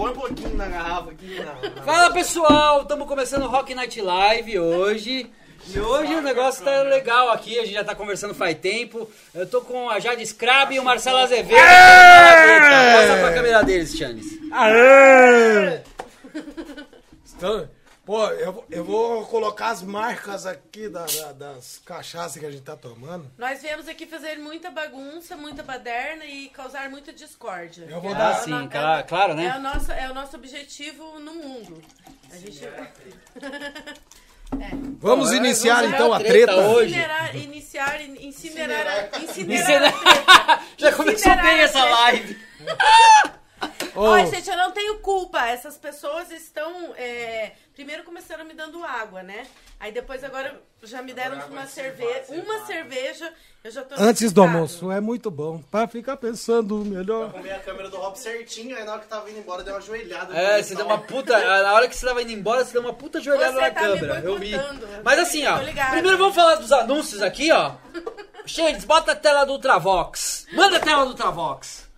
Põe um pouquinho na garrafa aqui. Não, não. Fala pessoal, estamos começando o Rock Night Live hoje. E hoje o negócio tá legal aqui, a gente já tá conversando faz tempo. Eu tô com a Jade Scrab e o Marcelo Azevedo. Mostra pra câmera deles, Chanes. Aê! Então, pô, eu, vou- eu vou colocar as marcas aqui da- da- das cachaças que a gente tá tomando. Nós viemos aqui fazer muita bagunça, muita baderna e causar muita discórdia. Eu vou É dar o sim, no- claro- claro, né? É o, nosso, é o nosso objetivo no mundo. A gente Vamos iniciar vamos então a treta treta. hoje. incinerar, iniciar, in- incinerar, incinerar, Inciner- a treta. Já começou Incinerar bem essa live. Olha, gente, eu não tenho culpa. Essas pessoas estão. é, Primeiro começaram me dando água, né? Aí depois agora já me deram uma cerveja. Uma cerveja, eu já tô. Antes do almoço, é muito bom. Pra ficar pensando melhor. Arrumei a câmera do Rob certinho, aí na hora que tava indo embora, deu uma joelhada. É, você deu uma puta. Na hora que você tava indo embora, você deu uma puta joelhada Você na tá me câmera. Eu vi. Mas assim, ó. Primeiro vamos falar dos anúncios aqui, ó. Shades, bota a tela do Ultravox. Manda a tela do Ultravox.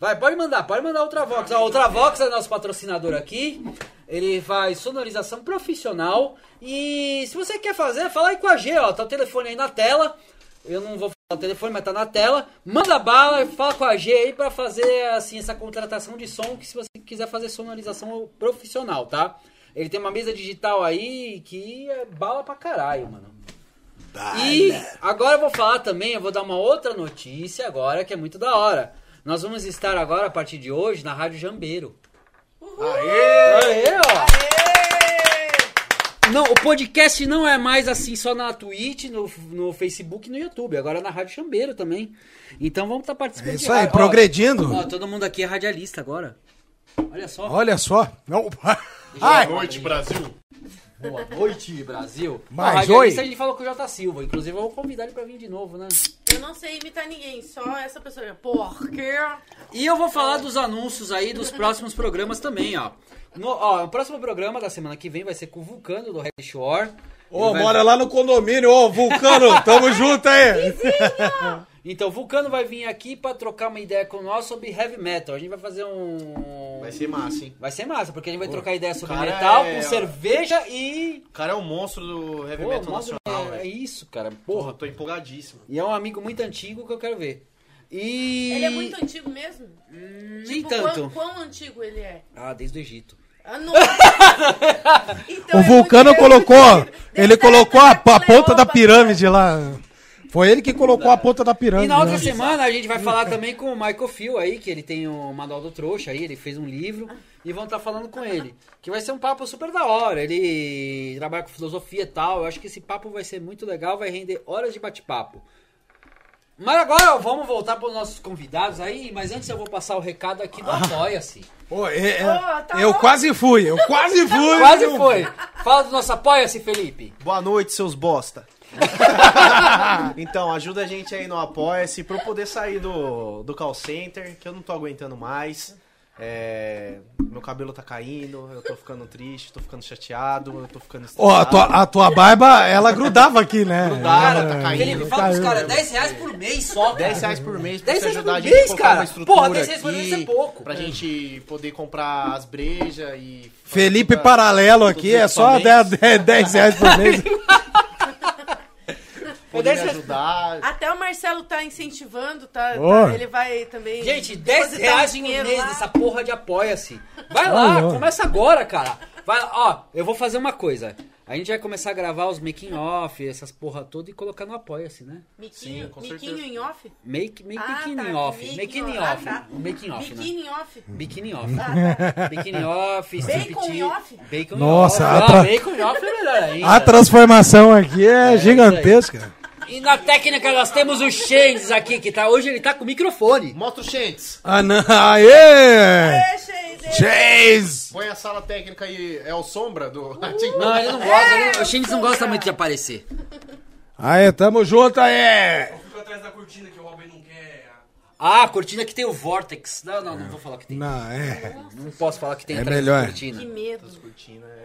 Vai, pode mandar, pode mandar o Ultravox. Ó, o Ultravox é nosso patrocinador aqui. Ele faz sonorização profissional. E se você quer fazer, fala aí com a G, ó. Tá o telefone aí na tela. Eu não vou falar o telefone, mas tá na tela. Manda bala, fala com a G aí pra fazer assim essa contratação de som que se você quiser fazer sonorização profissional, tá? Ele tem uma mesa digital aí que é bala pra caralho, mano. E agora eu vou falar também, eu vou dar uma outra notícia agora que é muito da hora. Nós vamos estar agora a partir de hoje na Rádio Jambeiro. Aê! Aê, ó! Não, o podcast não é mais assim só na Twitch, no, no Facebook e no YouTube. Agora é na Rádio Chambeiro também. Então vamos estar participando. É de isso aí. Ó, progredindo. Ó, todo mundo aqui é radialista agora. Olha só. Olha só. Não. Boa noite, Brasil. Boa noite, Brasil. Mas, radialista oi. a gente falou com o Jota Silva. Inclusive, eu vou convidar ele pra vir de novo, né? Eu não sei imitar ninguém, só essa pessoa. Porque. E eu vou falar dos anúncios aí dos próximos programas também, ó. No, ó, o próximo programa da semana que vem vai ser com o Vulcano do Red Shore. Ô, vai- mora lá no condomínio, ô, Vulcano, tamo junto aí. Então, o Vulcano vai vir aqui pra trocar uma ideia com nós sobre heavy metal. A gente vai fazer um. Vai ser massa, hein? Vai ser massa, porque a gente vai trocar ideia sobre metal é- com cerveja e. O cara é um monstro do heavy Pô, metal nacional, é, é isso, cara. Porra, Porra. tô empolgadíssimo. E é um amigo muito antigo que eu quero ver. E. Ele é muito antigo mesmo? Nem Tipo, tanto. Quão, quão antigo ele é? Ah, desde o Egito. Ah, não. Então O é Vulcano colocou, ele colocou a, a ponta da pirâmide lá. Foi ele que colocou a ponta da pirâmide. E na outra né? semana a gente vai falar também com o Michael Phil aí, que ele tem o Manual do Trouxa aí, ele fez um livro e vão estar falando com ele. Que vai ser um papo super da hora. Ele trabalha com filosofia e tal. Eu acho que esse papo vai ser muito legal, vai render horas de bate-papo. Mas agora vamos voltar para os nossos convidados aí, mas antes eu vou passar o recado aqui do Apoia-se. Pô, é- é- Ô, tá eu bom. quase fui, eu quase fui. Quase foi. Fala do nosso Apoia-se, Felipe. Boa noite, seus bosta. então, ajuda a gente aí no Apoia-se pra eu poder sair do, do call center, que eu não tô aguentando mais. É, meu cabelo tá caindo, eu tô ficando triste, tô ficando chateado, eu tô ficando Ó, a estressado. tua, a tua barba, ela grudava aqui, né? Grudava, tá É, caindo. Felipe, fala pros caras, 10 reais por mês só. cara. 10 reais por mês pra 10 você reais ajudar por a gente mês, a colocar cara. uma estrutura Porra, 10 reais por mês é pouco. Pra gente poder comprar as brejas e... Felipe toda- Paralelo aqui é só equipamentos. 10, 10 reais por mês. Poder 10 me reais- ajudar. Até o Marcelo tá incentivando, tá? Tá- ele vai também. Gente, 10 depositar reais um por dinheiro mês lá. nessa porra de apoia-se. Vai lá, começa agora, cara. Vai, ó, eu vou fazer uma coisa. A gente vai começar a gravar os making off, essas porra toda e colocar no apoia-se, né? Miquinho, Sim, com miquinho em off? Make, make Ah, bikini tá, off, making making off. off, Ah, tá. making off, né? Biquíni em off. Bikini off. Bikini off, Bacon em off? Bacon em Nossa, off. a Ah, tra- bacon em off é melhor ainda. A transformação aqui é, É, gigantesca. E na técnica nós temos o Shades aqui, que tá hoje ele tá com microfone. Mostra o Shentes. Ah, não. Aê! Aí, deixa. Chase! Põe a sala técnica aí, é o sombra do... Não, ele não gosta, ele- o Shades não gosta muito de aparecer. Aê, tamo junto aí! Fica atrás da cortina que o Robin não quer. Ah, a cortina que tem o Vortex. Não, não, não vou falar que tem. Não, é. Não posso falar que tem É atrás melhor. da Que cortina. medo. Cortina é...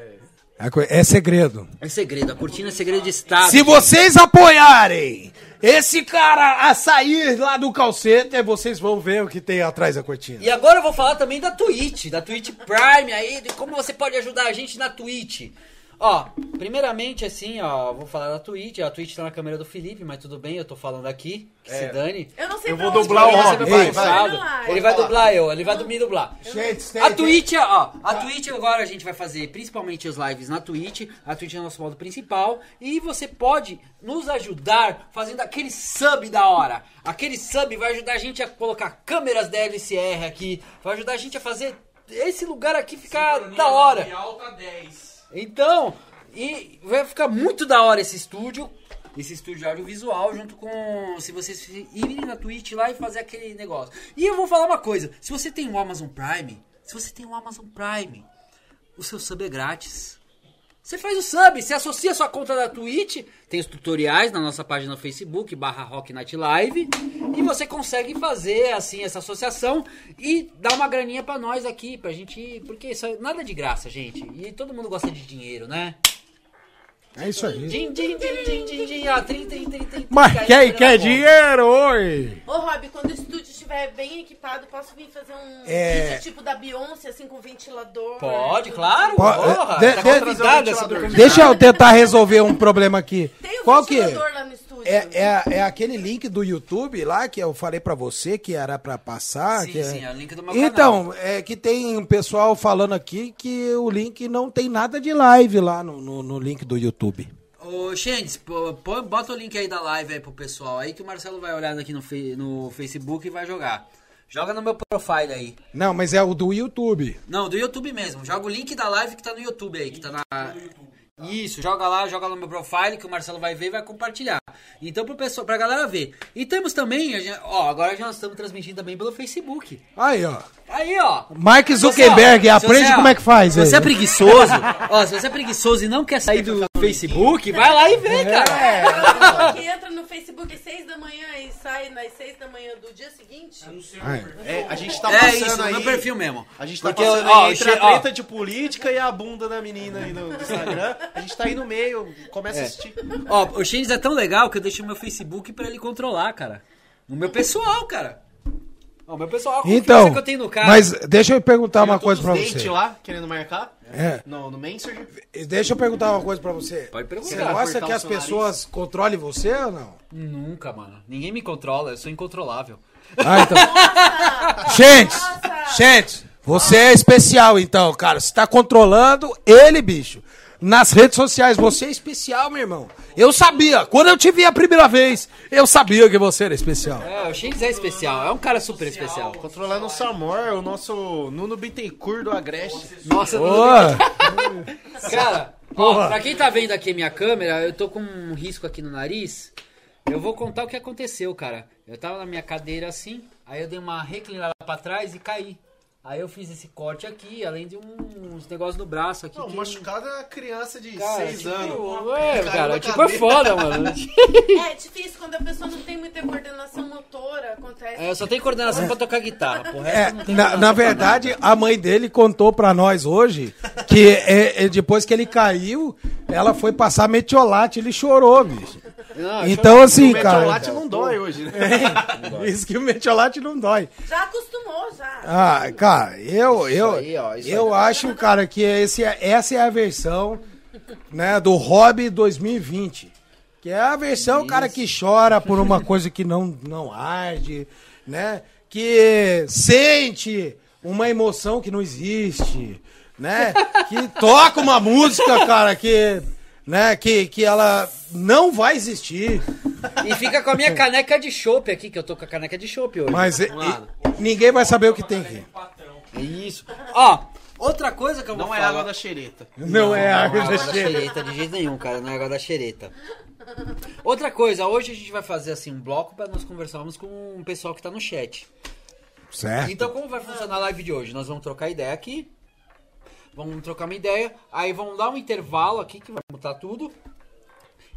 É É segredo. É segredo, a cortina é segredo de estado. Se vocês apoiarem esse cara a sair lá do calcete, vocês vão ver o que tem atrás da cortina. E agora eu vou falar também da Twitch, da Twitch Prime aí, de como você pode ajudar a gente na Twitch. Ó, primeiramente assim, ó, vou falar da Twitch, a Twitch tá na câmera do Felipe, mas tudo bem, eu tô falando aqui, que se dane. Eu não sei Eu vou onde dublar o eu Rob. vou Vai, Ele ele vai dublar eu, ele vai me dublar. Gente, tem- A Twitch, ó, a Twitch agora a gente vai fazer principalmente as lives na Twitch. A Twitch é o nosso modo principal. E você pode nos ajudar fazendo aquele sub da hora. Aquele sub vai ajudar a gente a colocar câmeras da LCR aqui. Vai ajudar a gente a fazer esse lugar aqui ficar da hora. Alta 10. Então, e vai ficar muito da hora esse estúdio. Esse estúdio audiovisual junto com. Se vocês irem na Twitch lá e fazer aquele negócio. E eu vou falar uma coisa: se você tem o Amazon Prime, se você tem o Amazon Prime, o seu sub é grátis. Você faz o sub, você associa a sua conta da Twitch, tem os tutoriais na nossa página no Facebook, barra Rock Night Live, e você consegue fazer assim essa associação e dar uma graninha pra nós aqui, pra gente ir, porque isso é nada de graça, gente. E todo mundo gosta de dinheiro, né? É isso aí. Din, din, din, din, din, din, trin, trin, trin, trin, Mas trin, quem quer dinheiro, oi? Ô, Rob, quando o estúdio estiver bem equipado, posso vir fazer um É. vídeo tipo da Beyoncé, assim, com ventilador? Pode, claro, Po- porra, de- tá de- convidado essa ventilador. Deixa eu tentar resolver um problema aqui. Tem o Qual que é? ventilador lá no estúdio. É, é, é aquele link do YouTube lá que eu falei pra você que era pra passar. Sim, que é- sim, é o link do meu Então, é que tem um pessoal falando aqui que o link não tem nada de live lá no, no, no link do YouTube. Ô, Xendes, pô, pô, bota o link aí da live aí pro pessoal aí que o Marcelo vai olhar aqui no, no Facebook e vai jogar. Joga no meu profile aí. Não, mas é o do YouTube. Não, do YouTube mesmo. Joga o link da live que tá no YouTube aí, que tá na. Isso, joga lá, joga no meu profile que o Marcelo vai ver e vai compartilhar. Então pro pessoal, pra galera ver. E temos também, ó, agora já nós estamos transmitindo também pelo Facebook. Aí, ó. Aí, ó. Mark Zuckerberg, você, ó, aprende você, ó, como é que faz. Se você aí. é preguiçoso, ó, se você é preguiçoso e não quer sair do Facebook, vai lá e vê, cara. É, a pessoa que entra no Facebook às 6 da manhã e sai nas 6 da manhã do dia seguinte. Aí. É, a gente tá É passando isso, no aí. meu perfil mesmo. A gente tá Porque, passando ó, aí entre a ó. treta de política e a bunda da menina aí no, Instagram. A gente tá aí no meio, começa a assistir. Ó, o Shins é tão legal que eu deixei o meu Facebook pra ele controlar, cara. No meu pessoal, cara. Ó, o meu pessoal, a Então, que eu tenho no cara. mas deixa eu perguntar uma coisa pra você. lá, querendo marcar. É. No, no Messenger. Deixa eu perguntar uma coisa pra você. Pode perguntar. Você gosta que as pessoas controlem você ou não? Nunca, mano. Ninguém me controla, eu sou incontrolável. Ah, então. gente, gente, você é especial então, cara. Você tá controlando ele, bicho. Nas redes sociais, você é especial, meu irmão. Eu sabia. Quando eu te vi a primeira vez, eu sabia que você era especial. É, o Shins é especial, é um cara super especial. Controlando o Samor, o nosso Nuno Bittencourt do Agreste. Nossa, Ô, Cara, ó, pra quem tá vendo aqui a minha câmera, eu tô com um risco aqui no nariz. Eu vou contar o que aconteceu, cara. Eu tava na minha cadeira assim, aí eu dei uma reclinada pra trás e caí. Aí eu fiz esse corte aqui, além de um- uns negócios no braço aqui. Não, que- machucado é uma criança de Cara, 6 tipo, anos. É, Caiu cara, na tipo, é foda, mano. É difícil quando a pessoa não tem muita coordenação motora, acontece. É, eu só tenho coordenação pra tocar guitarra, porra. É, na, na verdade, a mãe dele contou pra nós hoje que é, é, depois que ele caiu, ela foi passar metiolate, ele chorou, bicho. Então, assim, o cara. metiolate não dói hoje, né? Isso que o metiolate não dói. Já acostumou, já. Ah, cara, eu, eu, aí, ó, isso eu acho, cara, que esse, é- essa é a versão, né, do Hobby 2020. Que é a versão, cara, que chora por uma coisa que não, não arde, né? Que sente uma emoção que não existe, né? Que toca uma música, cara, que, né, que, que ela não vai existir. E fica com a minha caneca de chopp aqui, que eu tô com a caneca de chopp hoje. Mas e- ninguém vai saber o que tem aqui. é isso. Ó, outra coisa que eu vou Não é falar... água da xereta. Não, é a Não é água da xereta de jeito nenhum, cara. Não é água da xereta. Outra coisa, hoje a gente vai fazer assim um bloco para nós conversarmos com o pessoal que tá no chat. Certo. Então, como vai funcionar a live de hoje? Nós vamos trocar ideia aqui. Vamos trocar uma ideia. Aí vamos dar um intervalo aqui que vai mutar tudo.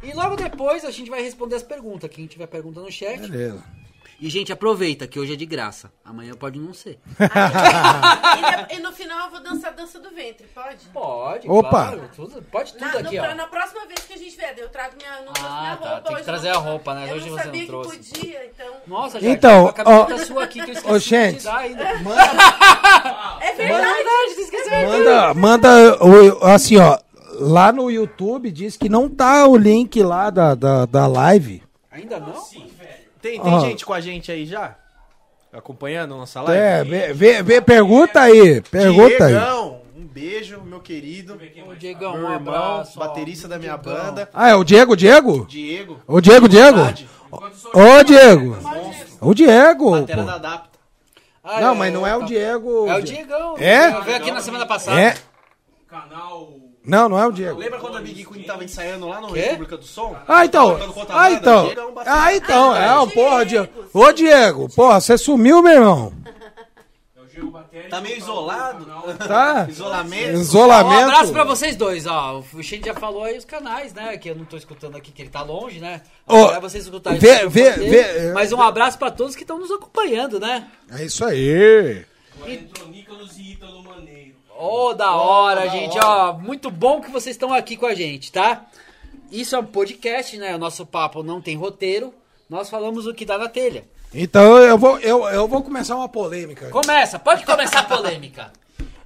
E logo depois a gente vai responder as perguntas. Quem tiver pergunta no chat. Beleza. E, gente, aproveita que hoje é de graça. Amanhã pode não ser. e, de- e no final eu vou dançar a dança do ventre, pode? Pode, Opa. claro. Tudo, pode tudo Na, no- aqui, pra- ó. na próxima vez que a gente vier, eu trago minha, não Ah, minha tá, roupa. tem que hoje trazer não- a roupa, né? Eu Hoje não você sabia não trouxe. que podia, então... Nossa, já Então, a camiseta ó, sua aqui que eu esqueci ô, de gente. te dar ainda. É verdade. você esqueceu. Manda, manda, assim, ó, lá no YouTube diz que não tá o link lá da, da, da live. Ainda não? Tem, tem Ah. gente com a gente aí já? Acompanhando a nossa live? É, vê, vê, vê, pergunta aí, pergunta aí. Diegão, um beijo, meu querido. Ô, Diegão, Meu um irmão, abraço. ó. baterista da minha Diegão. banda. Ah, é o Diego, Diego? Diego. O Diego, Diego? Ô, Diego. O Diego. Batera da Adapta. Ah, Não, mas não é o tá. Diego. É o Diegão. É? Veio aqui na semana passada. É? Canal. Não, não é o Diego. Lembra quando a Big Queen tava ensaiando lá no Quê? República do Som? Ah, então. Ah, então. Diego é um batera. Ah, então. É, Ah, ó, porra, Diego. Ô, Diego, porra, você sumiu, meu irmão. É o Diego Batéria. Tá meio isolado? Tá? Isolamento? Um Isolamento. abraço pra vocês dois, ó. O Xande já falou aí os canais, né? Que eu não tô escutando aqui, que ele tá longe, né? Ô, Pra vocês escutarem vê- vê- vê- Mas um abraço pra todos que estão nos acompanhando, né? É isso aí. Agora entrou Nicolas e Ítalo Ô, da hora, gente, ó. Muito bom que vocês estão aqui com a gente, tá? Isso é um podcast, né? O nosso papo não tem roteiro. Nós falamos o que dá na telha. Então eu vou, eu, eu vou começar uma polêmica. Começa, pode começar a polêmica.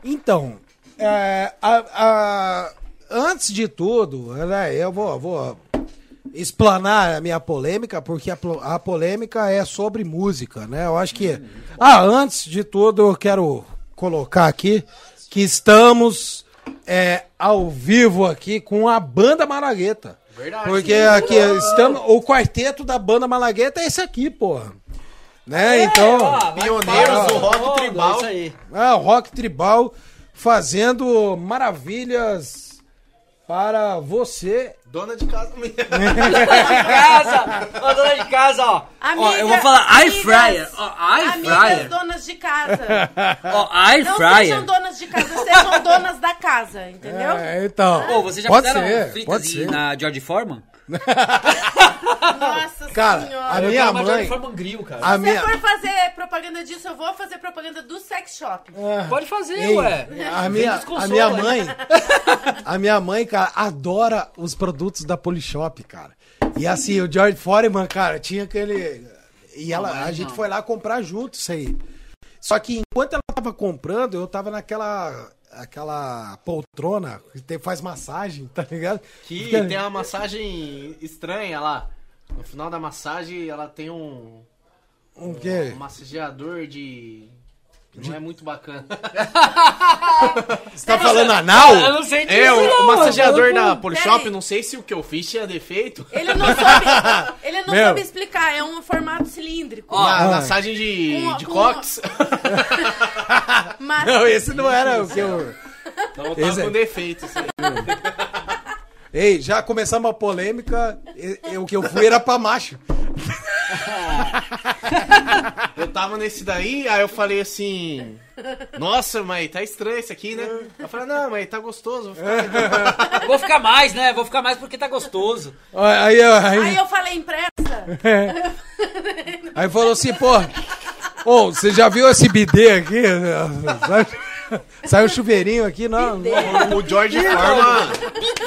Então, é, a- a- antes de tudo, né, eu vou, vou explanar a minha polêmica, porque a, a polêmica é sobre música, né? Eu acho que. Ah, antes de tudo, eu quero colocar aqui que estamos é, ao vivo aqui com a banda Malagueta. Verdade. Porque aqui estamos. O quarteto da banda Malagueta é esse aqui, porra. Né? então. Ó, Pioneiros do rock Ó, tribal. é Isso aí. Ah, o rock tribal fazendo maravilhas para você. Dona de casa mesmo. Dona de casa, ó, dona de casa, ó. ó, eu vou falar amigas, fryer, ó, air Amigas fryer, donas de casa. ó, air Não fryer. sejam donas de casa, sejam donas da casa, entendeu? É, então. Pô, vocês já pode fizeram ser, fritas pode ser. na George Foreman? Nossa Cara, senhora. a minha mãe- George Foreman grill, cara. A Se minha, você for fazer propaganda disso, eu vou fazer propaganda do sex shop. Pode fazer, Ei, ué. a minha, a minha mãe, a minha mãe, cara, adora os produtos da Polishop, cara. E assim, o George Foreman, cara, tinha aquele e ela, Não, a gente não. foi lá comprar junto isso aí. Só que enquanto ela tava comprando, eu tava naquela aquela poltrona que tem, faz massagem, tá ligado? Que Fica- tem uma massagem estranha lá. No final da massagem, ela tem um, um quê? um massageador de... que não é muito bacana. Você tá falando anal? Eu não sei disso, É, o, não, o massageador eu da Polishop, Peraí. não sei se o que eu fiz tinha defeito. Ele não soube, ele não Meu. soube explicar, é um formato cilíndrico. Ó, Na Ah. massagem de, Com- de com- cox. Mas Não, esse não era o que eu. Não, Esse tava é- com defeito. isso aí. Ei, já começamos a polêmica. O que eu fui era pra macho. Eu tava nesse daí, aí eu falei assim... Nossa, mãe, tá estranho esse aqui, né? Eu falei, não, mãe, tá gostoso. Vou ficar... Vou ficar mais, né? Vou ficar mais porque tá gostoso. Aí, aí, aí eu falei, empresta. aí falou assim, pô. Ô, você já viu esse bidê aqui? Saiu chuveirinho aqui, não. não. O George Foreman...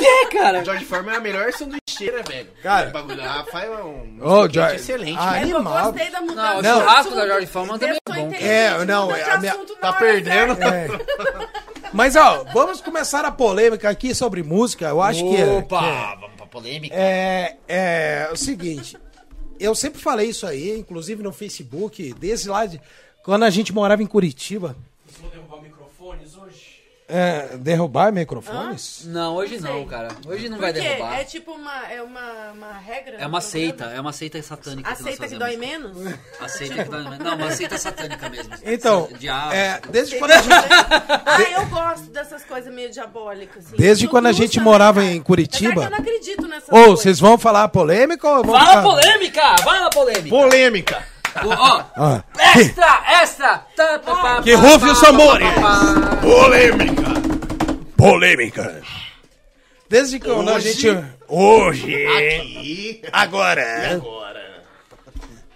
É, cara. O George Foreman é a melhor sanduicheira, velho. Cara. O bagulho lá faz um... Ô, um George- excelente. Ah, né? Eu Animal. gostei da Não, mudança. o Não. churrasco da George Foreman também é bom. É, não, é, a minha- Tá perdendo. certa. É. Mas, ó, vamos começar a polêmica aqui sobre música. Eu acho que. Opa, vamos pra polêmica. É, é o seguinte, eu sempre falei isso aí, inclusive no Facebook, desde lá de quando a gente morava em Curitiba. Vocês vão derrubar microfones hoje? É, derrubar microfones? Não, hoje não, sei. cara. Hoje não vai Porque derrubar. é tipo uma, é uma, uma regra. É uma seita, é uma seita satânica. Aceita nós que dói menos? Aceita que dói menos. Não, uma seita satânica mesmo. Então, Diabo. é, desde quando a gente, ah, eu gosto dessas coisas meio diabólicas. Assim. Desde No quando a gente né, morava cara? em Curitiba- eu não acredito nessas Ô, coisas. vocês vão falar polêmica ou vão Fala ficar- polêmica! Fala polêmica! Polêmica. Ó, Ah, extra, extra! Tá, pá, pá, Que rufe os tambores. polêmica. Polêmica. Desde quando a Hoje- gente hoje Aqui. agora Agora.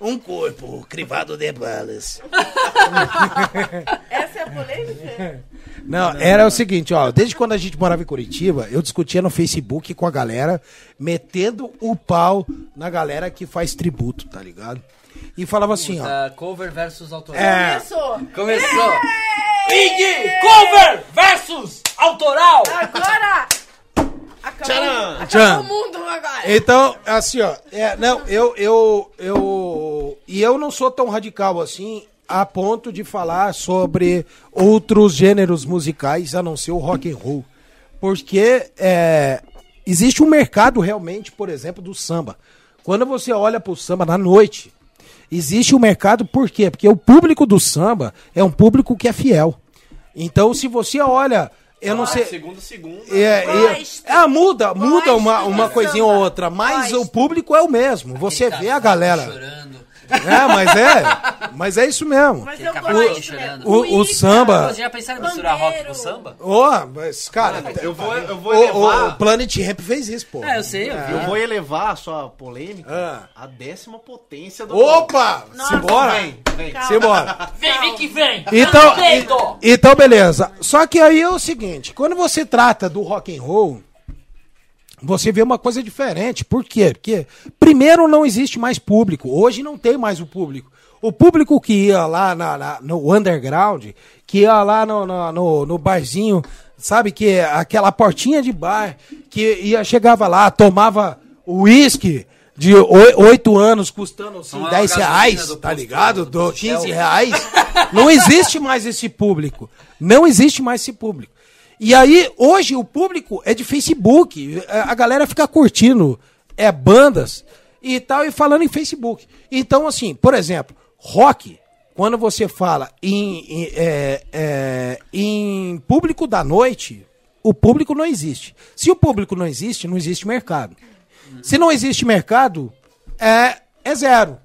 Um corpo crivado de balas. Essa é a polêmica? Não, era o seguinte, ó, desde quando a gente morava em Curitiba, eu discutia no Facebook com a galera, metendo o pau na galera que faz tributo, tá ligado? E falava assim, ó. Ah, cover versus autoral. É, Começou. Começou. Big cover versus autoral. Agora! Acabou, Tcharam! acabou Tcharam. o mundo agora. Então, assim, ó, é, não, eu, eu, eu, e eu não sou tão radical assim a ponto de falar sobre outros gêneros musicais a não ser o rock and roll, porque é, existe um mercado realmente, por exemplo, do samba. Quando você olha pro samba na noite, existe um mercado, por quê? Porque o público do samba é um público que é fiel. Então, se você olha, eu não sei. Segundo, segundo. É, Gosto. é, é, muda, muda uma, uma coisinha ou outra, mas Gosto. o público é o mesmo. Você Aquele vê a galera. Chorando. É, mas é, mas é isso mesmo. Mas eu gosto chorando. O- o Ícaro. samba- Vocês já pensaram em misturar rock com samba? Ó, mas cara, Eu vou, eu vou o, o- elevar. o Planet Ramp fez isso, pô. É, eu sei, eu vi. Eu vou elevar a sua polêmica Ah. à décima potência do. Opa, Nossa, simbora. Vem, vem. Simbora. Vem, vem que vem. Então, então beleza. Só que aí é o seguinte, quando você trata do rock and roll, você vê uma coisa diferente. Por quê? Porque primeiro não existe mais público. Hoje não tem mais o público. O público que ia lá na- na- no underground, que ia lá no, no, no- no barzinho, sabe que aquela portinha de bar, que ia chegava lá, tomava uísque de oi- oito anos custando assim, Tomava 10 gasolina reais, tá posto- ligado? do Do posto 15 Shell. reais. Não existe mais esse público. Não existe mais esse público. E aí, hoje, o público é de Facebook. É, A galera fica curtindo é, bandas e tal, e falando em Facebook. Então, assim, por exemplo, rock, quando você fala em, em, é, é, em público da noite, o público não existe. Se o público não existe, não existe mercado. Se não existe mercado, é, é zero.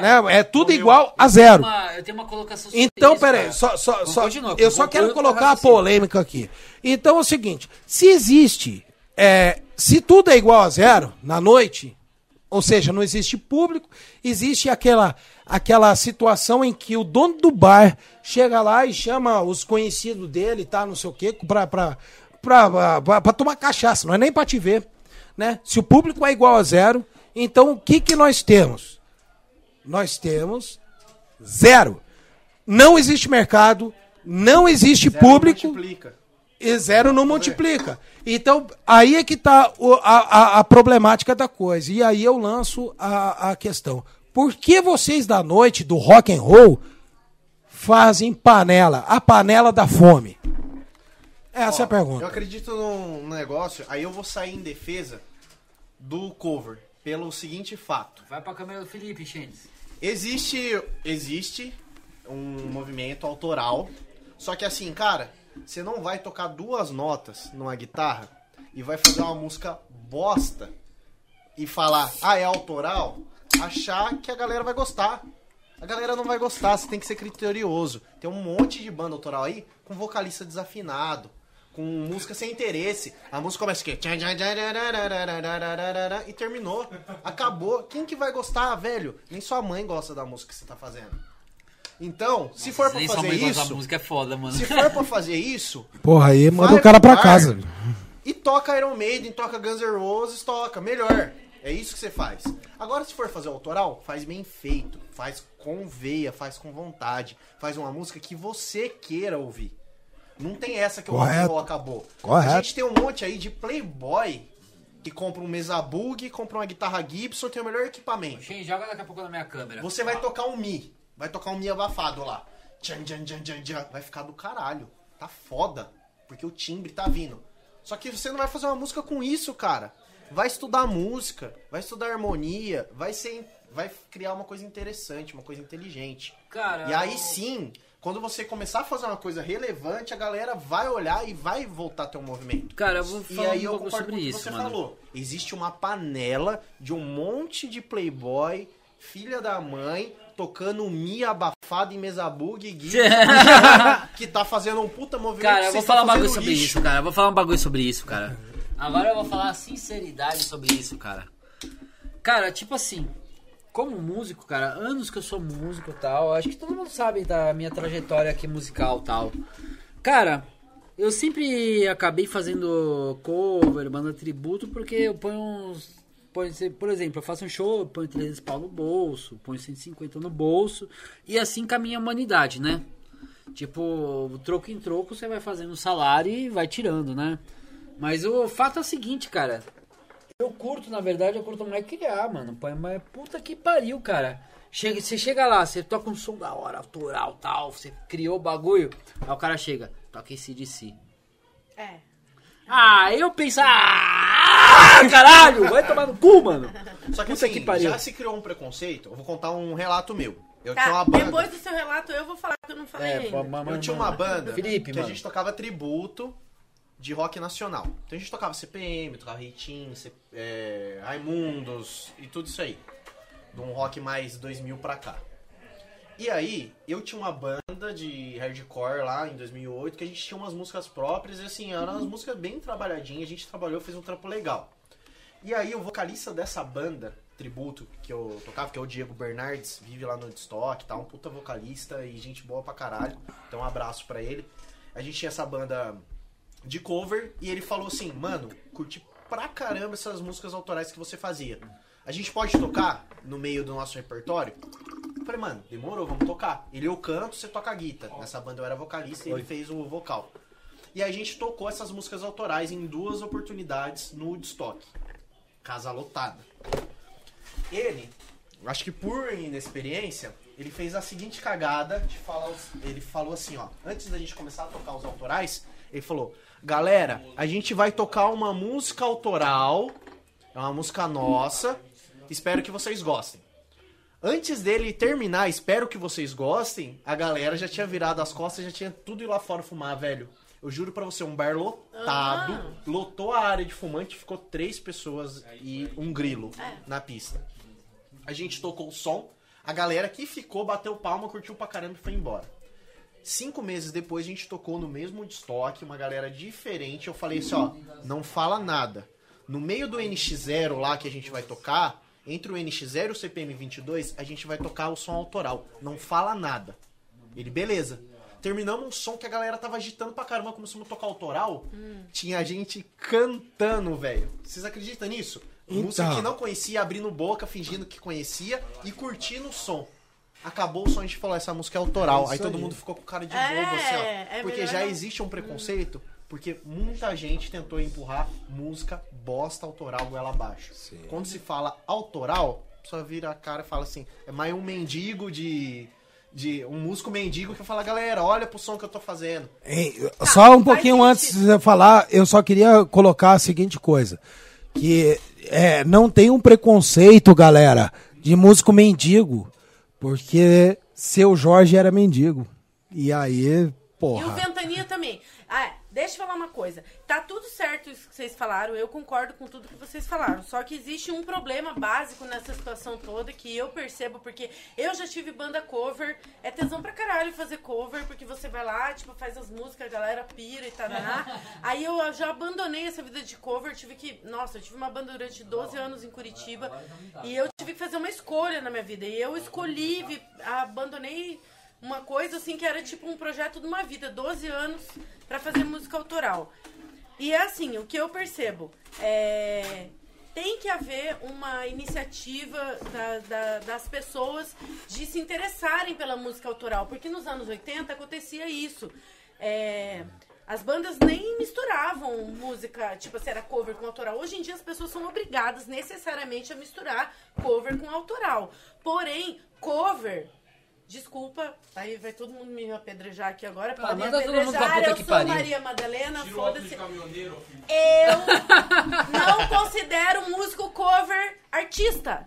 Né? É tudo igual a zero. Uma- eu tenho uma colocação sobre Então, peraí, só, só, só- eu só quero colocar a polêmica aqui. Então é o seguinte: se existe, é, se tudo é igual a zero na noite, ou seja, não existe público, existe aquela, aquela situação em que o dono do bar chega lá e chama os conhecidos dele, tá, não sei o quê, pra, pra, pra, pra, pra tomar cachaça, não é nem pra te ver. Né? Se o público é igual a zero, então o que, que nós temos? Nós temos zero. Não existe mercado, não existe Zero público Multiplica. e zero não multiplica. Então, aí é que está a, a, a problemática da coisa. E aí eu lanço a, a questão. Por que vocês da noite, do rock and roll, fazem panela? A panela da fome? Essa é a Eu pergunta. acredito num negócio, aí eu vou sair em defesa do cover, pelo seguinte fato. Vai pra câmera do Felipe, Xênis. Existe, existe um movimento autoral, só que assim, cara, você não vai tocar duas notas numa guitarra e vai fazer uma música bosta e falar, ah, é autoral, achar que a galera vai gostar. A galera não vai gostar, você tem que ser criterioso. Tem um monte de banda autoral aí com vocalista desafinado, com música sem interesse. A música começa aqui. E terminou. Acabou. Quem que vai gostar, velho? Nem sua mãe gosta da música que você tá fazendo. Então, se for pra fazer mãe gosta da isso, música é foda, mano. se for pra fazer isso, Porra, aí manda o cara pra casa. e toca Iron Maiden, toca Guns N' Roses, toca. Melhor. É isso que você faz. Agora, se for fazer autoral, faz bem feito. Faz com veia, faz com vontade. Faz uma música que você queira ouvir. Não tem essa que Correto. vou acabou. Correto. A gente tem um monte aí de playboy que compra um mesa bug, compra uma guitarra Gibson, tem o melhor equipamento. Xênis, joga daqui a pouco na minha câmera. Você vai tocar um Mi. Vai tocar um Mi abafado lá. Tchan, tchan, tchan, tchan, tchan. Vai ficar do caralho. Tá foda. Porque o timbre tá vindo. Só que você não vai fazer uma música com isso, cara. Vai estudar música, vai estudar harmonia, vai ser. Vai criar uma coisa interessante, uma coisa inteligente. Cara, E aí sim, quando você começar a fazer uma coisa relevante, a galera vai olhar e vai voltar um movimento. Cara, eu vou E falar aí um eu pouco sobre isso, você mano. falou. Existe uma panela de um monte de playboy, filha da mãe, tocando mi abafado em mesa bug e que tá fazendo um puta movimento. Cara, eu vou vocês falar um bagulho fazendo sobre lixo. isso, cara. Eu vou falar um bagulho sobre isso, cara. Agora eu vou falar a sinceridade sobre isso, cara. Cara, tipo assim, como músico, cara, anos que eu sou músico e tal, acho que todo mundo sabe da minha trajetória aqui musical tal. Cara, eu sempre acabei fazendo cover, banda tributo, porque eu ponho uns. Por exemplo, eu faço um show, eu ponho 300 pau no bolso, ponho 150 no bolso, e assim caminha a humanidade, né? Tipo, troco em troco você vai fazendo salário e vai tirando, né? Mas o fato é o seguinte, cara. Eu curto, na verdade, eu curto mais criar, mano. Mas puta que pariu, cara. Chega, você chega lá, você toca um som da hora, autoral, tal, você criou o bagulho. Aí o cara chega, toca esse de si. É. Ah, eu penso, ah, caralho, vai tomar no cu, mano. Só que Puta assim, que pariu. já se criou um preconceito. Eu vou contar um relato meu. Eu Tá, tinha uma banda. depois do seu relato eu vou falar que eu não falei É, ainda. mas- Eu tinha uma banda Felipe, que mano. a gente tocava tributo de rock nacional. Então a gente tocava CPM, tocava Ritim, C- é, Raimundos e tudo isso aí. De um rock mais 2000 pra cá. E aí, eu tinha uma banda de hardcore lá em 2008 que a gente tinha umas músicas próprias e assim, eram umas músicas bem trabalhadinhas, a gente trabalhou, fez um trampo legal. E aí, o vocalista dessa banda, tributo, que eu tocava, que é o Diego Bernardes, vive lá no Stock, tá? Um puta vocalista e gente boa pra caralho. Então, um abraço pra ele. A gente tinha essa banda de cover e ele falou assim: Mano, curti pra caramba essas músicas autorais que você fazia. A gente pode tocar no meio do nosso repertório? Eu falei, mano, demorou, vamos tocar. Ele eu canto, você toca a guitarra. Nessa banda eu era vocalista e ele fez o vocal. E a gente tocou essas músicas autorais em duas oportunidades no Woodstock. Casa lotada. Ele, acho que por inexperiência, ele fez a seguinte cagada de falar. os- Ele falou assim, ó. Antes da gente começar a tocar os autorais, ele falou: Galera, a gente vai tocar uma música autoral. É uma música nossa. Espero que vocês gostem. Antes dele terminar, espero que vocês gostem, a galera já tinha virado as costas, já tinha tudo ir lá fora fumar, velho. Eu juro pra você, um bar lotado, Ah. lotou a área de fumante, ficou três pessoas e um grilo É. na pista. A gente tocou o som, a galera que ficou bateu palma, curtiu pra caramba e foi embora. Cinco meses depois a gente tocou no mesmo estoque, uma galera diferente. Eu falei assim, ó, não fala nada. No meio do NX0 lá que a gente vai tocar, entre o NX0 e o CPM22, a gente vai tocar o som autoral. Não fala nada. Ele, beleza. Terminamos um som que a galera tava agitando pra caramba, começamos a tocar autoral. Tinha gente cantando, velho. Vocês acreditam nisso? Música Então. que não conhecia, abrindo boca, fingindo que conhecia e curtindo o som. Acabou o som, a gente falou, essa música é autoral. É aí todo mundo ficou com cara de É, bobo, assim, ó. é porque melhor já não- existe um preconceito, porque muita gente tentou empurrar música bosta autoral goela abaixo. Quando se fala autoral, só vira a cara e fala assim, é mais um mendigo de... De um músico mendigo que fala, galera, olha pro som que eu tô fazendo. Hein, só um pouquinho antes de você falar, eu só queria colocar a seguinte coisa. Que é, não tem um preconceito, galera, de músico mendigo. Porque seu Jorge era mendigo. E aí, E o porra. Ventania também. Ah, deixa eu falar uma coisa. Tá tudo certo isso que vocês falaram, eu concordo com tudo que vocês falaram. Só que existe um problema básico nessa situação toda que eu percebo, porque eu já tive banda cover. É tesão pra caralho fazer cover, porque você vai lá, tipo, faz as músicas, a galera pira e tal. Aí eu já abandonei essa vida de cover, tive que. Nossa, eu tive uma banda durante 12 anos em Curitiba. E eu tive que fazer uma escolha na minha vida. E eu escolhi, abandonei uma coisa assim que era tipo um projeto de uma vida, 12 anos pra fazer música autoral. E é assim, o que eu percebo é tem que haver uma iniciativa da- da- das pessoas de se interessarem pela música autoral, porque nos anos 80 acontecia isso. É, as bandas nem misturavam música, tipo assim, era cover com autoral. Hoje em dia as pessoas são obrigadas necessariamente a misturar cover com autoral. Porém, cover Desculpa, aí vai todo mundo me apedrejar aqui agora. Ah, mundo pra apedrejar, eu sou pariu. Maria Madalena, foda-se. Eu não considero músico cover artista.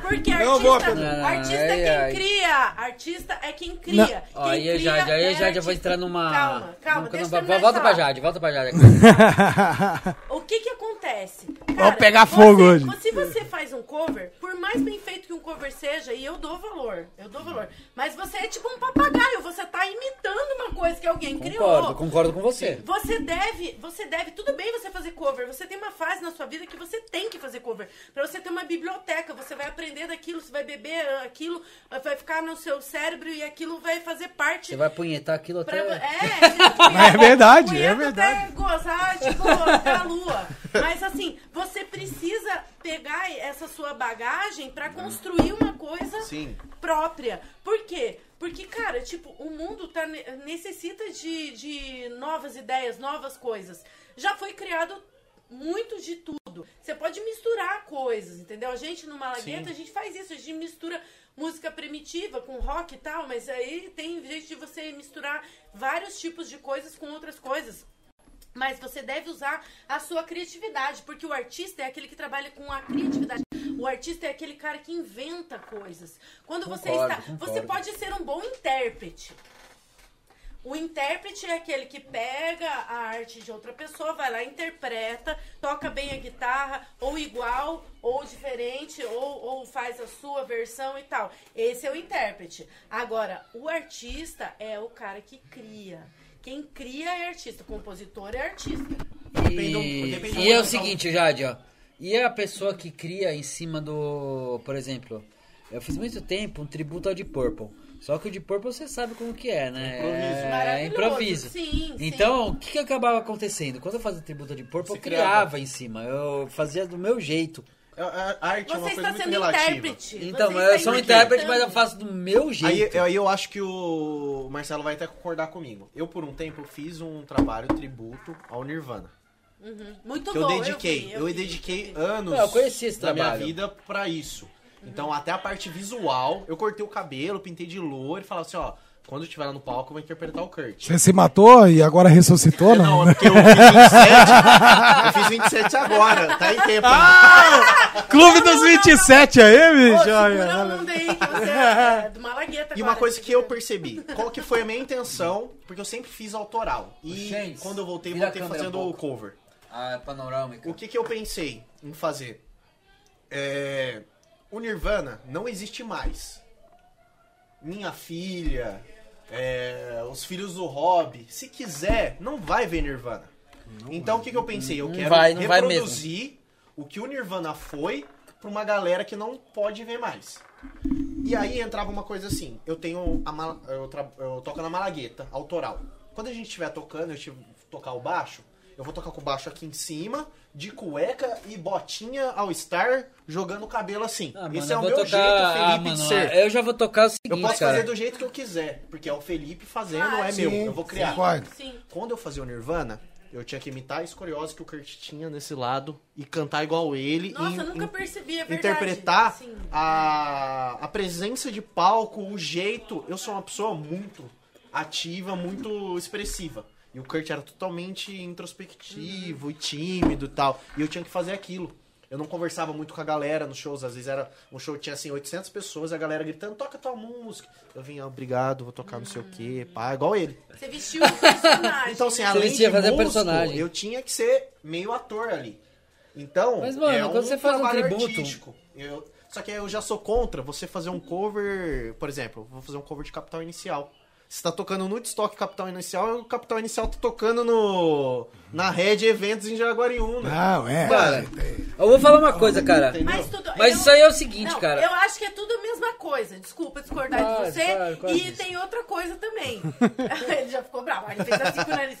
Porque Não vou artista, apedrejar. artista é quem Ai, ai. cria. Artista é quem cria. Quem aí cria Jade, aí é Jade já vai artista. entrar numa. Calma, calma, num- deixa eu de Volta pra. Jade, volta pra Jade. O que que acontece? Vamos pegar fogo hoje. Se você faz um cover, por mais bem feito que um cover seja, e eu dou valor, eu dou valor. Mas você é tipo um papagaio, você tá imitando uma coisa que alguém criou. Concordo, concordo com você. Você deve, você deve, tudo bem você fazer cover. Você tem uma fase na sua vida que você tem que fazer cover. Pra você ter uma biblioteca, você vai aprender daquilo, você vai beber aquilo, vai ficar no seu cérebro e aquilo vai fazer parte. Você vai punhetar aquilo Pra, até. é, É verdade, punheta é verdade. Até gozar, tipo, até a lua. Mas assim, você precisa pegar essa sua bagagem pra construir uma coisa Sim. própria. Por quê? Porque, cara, tipo, o mundo tá, ne- necessita de, de novas ideias, novas coisas. Já foi criado muito de tudo. Você pode misturar coisas, entendeu? A gente no Malagueta, Sim. a gente faz isso, a gente mistura música primitiva com rock e tal, mas aí tem jeito de você misturar vários tipos de coisas com outras coisas. Mas você deve usar a sua criatividade, porque o artista é aquele que trabalha com a criatividade. O artista é aquele cara que inventa coisas. Quando você Concordo, está, concordo. você pode ser um bom intérprete. O intérprete é aquele que pega a arte de outra pessoa, vai lá, interpreta, toca bem a guitarra, ou igual, ou diferente, ou, ou faz a sua versão e tal. Esse é o intérprete. Agora, o artista é o cara que cria. Quem cria é artista, compositor é artista. E, depende e é o local. seguinte, Jade, ó. E a pessoa que cria em cima do. Por exemplo, eu fiz muito tempo um tributo ao de Purple. Só que o de Purple você sabe como que é, né? Improviso. É, improviso. Sim, sim. Então, o que, que acabava acontecendo? Quando eu fazia tributo ao de Purple, Você eu criava criava. em cima. Eu fazia do meu jeito. A, a- a arte é uma Você coisa está muito sendo relativa. intérprete. Então, Você eu sou um intérprete, mas eu faço do meu Aí, jeito. aí eu acho que o Marcelo vai até concordar comigo. Eu, por um tempo, fiz um trabalho tributo ao Nirvana. Muito Que bom. eu dediquei. vi, Eu, vi, dediquei eu vi. anos Não, eu conheci esse da minha trabalho. vida pra isso. Então, até a parte visual, eu cortei o cabelo, pintei de louro e falava assim, ó, quando eu estiver lá no palco, eu vou interpretar o Kurt. Você se matou e agora ressuscitou, não? Não, é porque eu fiz 27. eu fiz 27 agora, tá em tempo. ainda. Clube dos 27 aí, bicho. segura onda aí, que você é do Malagueta E uma coisa que eu percebi, qual que foi a minha intenção, porque eu sempre fiz autoral. E Gente, quando eu voltei, voltei fazendo um o cover. A panorâmica. O que, que eu pensei em fazer? É, o Nirvana não existe mais. Minha filha, é, os filhos do Hobby, se quiser, não vai ver Nirvana. então o que, que eu pensei? Eu Não quero vai, não vai reproduzir o que o Nirvana foi pra uma galera que não pode ver mais. E aí entrava uma coisa assim, eu tenho a mala- eu, tra- eu toco na malagueta, autoral. Quando a gente estiver tocando, eu estiver tocar o baixo, eu vou tocar com o baixo aqui em cima, de cueca e botinha ao estar, jogando o cabelo assim. Ah, mano, Esse é eu o meu tocar... jeito, Felipe, ah, de mano, ser. Eu já vou tocar o Eu seguinte, posso cara. fazer do jeito que eu quiser, porque é o Felipe fazendo, Ah, não é sim, meu. Eu vou criar. Sim. Quando eu fazia o Nirvana, eu tinha que imitar a escoliose que o Kurt tinha nesse lado e cantar igual ele. Nossa, e, eu nunca percebi, é verdade. interpretar Sim. a, a presença de palco, o jeito. Eu sou uma pessoa muito ativa, muito expressiva. E o Kurt era totalmente introspectivo e tímido e tal. E eu tinha que fazer aquilo. Eu não conversava muito com a galera nos shows. Às vezes era um show que tinha assim 800 pessoas, a galera gritando: toca tua música. Eu vinha, obrigado, vou tocar não sei o quê, pá, igual ele. Você vestiu o personagem. Então, assim, né? além vestia de fazer músico, personagem. eu tinha que ser meio ator ali. Então, Mas, mano, é quando um você faz um trabalho tributo- artístico. Eu, só que eu já sou contra você fazer um cover, por exemplo, vou fazer um cover de Capital Inicial. Você tá tocando no Woodstock Capital Inicial, e o Capital Inicial tá tocando no na Red Eventos em Jaguariúna. Não, é. Cara, eu vou falar uma coisa, cara. Mas, tudo, Mas eu- isso aí é o seguinte, Não, cara. Eu acho que é tudo a mesma coisa. Desculpa discordar Claro, de você. claro, claro e tem outra coisa também. ele já ficou bravo. Ele fez assim com o nariz.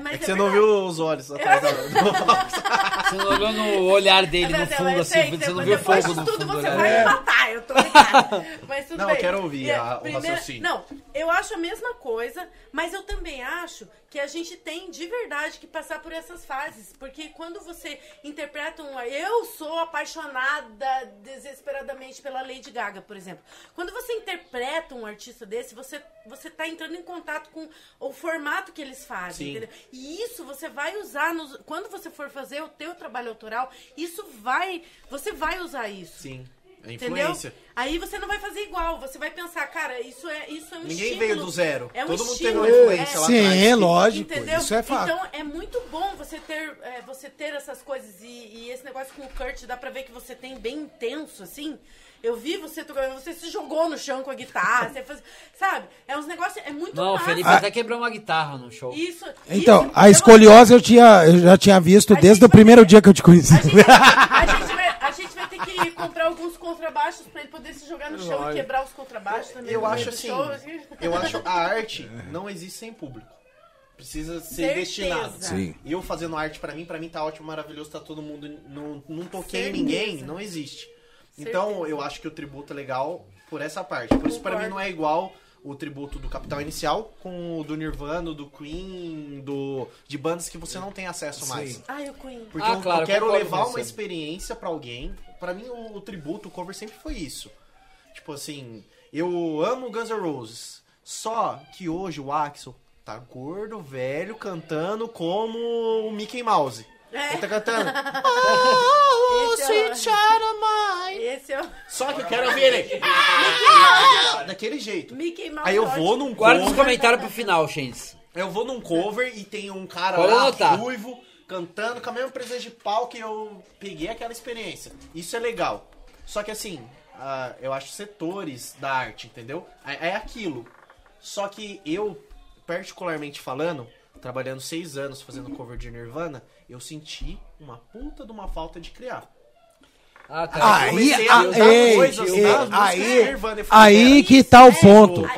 Mas É que você não viu os olhos atrás da... Você não olhou no olhar dele no Mas, fundo, assim, sei, você não viu fogo no tudo fundo do você olhar. vai me matar, eu tô ligada. Mas tudo Não, bem. eu quero ouvir a- o raciocínio. Não, eu acho a mesma coisa, mas eu também acho que a gente tem de verdade que passar por essas fases. Porque quando você interpreta um. Eu sou apaixonada desesperadamente pela Lady Gaga, por exemplo. Quando você interpreta um artista desse, você, você tá entrando em contato com o formato que eles fazem? E isso você vai usar nos, quando você for fazer o teu trabalho autoral, isso vai, você vai usar isso. Sim. É Entendeu? influência. Aí você não vai fazer igual, você vai pensar, cara, isso é, isso é um Ninguém estímulo. veio do zero. É um Todo mundo teve uma influência lá Sim, atrás. é lógico. Entendeu? Isso é fato. Então é muito bom você ter, é, você ter essas coisas e, e esse negócio com o Kurt dá pra ver que você tem bem intenso, assim. Eu vi você tocando, você se jogou no chão com a guitarra, você faz, sabe? É uns negócios, é muito Não, o. Felipe até quebrou uma guitarra no show. Isso. Então, isso, a eu- escoliose eu, tinha, eu já tinha visto A desde o primeiro ter- dia que eu te conheci. A gente, a, gente gente vai ter que comprar alguns contrabaixos pra ele poder se jogar no chão e quebrar os contrabaixos também. Eu meio acho assim, show, assim. eu acho a arte não existe sem público. Precisa ser Certeza. destinado. Sim. Eu fazendo arte pra mim, pra mim tá ótimo, maravilhoso, tá todo mundo. Não, não toquei em Certeza. ninguém, não existe. Então Certeza. eu acho que o tributo é legal por essa parte. Por isso pra mim não é igual o tributo do Capital Inicial com o do Nirvana, do Queen, do de bandas que você não tem acesso mais. Ai, o Queen. Porque Ah, eu, claro, eu quero levar uma experiência pra alguém. Pra mim, o, o tributo, o cover sempre foi isso. Tipo assim, eu amo Guns N' Roses. Só que hoje o Axel tá gordo, velho, cantando como o Mickey Mouse. É. Ele tá cantando. Esse sweet o- child of mine. Esse é o Só que eu quero ouvir ele. Ah, daquele jeito. Mickey Mouse. Aí eu vou num Guarda os cover. comentários pro final, Shens. Eu vou num cover e tem um cara Pode lá, anotar. ruivo, cantando com a mesma presença de pau que eu peguei aquela experiência. Isso é legal. Só que assim, ah, eu acho setores da arte, entendeu? É, é aquilo. Só que eu, particularmente falando, trabalhando seis anos fazendo cover de Nirvana, eu senti uma puta de uma falta de criar. Ah, tá. Aí, comecei a a- usar ei, coisas ei, das músicas aí, falei, aí que tá o ponto.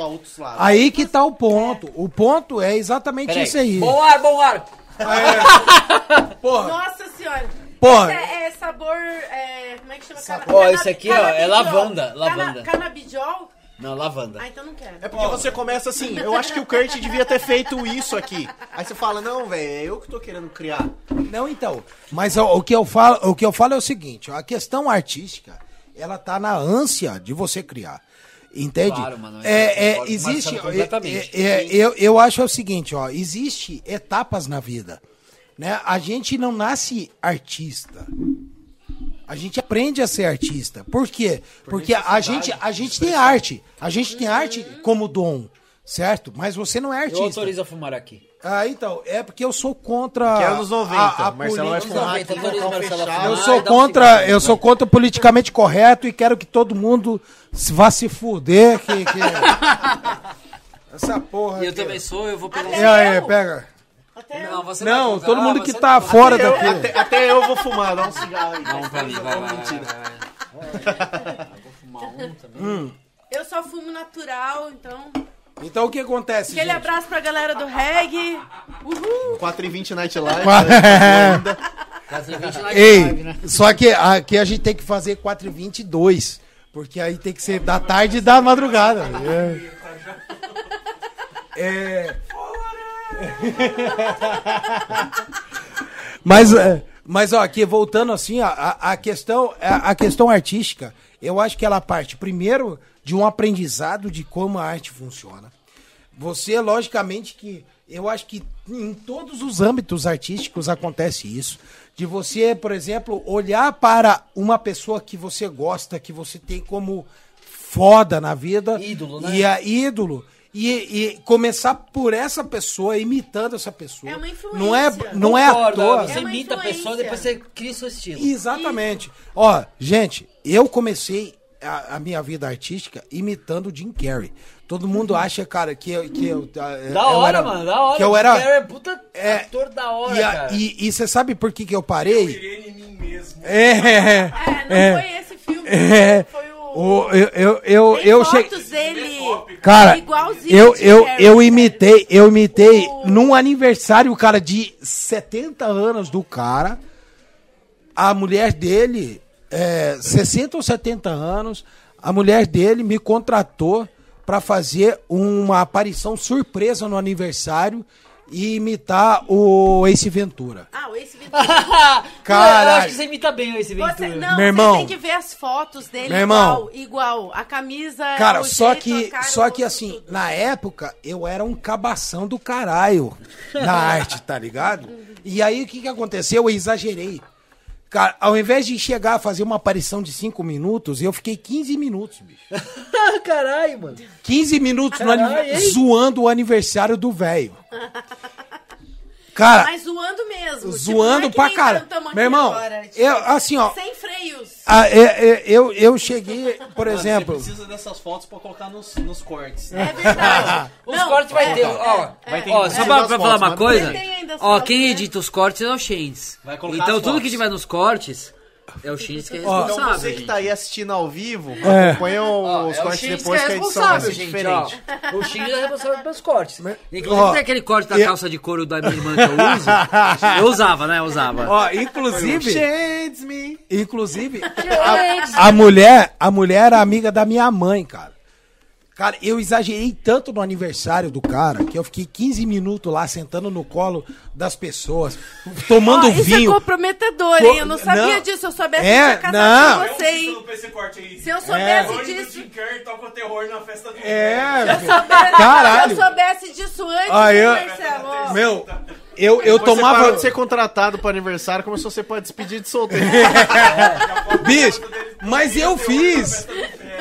Aí que tá o ponto. O ponto é exatamente Peraí. isso aí. Bom ar, bom ar. Porra, Nossa senhora. Porra. Esse é, é sabor. é, como é que chama? Cana- Ó, esse aqui, ó, é canabidiol. lavanda, Cana- lavanda. Não, lavanda. Ah, então não quero. É porque você começa assim, eu acho que o Kurt devia ter feito isso aqui. Aí você fala, não, velho, é eu que tô querendo criar. Não, então. Mas o, o que eu falo, o que eu falo é o seguinte: ó, a questão artística, ela tá na ânsia de você criar. Entende? Claro, mano, É, eu é, o existe. Completamente. é, é, eu, eu acho o seguinte, ó, existe etapas na vida. Né? A gente não nasce artista. A gente aprende a ser artista. Por quê? Porque a gente, a gente tem arte. A gente tem arte como dom, certo? Mas você não é Eu artista. autorizo a fumar aqui. Ah, então, é porque eu sou contra Que é anos 90. a, a Marcelo vai fumar aqui 90, com o Marcelo fechado. vai Eu sou contra, eu sou contra o politicamente correto e quero que todo mundo se vá se fuder que, que- essa porra. E eu aqui. também sou, eu vou pegar E aí, Eu? pega. Até Não, você vai Não, usar. todo Ah, mundo que você tá não- fora Eu- daqui. até, até eu vou fumar, dá um cigarro aí. Não, pra mim, vai, vai, vai, Mentira. vai, vai. Eu vou fumar um também. Eu só fumo natural, então. Então o que acontece? Aquele gente? abraço pra galera do reggae. Uhul! 4h20 Night Live. É. Quase 20 na Ei, live, né? só que aqui a gente tem que fazer 4 e 22 porque aí tem que ser da tarde e da madrugada. É. É. Mas, é, mas ó, aqui voltando assim, a, a, a questão, a, a questão artística, eu acho que ela parte primeiro de um aprendizado de como a arte funciona. Você, logicamente, que eu acho que em todos os âmbitos artísticos acontece isso. De você, por exemplo, olhar para uma pessoa que você gosta, que você tem como foda na vida. Ídolo, né? E a ídolo. E, e começar por essa pessoa, imitando essa pessoa. É uma Não é, influência. não é à Concordo, toa. Você É imita a pessoa, influência. depois você cria seu estilo. Exatamente. Ó, gente, eu comecei a, a minha vida artística imitando o Jim Carrey. Todo mundo acha, cara, que eu. Que eu Da eu hora, era- mano, da hora. Que eu O era. cara é puta é, ator da hora, e, a- cara. e, você sabe por que, que eu parei? Irene em mim mesmo. É. É, não é, foi esse filme. é, Foi o. eu eu, eu, Tem eu fotos cheguei. dele. Cara, igualzinho eu, eu, eu imitei, eu imitei O- num aniversário, cara, de 70 anos do cara. A mulher dele, é, 60 ou 70 anos, a mulher dele me contratou pra fazer uma aparição surpresa no aniversário e imitar o Ace Ventura. Ah, o Ace Ventura. Caralho. Eu acho que você imita bem esse Você, Ventura. não, Meu irmão. você tem que ver as fotos dele Meu irmão. igual, igual. A camisa Cara, o só jeito, que, cara, só o que assim, tudo. na época eu era um cabação do caralho na arte, tá ligado? E aí o que que aconteceu? Eu exagerei. Cara, ao invés de chegar a fazer uma aparição de 5 minutos, eu fiquei 15 minutos, bicho. Caralho, mano. 15 minutos no Caralho, hein? zoando o aniversário do velho. Cara, Mas zoando mesmo. tipo, zoando é que pra nem cara. Meu irmão, agora, tipo, eu, assim, ó. Sem freios. ah, é- é- eu, eu cheguei, por exemplo. Você precisa dessas fotos pra colocar nos, nos cortes. É verdade. Os Não, cortes vai é, ter, ó. é, Vai ter- Ó, só pra, pra fotos, falar uma coisa, ó, quem né? edita os cortes é o Shanes. Vai colocar Então tudo que tiver nos cortes é o Shanes que é Ó, Então responsável. você que tá aí assistindo ao vivo, É. acompanha Ó, os é o cortes Shanes depois que que é a edição vai ser responsável, gente, ó. diferente. O Shanes é responsável pelos cortes. Inclusive Ó, tem aquele corte da calça de couro da minha irmã que eu uso. Eu usava, né? Eu usava. Ó, inclusive, Change me. inclusive, a, a mulher, a mulher era amiga da minha mãe, cara. Cara, eu exagerei tanto no aniversário do cara que eu fiquei 15 minutos lá sentando no colo das pessoas, tomando Ó, isso é vinho. comprometedor, Co- hein? Eu não sabia não. disso. Eu soubesse É, que não. com você, hein? Se eu soubesse Hoje do disso... Carrey toca o terror na festa do É, Se eu soubesse, Caralho. Se eu soubesse disso antes, Ah, eu- Marcelo? meu, eu, eu Depois Você tomava. parou de ser contratado pro aniversário, começou a ser pra despedir de solteiro. Bicho, mas eu fiz.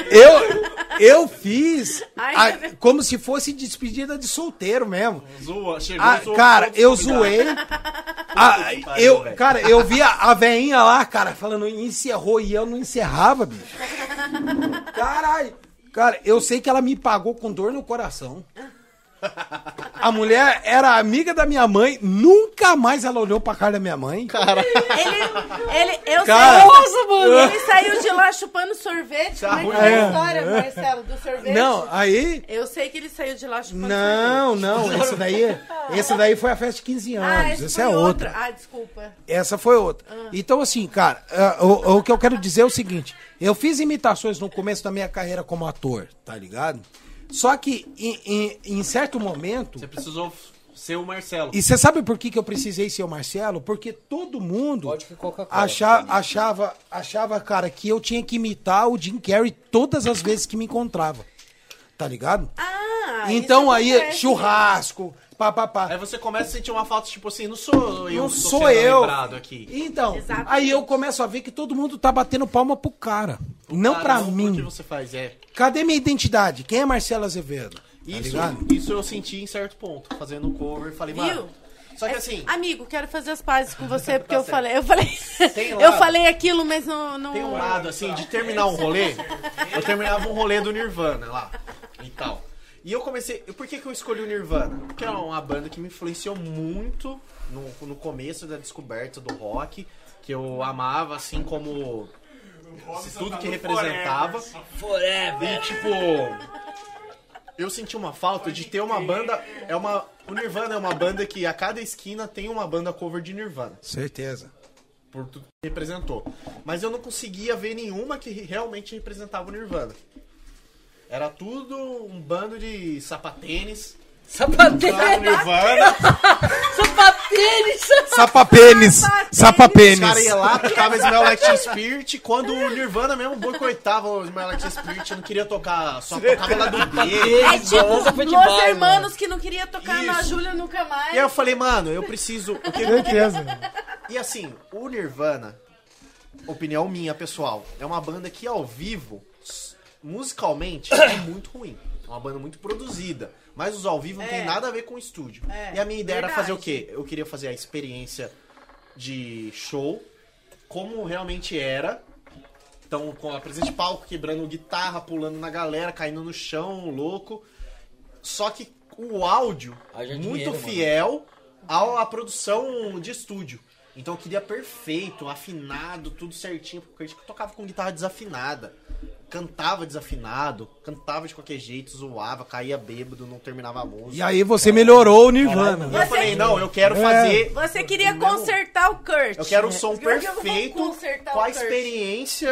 Eu, eu fiz a- como se fosse despedida de solteiro mesmo. Zoa, chegou, Ah, zoou cara, eu zoei. Ah, pariu, eu, cara, eu via a veinha lá, cara, falando encerrou e eu não encerrava, bicho. Caralho. Cara, eu sei que ela me pagou com dor no coração. A mulher era amiga da minha mãe, nunca mais ela olhou pra cara da minha mãe. Ele, ele, eu Cara. sei, Nossa, mano. Ele saiu de lá chupando sorvete. Como é que é É. a história, Marcelo, do sorvete? Não, aí. Eu sei que ele saiu de lá chupando Não, sorvete. não, esse daí, esse daí foi a festa de 15 Ah, anos. esse essa foi é outra. Ah, desculpa. Essa foi outra. Então, assim, cara, ah, o, o que eu quero dizer é o seguinte: eu fiz imitações no começo da minha carreira como ator, tá ligado? Só que em, em- em certo momento. Você precisou ser o Marcelo. E você sabe por que, que eu precisei ser o Marcelo? Porque todo mundo Vodka e Coca-Cola. acha, achava, achava, cara, que eu tinha que imitar o Jim Carrey todas as vezes que me encontrava. Tá ligado? Ah, então aí, acontece. churrasco, papapá. Aí você começa a sentir uma falta, tipo assim, não sou eu Não que sou sendo eu. lembrado aqui. Então, Exatamente. aí eu começo a ver que todo mundo tá batendo palma pro cara. não Cara, pra não mim. porque você faz, é. Cadê minha identidade? Quem é Marcelo Azevedo? Tá Isso, ligado? isso eu senti em certo ponto, fazendo o cover, falei, Viu? mano. Só que É, assim, Amigo, quero fazer as pazes com você, porque Tá eu certo. falei. Eu falei. Eu falei aquilo, mas não. não... tem um lado assim, de terminar um rolê, eu terminava um rolê do Nirvana lá e tal. E eu comecei. Por que, que eu escolhi o Nirvana? Porque é uma banda que me influenciou muito no, no começo da descoberta do rock, que eu amava, assim como tudo que representava. Forever. E tipo, eu senti uma falta de ter uma banda. É uma. O Nirvana é uma banda que a cada esquina tem uma banda cover de Nirvana. Certeza. Por tudo que representou. Mas eu não conseguia ver nenhuma que realmente representava o Nirvana. Era tudo um bando de sapatênis. Sapatênis. Nirvana. Sapatênis. Sapapênis. Os Sapapênis. caras iam lá, tocava Smell Like Teen Spirit. Quando o Nirvana mesmo boicotava o Smell Like Teen Spirit, não queria tocar, só tocava lá do B. É tipo Los Hermanos que não queria tocar na Isso. Júlia nunca mais. E aí eu falei, mano, eu preciso. o que- Certeza. E assim, o Nirvana, opinião minha pessoal, é uma banda que ao vivo, musicalmente, é muito ruim. É uma banda muito produzida. Mas os ao vivo não tem É. nada a ver com o estúdio. É, e a minha ideia era fazer o verdade. quê? Eu queria fazer a experiência de show, como realmente era. Então, com a presença de palco, quebrando guitarra, pulando na galera, caindo no chão, louco. Só que o áudio, muito dinheiro, mano. fiel à, à produção de estúdio. Então eu queria perfeito, afinado, tudo certinho, porque a gente tocava com guitarra desafinada. Cantava desafinado, cantava de qualquer jeito, zoava, caía bêbado, não terminava a música. E aí você melhorou o Nirvana. E eu falei, não, eu quero É. fazer. Você queria o mesmo- consertar o Kurt. Eu quero um som Eu quero perfeito com a o experiência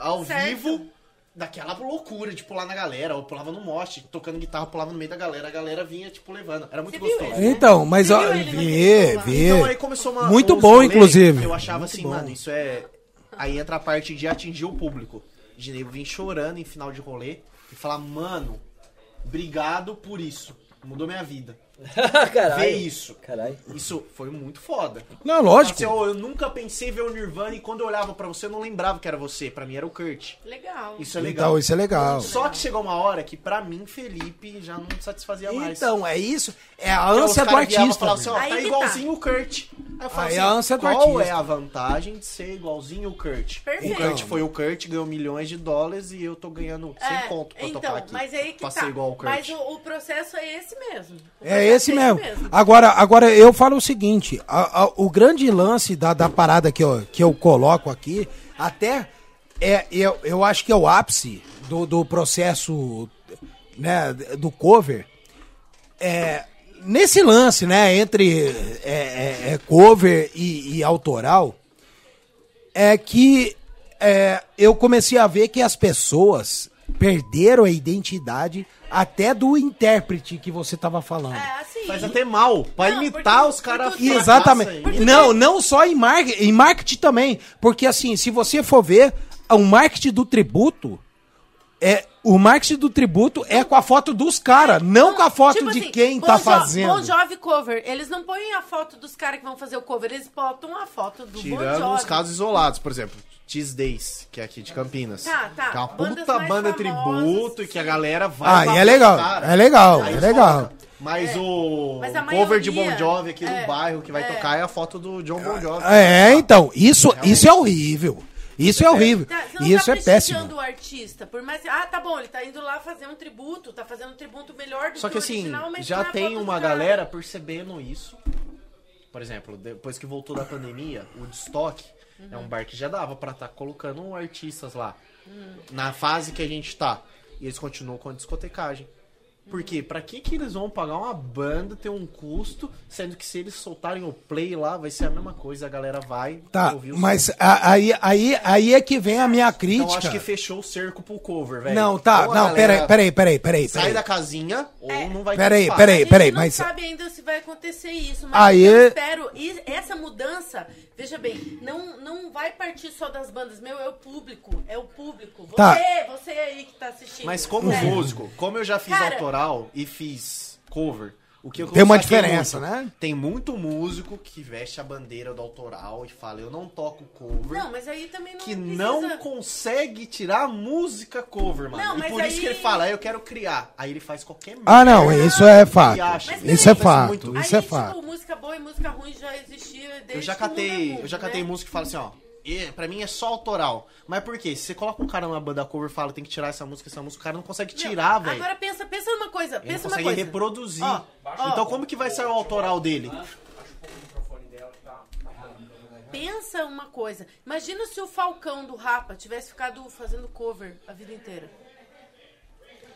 ao Certo. vivo daquela loucura de pular na galera. Eu pulava no moste, tocando guitarra, pulava no meio da galera, a galera vinha, tipo, levando. Era muito Você viu gostoso. ele? Então, mas Você ó, viu ele naquele vê, som vê. Então aí começou uma. Muito bom, rolê inclusive. Eu achava Muito assim, bom. mano, isso é. Aí entra a parte de atingir o público. De nego vir chorando em final de rolê e falar, mano, obrigado por isso. Mudou minha vida. Caralho. ver isso. Caralho. Isso foi muito foda. Não, lógico. Assim, ó, eu nunca pensei ver o Nirvana e quando eu olhava pra você eu não lembrava que era você. Pra mim era o Kurt. Legal. Isso é legal. Então, isso é legal. Só que chegou uma hora que pra mim, Felipe, já não satisfazia mais. Então, é isso. É a ânsia do caras viavam e artista. falavam assim, ó, Aí tá que igualzinho o Kurt. Aí eu falava Aí assim, a ânsia do qual artista. é a vantagem de ser igualzinho o Kurt? Perfeito. O Kurt foi o Kurt, ganhou milhões de dólares e eu tô ganhando 100 É, conto pra então, tocar aqui. mas aí que pra tá. ser igual o Kurt. Mas o, o processo é esse mesmo. É processo esse mesmo. Agora, agora eu falo o seguinte: a- a- o grande lance da, da parada que eu, que eu coloco aqui, até é, eu, eu acho que é o ápice do, do processo né, do cover. É, nesse lance, né, entre é, é, é, cover e, e autoral, é que é, eu comecei a ver que as pessoas perderam a identidade até do intérprete que você tava falando. É, assim. Faz até mal. Pra Não, imitar porque- os caras. Exatamente. Porque- Não, não só em, mar... em marketing também. Porque assim, se você for ver, o marketing do tributo. É, o marketing do tributo é com a foto dos caras, não com a foto Tipo de assim, quem Bon tá Jo- fazendo. Bon Jovi cover. Eles não põem a foto dos caras que vão fazer o cover, eles botam a foto do Bon Tirando Jovi. os casos isolados, por exemplo, Cheese Days, que é aqui de Campinas. Tá, tá. Que é uma puta banda famosas, tributo e que a galera vai. Ah, e é legal, cara. é legal, Aí é foca. legal. Mas o Mas a cover de Bon maioria- Jovi aqui é, no bairro que vai é. tocar é a foto do John Bon Jovi. É, então, isso, isso é horrível. Isso é horrível. Tá, Isso tá é péssimo. o artista, por mais ah, tá bom, ele tá indo lá fazer um tributo, tá fazendo um tributo melhor do Só que o assim, original, mas já é tem uma galera percebendo isso. Por exemplo, depois que voltou da pandemia, o Woodstock é Uhum. um bar que já dava pra estar colocando artistas lá. Uhum. Na fase que a gente tá. E eles continuam com a discotecagem. Por quê? Pra que, que eles vão pagar uma banda, ter um custo, sendo que se eles soltarem o play lá, vai ser a mesma coisa, a galera vai Tá, ouvir o mas a- aí, aí, aí é que vem a minha Então crítica. acho que fechou o cerco pro cover, velho. Não, tá, não, peraí, peraí, peraí, peraí. Sai peraí. da casinha, ou É. não vai Peraí, peraí. A gente não mas- sabe ainda se vai acontecer isso, mas Aí- eu espero. e essa mudança, veja bem, não, não vai partir só das bandas, meu, é o público. É o público. Você, Tá. você aí que tá assistindo. Mas como Sério. músico, como eu já fiz Cara- autoral e fiz cover, o que eu Tem uma diferença, muito, né? Tem muito músico que veste a bandeira do autoral e fala, eu não toco cover. Não, mas aí também não que precisa... não consegue tirar a música cover, mano. Não, e por isso aí- que ele fala, "Ah, eu quero criar. Aí ele faz qualquer Ah, não, isso é fato. acha. Mas Isso é peraí, fato, muito. isso é aí, fato. tipo, música boa e música ruim já existia desde Eu já é catei, mundo, eu já catei né? música que fala assim, ó. Pra mim é só autoral. Mas por quê? Se você coloca um cara numa banda cover e fala, tem que tirar essa música, essa música, o cara não consegue tirar, velho. Agora pensa, pensa numa coisa, Ele não pensa uma consegue coisa. reproduzir. Ó, ó. Então como que vai sair o autoral dele? Pensa uma coisa. Imagina se o Falcão do Rapa tivesse ficado fazendo cover a vida inteira.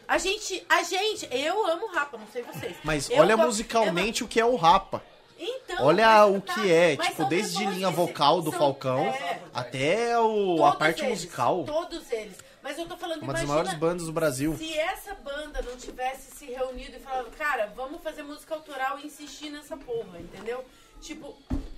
A gente, a gente, eu amo Rapa, não sei vocês. Mas Eu olha gosto- musicalmente o que é o Rapa. Então, Olha o tá, que é, mas tipo, desde linha vocal do são- Falcão é, até o, a parte eles, musical. Todos eles. Mas eu tô falando, Uma das maiores bandas do Brasil. se essa banda não tivesse se reunido e falado, cara, vamos fazer música autoral e insistir nessa porra, entendeu? Tipo,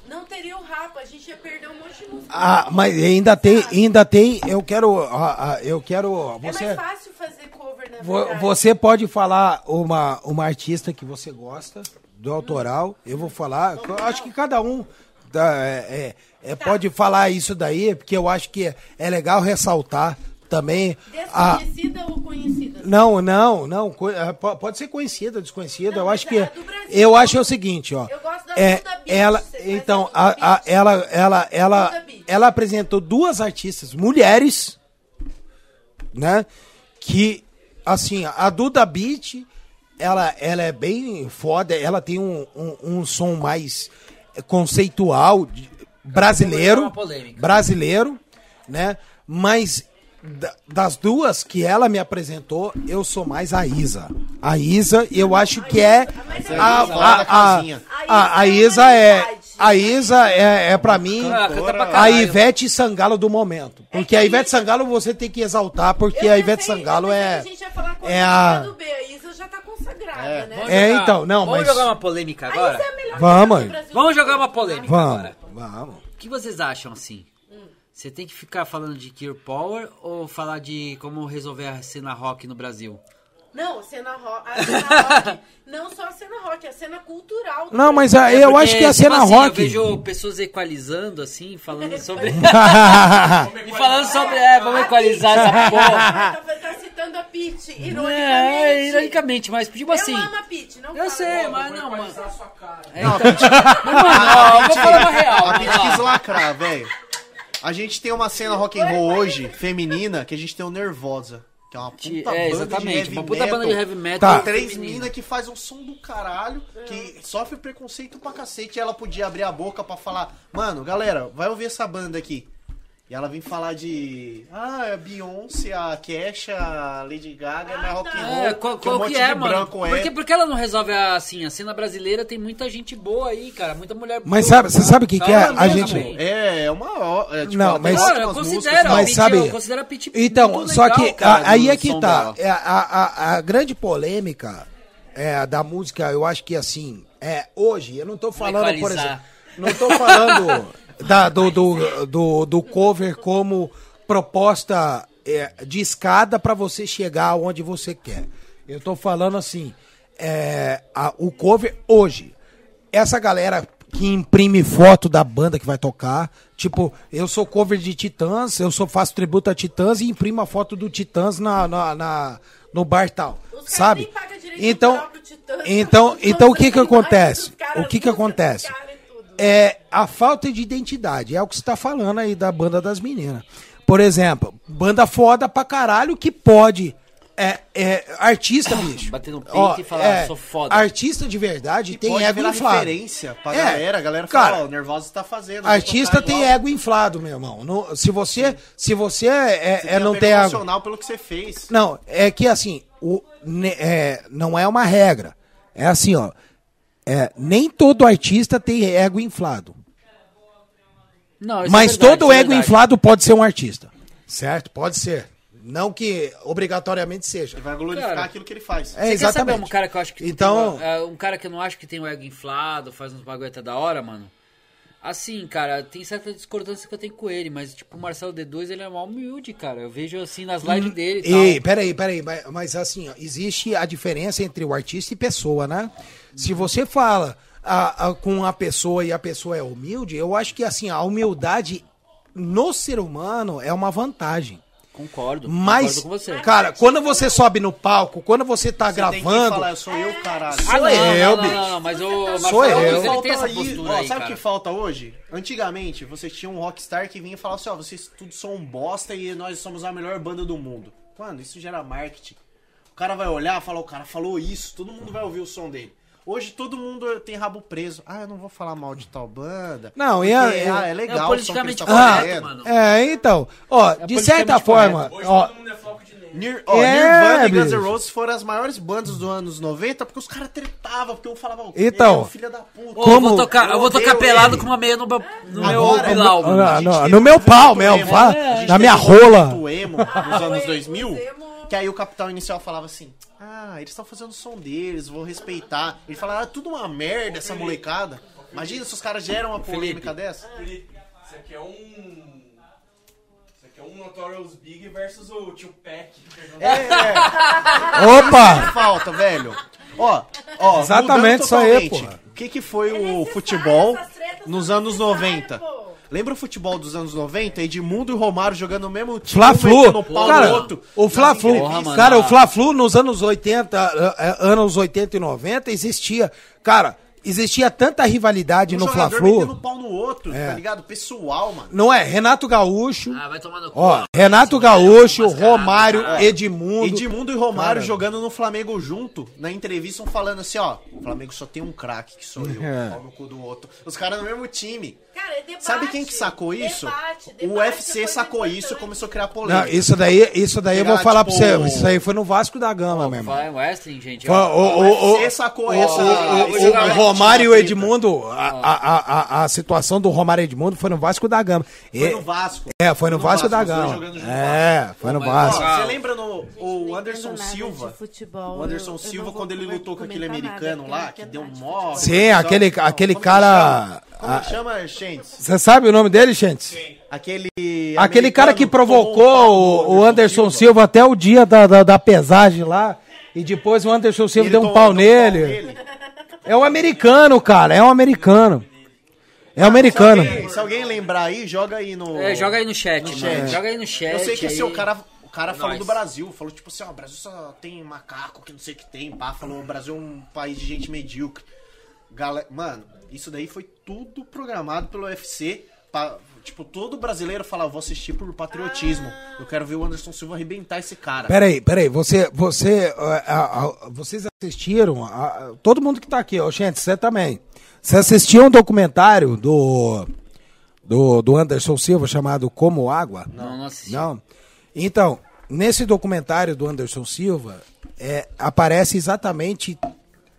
não teria o rapa, a gente ia perder um monte de música. Ah, mas ainda tem, ainda tem, eu quero, ah, ah, eu quero, é você, mais fácil fazer cover, na verdade. você pode falar uma, uma artista que você gosta do autoral, eu vou falar, eu acho que cada um é, é, é, pode falar isso daí, porque eu acho que é, é legal ressaltar também a, Desconhecida ou conhecida? Não, não, não. po- Pode ser conhecida, desconhecida. Não, eu acho que. a. Eu acho o seguinte, ó. Eu gosto da é, Duda ela, então, a a, a- ela, ela, ela, ela apresentou duas artistas, mulheres, né? Que, assim, a Duda Beat, ela, ela é bem foda. Ela tem um, um, um som mais conceitual, de- brasileiro, polêmica. brasileiro, né? Mas das duas que ela me apresentou, eu sou mais a Isa. A Isa, eu acho que é Mas a, a a, Isa- a, a, Isa é é a Isa é, é para mim a. Ivete Sangalo do momento. Porque que a Ivete Sangalo você tem que exaltar, porque a Ivete Sangalo é é do a lado B, a Isa já tá consagrada, É. né? É, jogar- então, não, Vamos mas- jogar uma polêmica A agora? Isa é Vamos. Vamos jogar uma polêmica Vamos, agora. vamos. O que vocês acham assim? Você tem que ficar falando de Gear Power ou falar de como resolver a cena rock no Brasil? Não, cena rock, a cena rock, não só a cena rock, a cena cultural. Não, mas a- eu Porque, acho que a tipo cena assim, rock. Eu vejo pessoas equalizando, assim, falando sobre. e falando sobre. É, vamos equalizar essa porra. Ah, tá, tá citando a Pitty, ironicamente. É, ironicamente, mas tipo assim. Eu amo a Pitty, não Eu sei, mas não, mano. sua cara. É, então, mas, mano, eu vou falar uma real. A ó. quis lacrar, velho. A gente tem uma cena rock and roll hoje, feminina, que a gente tem o Nervosa. Que é uma puta É, banda de exatamente. heavy Uma puta metal. banda de heavy metal. Tá. Três minas que faz um som do caralho, que sofre preconceito pra cacete. E ela podia abrir a boca pra falar, mano, galera, vai ouvir essa banda aqui. E ela vem falar de. Ah, é a Beyoncé, a Kesha, a Lady Gaga, não é rock and roll. É, qual, que um qual monte que é, de mano? branco é. Porque, porque ela não resolve a, assim, a cena brasileira tem muita gente boa aí, cara. Muita mulher Mas boa. sabe- você sabe o que que é? A mesmo, gente-. É, é uma. É, tipo, Não, mas- Cara, eu considero, Mas sabe- eu considero a Então, muito só legal, que cara, aí é que tá. É, a, a, a grande polêmica é, da música, eu acho que assim, é hoje, eu não tô falando, por exemplo, não tô falando da, do, do, do, do cover como proposta é, de escada pra você chegar onde você quer. Eu tô falando assim, é, a- o cover hoje, essa galera que imprime foto da banda que vai tocar, tipo, eu sou cover de Titãs, eu sou faço tributo a Titãs e imprimo a foto do Titãs na, na, na- no bar tal, Os sabe? Então, então, então o que que acontece? O que que acontece? É a falta de identidade, é o que você tá falando aí da banda das meninas. Por exemplo, banda foda pra caralho que pode é, é artista, bicho. Bater no peito e falar, "Sou foda". Artista de verdade E tem pode ego virar inflado. referência pra É, galera. A galera cara, fala, ó, o Nervosa tá fazendo. Artista tem igual. ego inflado, meu irmão. Não- se você, se você é, Você é- não apego tem ego, emocional pelo que você fez. não, é que assim, o, ne- é, não é uma regra. É assim, ó. É, nem todo artista tem ego inflado. Não, isso Mas é verdade, todo é ego verdade. inflado pode ser um artista. Certo? Pode ser. Não que obrigatoriamente seja. Ele vai glorificar Cara, aquilo que ele faz. É, Você quer exatamente. saber um cara que eu acho que Então- tem, é, um cara que eu não acho que tem o ego inflado, faz uns bagulho até da hora, mano. Assim, cara, tem certa discordância que eu tenho com ele, mas tipo, o Marcelo D2, ele é mal humilde, cara. Eu vejo assim nas lives dele e Hum, E, tal. peraí, peraí, mas, mas assim, ó, existe a diferença entre o artista e pessoa, né? Se você fala a- a- com a pessoa e a pessoa é humilde, eu acho que assim, a humildade no ser humano é uma vantagem. Concordo, Mas, concordo com você. cara, quando você sobe no palco, quando você tá Você tem que gravando. falar, eu sou eu, caralho. Ah, não, eu, não, não, bicho. não, não, mas o Sou Marcelo eu. D2, ele tem essa postura ó, aí, sabe o que falta hoje? Antigamente, você tinha um rockstar que vinha e falava assim, ó, vocês tudo são um bosta e nós somos a melhor banda do mundo. Mano, isso gera marketing. O cara vai olhar e falar, o cara falou isso, todo mundo vai ouvir o som dele. Hoje todo mundo tem rabo preso. Ah, eu não vou falar mal de tal banda. Não, e a- e- ah, é É legal eles politicamente Ah, correto, mano. É, então, ó, de politicamente certa forma, correto. Hoje ó, todo mundo é floco de. Nir, ó, É, Nirvana e Guns. N' Roses foram as maiores bandas dos anos 90 porque os caras tretavam, porque um falava, "Ô, Então, é o filho da puta. Como- eu vou tocar, eu vou tocar pelado ele. com uma meia no, meu- no meu Agora, Bilal, mano. no- no- no meu pau movimento mesmo, emo, fala, né? A gente na minha rola. emo nos anos Emo, 2000, emo. Que aí o Capital Inicial falava assim, ah, eles estão fazendo o som deles, vou respeitar. Ele falava, ah, tudo uma merda essa molecada. Imagina se os caras geram uma polêmica dessa. Felipe, isso aqui é um. Isso aqui é um Notorious Big versus o Tio Peck. É, opa! falta, velho. Ó, ó, Exatamente isso aí, porra. O que, que foi É o futebol nos anos necessárias, 90? Lembra o futebol dos anos 90? Edmundo e Romário jogando no mesmo time, um Fla-Flu, cara, o Fla-Flu, cara, o. Fla-Flu nos anos 80, eh, eh, anos 80 e 90 existia, cara, existia tanta rivalidade Um no Fla-Flu, pau no outro, É. tá ligado? Pessoal, mano. não é? Renato Gaúcho, Ah, vai tomar no cu. ó, Renato Gaúcho, Romário, cara. Edmundo, Edmundo e Romário Cara. jogando no Flamengo junto, na entrevista, um falando assim, ó, o Flamengo só tem um craque, que sou eu, É. pau no cu do outro. Os caras no mesmo time. Cara, é debate, Sabe quem que sacou isso? debate, o UFC sacou isso e começou a criar Não, polêmica. isso daí, isso daí eu vou falar pra tipo, você, isso aí foi no Vasco da Gama, meu irmão. Vai, Wrestling, gente. O, o, o, Você sacou o- essa- o- o- o Romário e o da. Edmundo, a, a, a, a situação do Romário e Edmundo foi no Vasco da Gama. Foi no Vasco. É, foi no, Vasco, da os dois Gama. É, foi no Vasco. você lembra no o Anderson Silva? O Anderson Silva, não quando ele lutou com aquele americano lá, não que deu de mó. Sim, aquele, Não, cara. Como que chama, Shentes? Você sabe o nome dele, gente? Aquele. Aquele cara que um provocou pau o, o Anderson Silva até o dia da, da, da pesagem lá. e depois o Anderson Silva Ele deu um pau deu um nele. É um americano, cara, é um americano. É um americano. Se alguém, se alguém lembrar aí, joga aí no. É, joga aí no chat, No mano. chat. Joga aí no chat. Eu sei que aí. assim, o cara, o cara falou Nós. do Brasil, falou tipo assim, ó, o Brasil só tem macaco que não sei o que tem, pá, falou o Brasil é um país de gente medíocre. Gale... Mano, isso daí foi tudo programado pelo UFC. Pra, tipo, todo brasileiro fala, vou assistir por patriotismo. Eu quero ver o Anderson Silva arrebentar esse cara. Peraí, peraí, você, você, ah, ah, ah, vocês assistiram, ah, ah, todo mundo que tá aqui, ó, gente, você também. Você assistiu um documentário do, do, do Anderson Silva chamado Como Água? Não, não assisti. Não. Então, nesse documentário do Anderson Silva, é, aparece exatamente,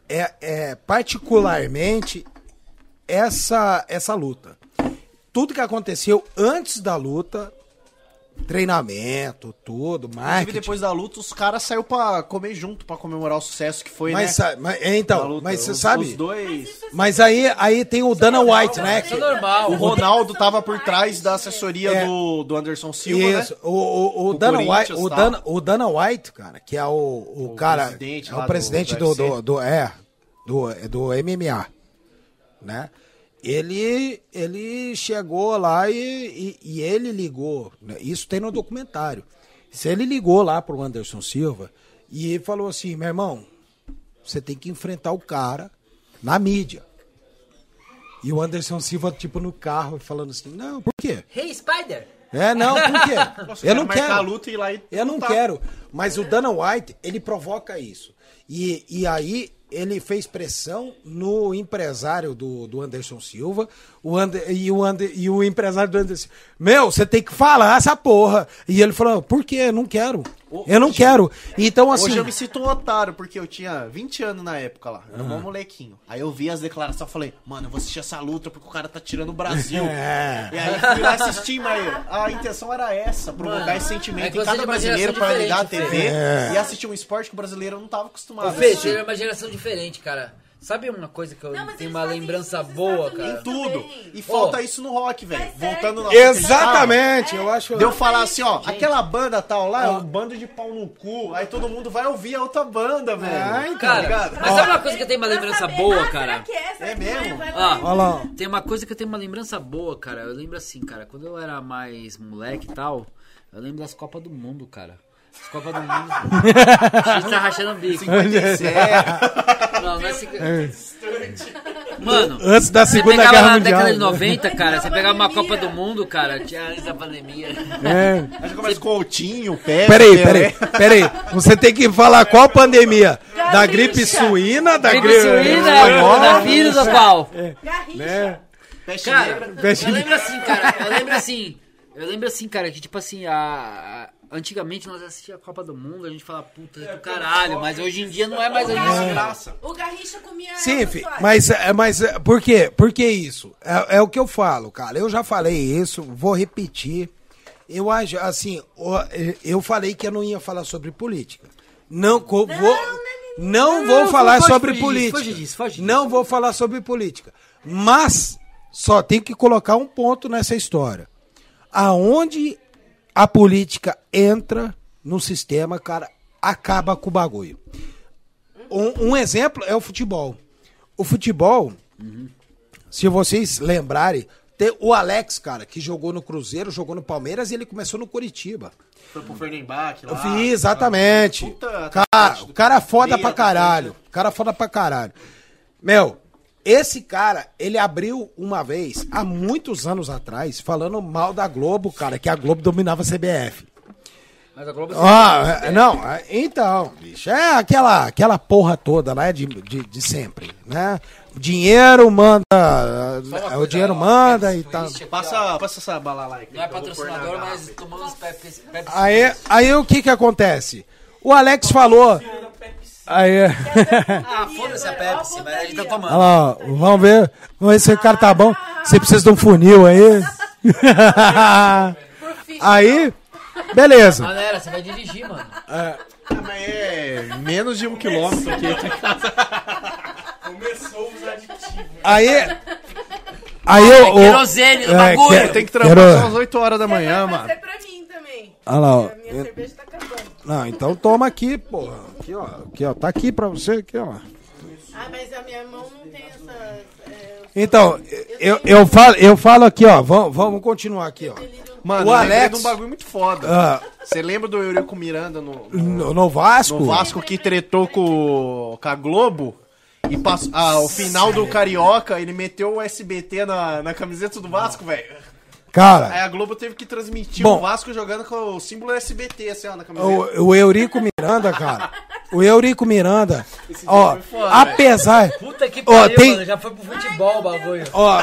é, é, particularmente, essa, essa luta. Tudo que aconteceu antes da luta, treinamento, tudo, Inclusive, marketing. depois da luta, os caras saíram pra comer junto, pra comemorar o sucesso que foi, Mas, né? mas- é, então, luta. mas você Os- sabe? Os dois... Mas aí, aí tem o Dana White, né? Isso é que- normal. O Ronaldo tava por trás da assessoria É. do, do Anderson Silva, Isso, né? o, o, o, Do Dana White, o. Dana, o Dana White, cara, que é o, o, O cara, presidente é o presidente do do, do, do- é, do, é do MMA, né? Ele, ele chegou lá e, e, e ele ligou, né? isso tem no documentário. Se ele ligou lá pro Anderson Silva e ele falou assim, meu irmão, você tem que enfrentar o cara na mídia. E o Anderson Silva, tipo, no carro, falando assim, não, por quê? Hey, Spider! É, não, por quê? Nossa, eu não quero. a luta e ir lá e Eu não quero. Mas o Dana White, ele provoca isso. E, e aí ele fez pressão no empresário do, do Anderson Silva o Ander, e, o Ander, e o empresário do Anderson Meu, você tem que falar essa porra. E ele falou, por quê? Não quero. Eu não quero. Então, assim... Hoje eu me sinto um otário, porque eu tinha 20 anos na época lá. Eu era um molequinho. Aí eu vi as declarações e falei, mano, eu vou assistir essa luta porque o cara tá tirando o Brasil. É. E aí fui lá assistir, mas a intenção era essa, provocar esse é sentimento que em cada é brasileiro pra ligar a TV Fê. e assistir um esporte que o brasileiro não tava acostumado Ô, a Fê, assistir. você é uma geração diferente, cara. Sabe uma coisa que eu Não, tenho uma lembrança boa, Estados cara? Unidos. Tudo. também. E falta isso no rock, velho. É. Voltando na Exatamente, eu acho... Deu falar assim, ó, aquela banda tal lá é um bando de pau no cu. Aí todo mundo vai ouvir a outra banda, velho. Ah, então. Cara, ligado? mas sabe uma coisa que eu tenho uma lembrança saber, boa, ah, cara? é? É mesmo? Ah. lá. Olha lá. Tem uma coisa que eu tenho uma lembrança boa, cara. Eu lembro assim, cara, quando eu era mais moleque e tal, eu lembro das Copas do Mundo, cara. As Copas do Mundo. A gente tá rachando o bico. Não, não é cinco- Mano, Antes da você Segunda pegava Guerra na Mundial. década de 90, cara, você pegava uma Copa do Mundo, cara, tinha antes da pandemia. É. Aí já começa com o Coutinho, Pepe, Peraí, peraí, peraí. Você tem que falar qual pandemia? Da gripe suína, da Gripe gripe suína, espanhola? da vírus ou qual? Garrincha. Peste Cara. Peste eu lembro assim, cara, eu lembro assim, eu lembro assim, cara, que tipo assim, a, a- antigamente nós assistíamos a Copa do Mundo, a gente falava, puta, é do caralho, mas hoje em dia não é mais isso. Graça. O Garrincha comia. Sim, fi, mas, é, mas é, por quê? Por que isso? É, é o que eu falo, cara. Eu já falei isso, vou repetir. Eu acho, assim, eu falei que eu não ia falar sobre política. Não, vou, não vou Não, falar foge sobre política. foge disso, foge disso. Não vou falar sobre política. Mas só tem que colocar um ponto nessa história. Aonde a política entra no sistema, cara, acaba com o bagulho. Um, um exemplo é o futebol. O futebol, se vocês lembrarem, tem o Alex, cara, que jogou no Cruzeiro, jogou no Palmeiras e ele começou no Curitiba. Foi pro Fernembach lá. Fiz, exatamente. Puta Cara, o cara foda meia pra caralho. O cara foda pra caralho. Meu, esse cara, ele abriu uma vez, há muitos anos atrás, falando mal da Globo, cara, que a Globo dominava a CBF. Mas a Globo Ah, é, não, é, então, bicho, é aquela, aquela porra toda, né, de, de, de sempre, né? Dinheiro manda, é, o dinheiro manda e tal. Passa, passa essa bala lá. Não é patrocinador, mas tomamos Pepsi. Pepsi. Aí, aí o que que acontece? O Alex falou... Aí, Ah, foda-se a Pepsi, mas a gente tá tomando. olha lá, ó, vamos ver, vamos ver se o cara tá bom. Você precisa de um funil aí. aí, beleza. Galera, você vai dirigir, mano. Mas é menos de um quilômetro aqui. Começou os aditivos. Aí, aí o... o- querosene no bagulho. Tem que só às 8 horas da manhã, Vai mano. ser pra mim também. Olha lá, ó. A minha cerveja tá. Não, então toma aqui, porra. Aqui, ó. Aqui, ó. Tá aqui pra você, aqui, ó. Ah, mas a minha mão não tem essa. é, Então, eu, eu, falo, eu falo aqui, ó. Vamos, vamos continuar aqui, ó. Mano, O eu Alex- de um bagulho muito foda. Ah, Você lembra do Eurico Miranda no, no, no, no Vasco? no Vasco que tretou com, com a Globo? E passou, ah, o final do Carioca, ele meteu o SBT na, na camiseta do Vasco, velho. Aí Cara, a Globo teve que transmitir Bom. o Vasco jogando com o símbolo SBT, assim, ó, na camiseta. o, o Eurico Miranda, cara. O Eurico Miranda, ó, foi foda, apesar. Puta que Ó, pariu, tem- mano. Já foi pro futebol o bagulho. Ó,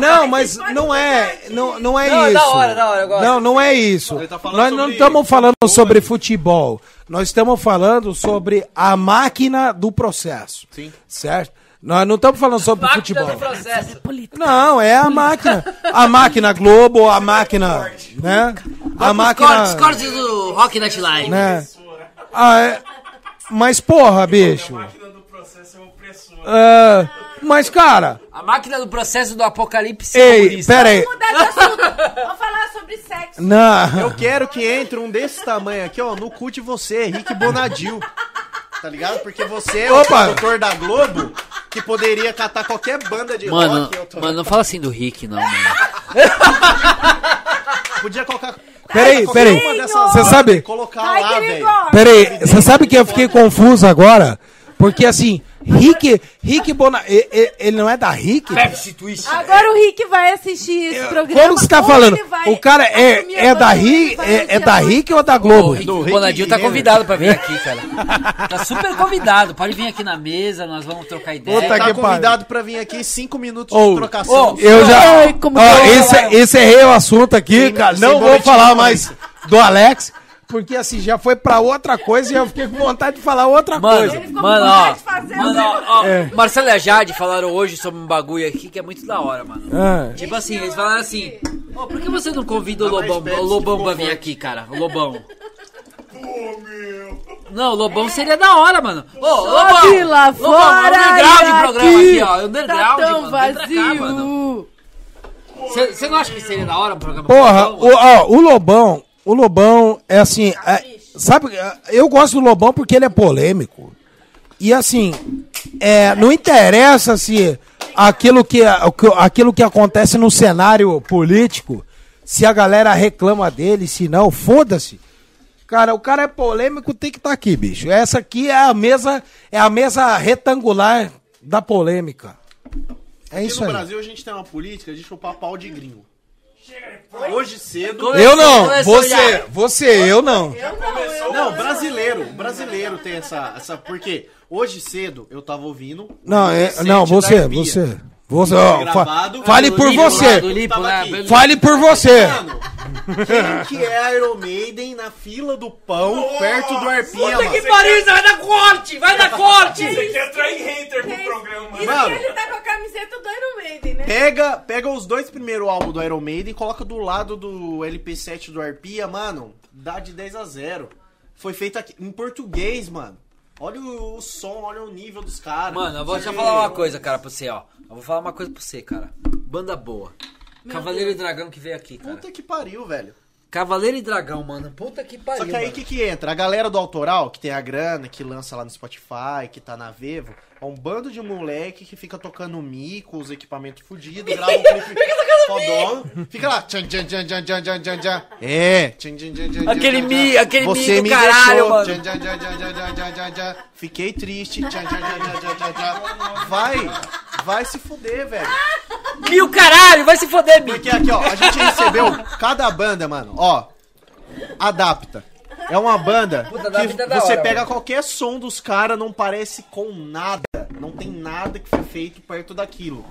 não, mas não é, não, não é Não, isso. da hora, da hora, gosto. Não, não é isso. Tá Nós não sobre estamos falando sobre futebol. Nós estamos falando sobre a máquina do processo. Sim. Certo? Nós não estamos falando sobre Máquina futebol. do processo. Não, é a máquina. A máquina Globo, a máquina, né? A máquina, cortes do Rock Night Live. né? Ah, é- Mas porra, bicho. A máquina do processo é opressora. Ah, mas cara, A máquina do processo do apocalipse ei, pera aí. Vamos mudar de assunto. Vamos falar sobre sexo. Não. Eu quero que entre um desse tamanho aqui, ó, no cu de você, Rick Bonadil. Tá ligado? Porque você é Opa. o produtor da Globo que poderia catar qualquer banda de Mano, rock. eu tô- mano, não fala assim do Rick, não, mano. Podia colocar. Peraí, peraí. Você sabe- Colocar Ai, lá, velho. Peraí, você sabe que eu fiquei confuso agora? Porque assim, Rick, Rick Bona, ele não é da Rick? Pepsi Twist. Agora o Rick vai assistir esse programa. Como que você tá falando? O cara é, é da Rick, é, é da. Rick ou da O Globo? Rick Bonadil tá convidado pra vir aqui, cara. Tá super convidado. Pode vir aqui na mesa, nós vamos trocar ideia. Puta Tá convidado pra vir aqui cinco minutos de trocação. Eu já, Ai, como ó, que eu- esse, encerrei o assunto aqui, cara. Não vou falar mais do Alex, porque assim já foi pra outra coisa e eu fiquei com vontade de falar outra Mano, coisa. Ele ficou mano, com ó, vontade de fazer mano, ó, ó, É. Marcelo e a Jade falaram hoje sobre um bagulho aqui que é muito da hora, mano. Ah. Tipo assim, eles falaram assim, ó, por que você não convida o Lobão, o Lobão ficou pra vir forte. aqui, cara, o Lobão. Não, o Lobão seria da hora, mano. Ô, Lobão, Sobe lá Lobão, fora underground e programa aqui, ó, Tá underground, tão mano, vazio. Você não acha que seria da hora um programa Porra, Lobão, o, ó, o Lobão, o Lobão é assim, é- sabe, eu gosto do Lobão porque ele é polêmico. E assim, é, não interessa se aquilo que, aquilo que acontece no cenário político, se a galera reclama dele, se não, foda-se. Cara, o cara é polêmico, tem que estar aqui, bicho. Essa aqui é a mesa, é a mesa retangular da polêmica. É Aqui isso no aí. Brasil a gente tem uma política de chupar pau de gringo. Hoje cedo. Eu não, Começou você, já. você, eu não. Não, brasileiro. Brasileiro tem essa. essa porque hoje cedo eu tava ouvindo. Não, é, não, você, você. Você, ó, fa- Gravado. fale por Lipo lá, você. Lipo, né? Pelo- Fale por você. Mano, quem que é Iron Maiden na fila do pão perto do Arpia, Puta que pariu, vai dar corte, vai dar corte. Você quer atrair hater pro programa. Isso Mano. que ele tá com a camiseta do Iron Maiden, né? Pega, pega os dois primeiros álbuns do Iron Maiden e coloca do lado do LP7 do Arpia, mano. Dá de 10 a 0. Foi feito aqui em português, mano. Olha o, som, olha o nível dos caras. Mano, eu vou te falar uma coisa, cara, pra você, ó. Eu vou falar uma coisa pra você, cara. Banda boa. Cavaleiro e Dragão que veio aqui, cara. Puta que pariu, velho. Cavaleiro e Dragão, mano. Puta que pariu. Só que aí o que, que entra? A galera do autoral, que tem a grana, que lança lá no Spotify, que tá na Vevo, é um bando de moleque que fica tocando mico, os equipamentos fudidos, grava um clipe fodão. Fica lá. Tchan, tchan, tchan, tchan, tchan, tchan, tchan. É. Tchan, tchan, tchan, tchan, aquele mi, aquele mi do caralho, deixou. mano. Fiquei triste. Tchan, tchan, tchan, tchan, tchan, tchan. Vai vai se fuder, velho. Mil caralho, vai se foder, Mil. Porque aqui, ó, a gente recebeu cada banda, mano, ó. Adapta. É uma banda Puta, que Adapta é você hora, pega mano. qualquer som dos caras, não parece com nada. Não tem nada que foi feito perto daquilo.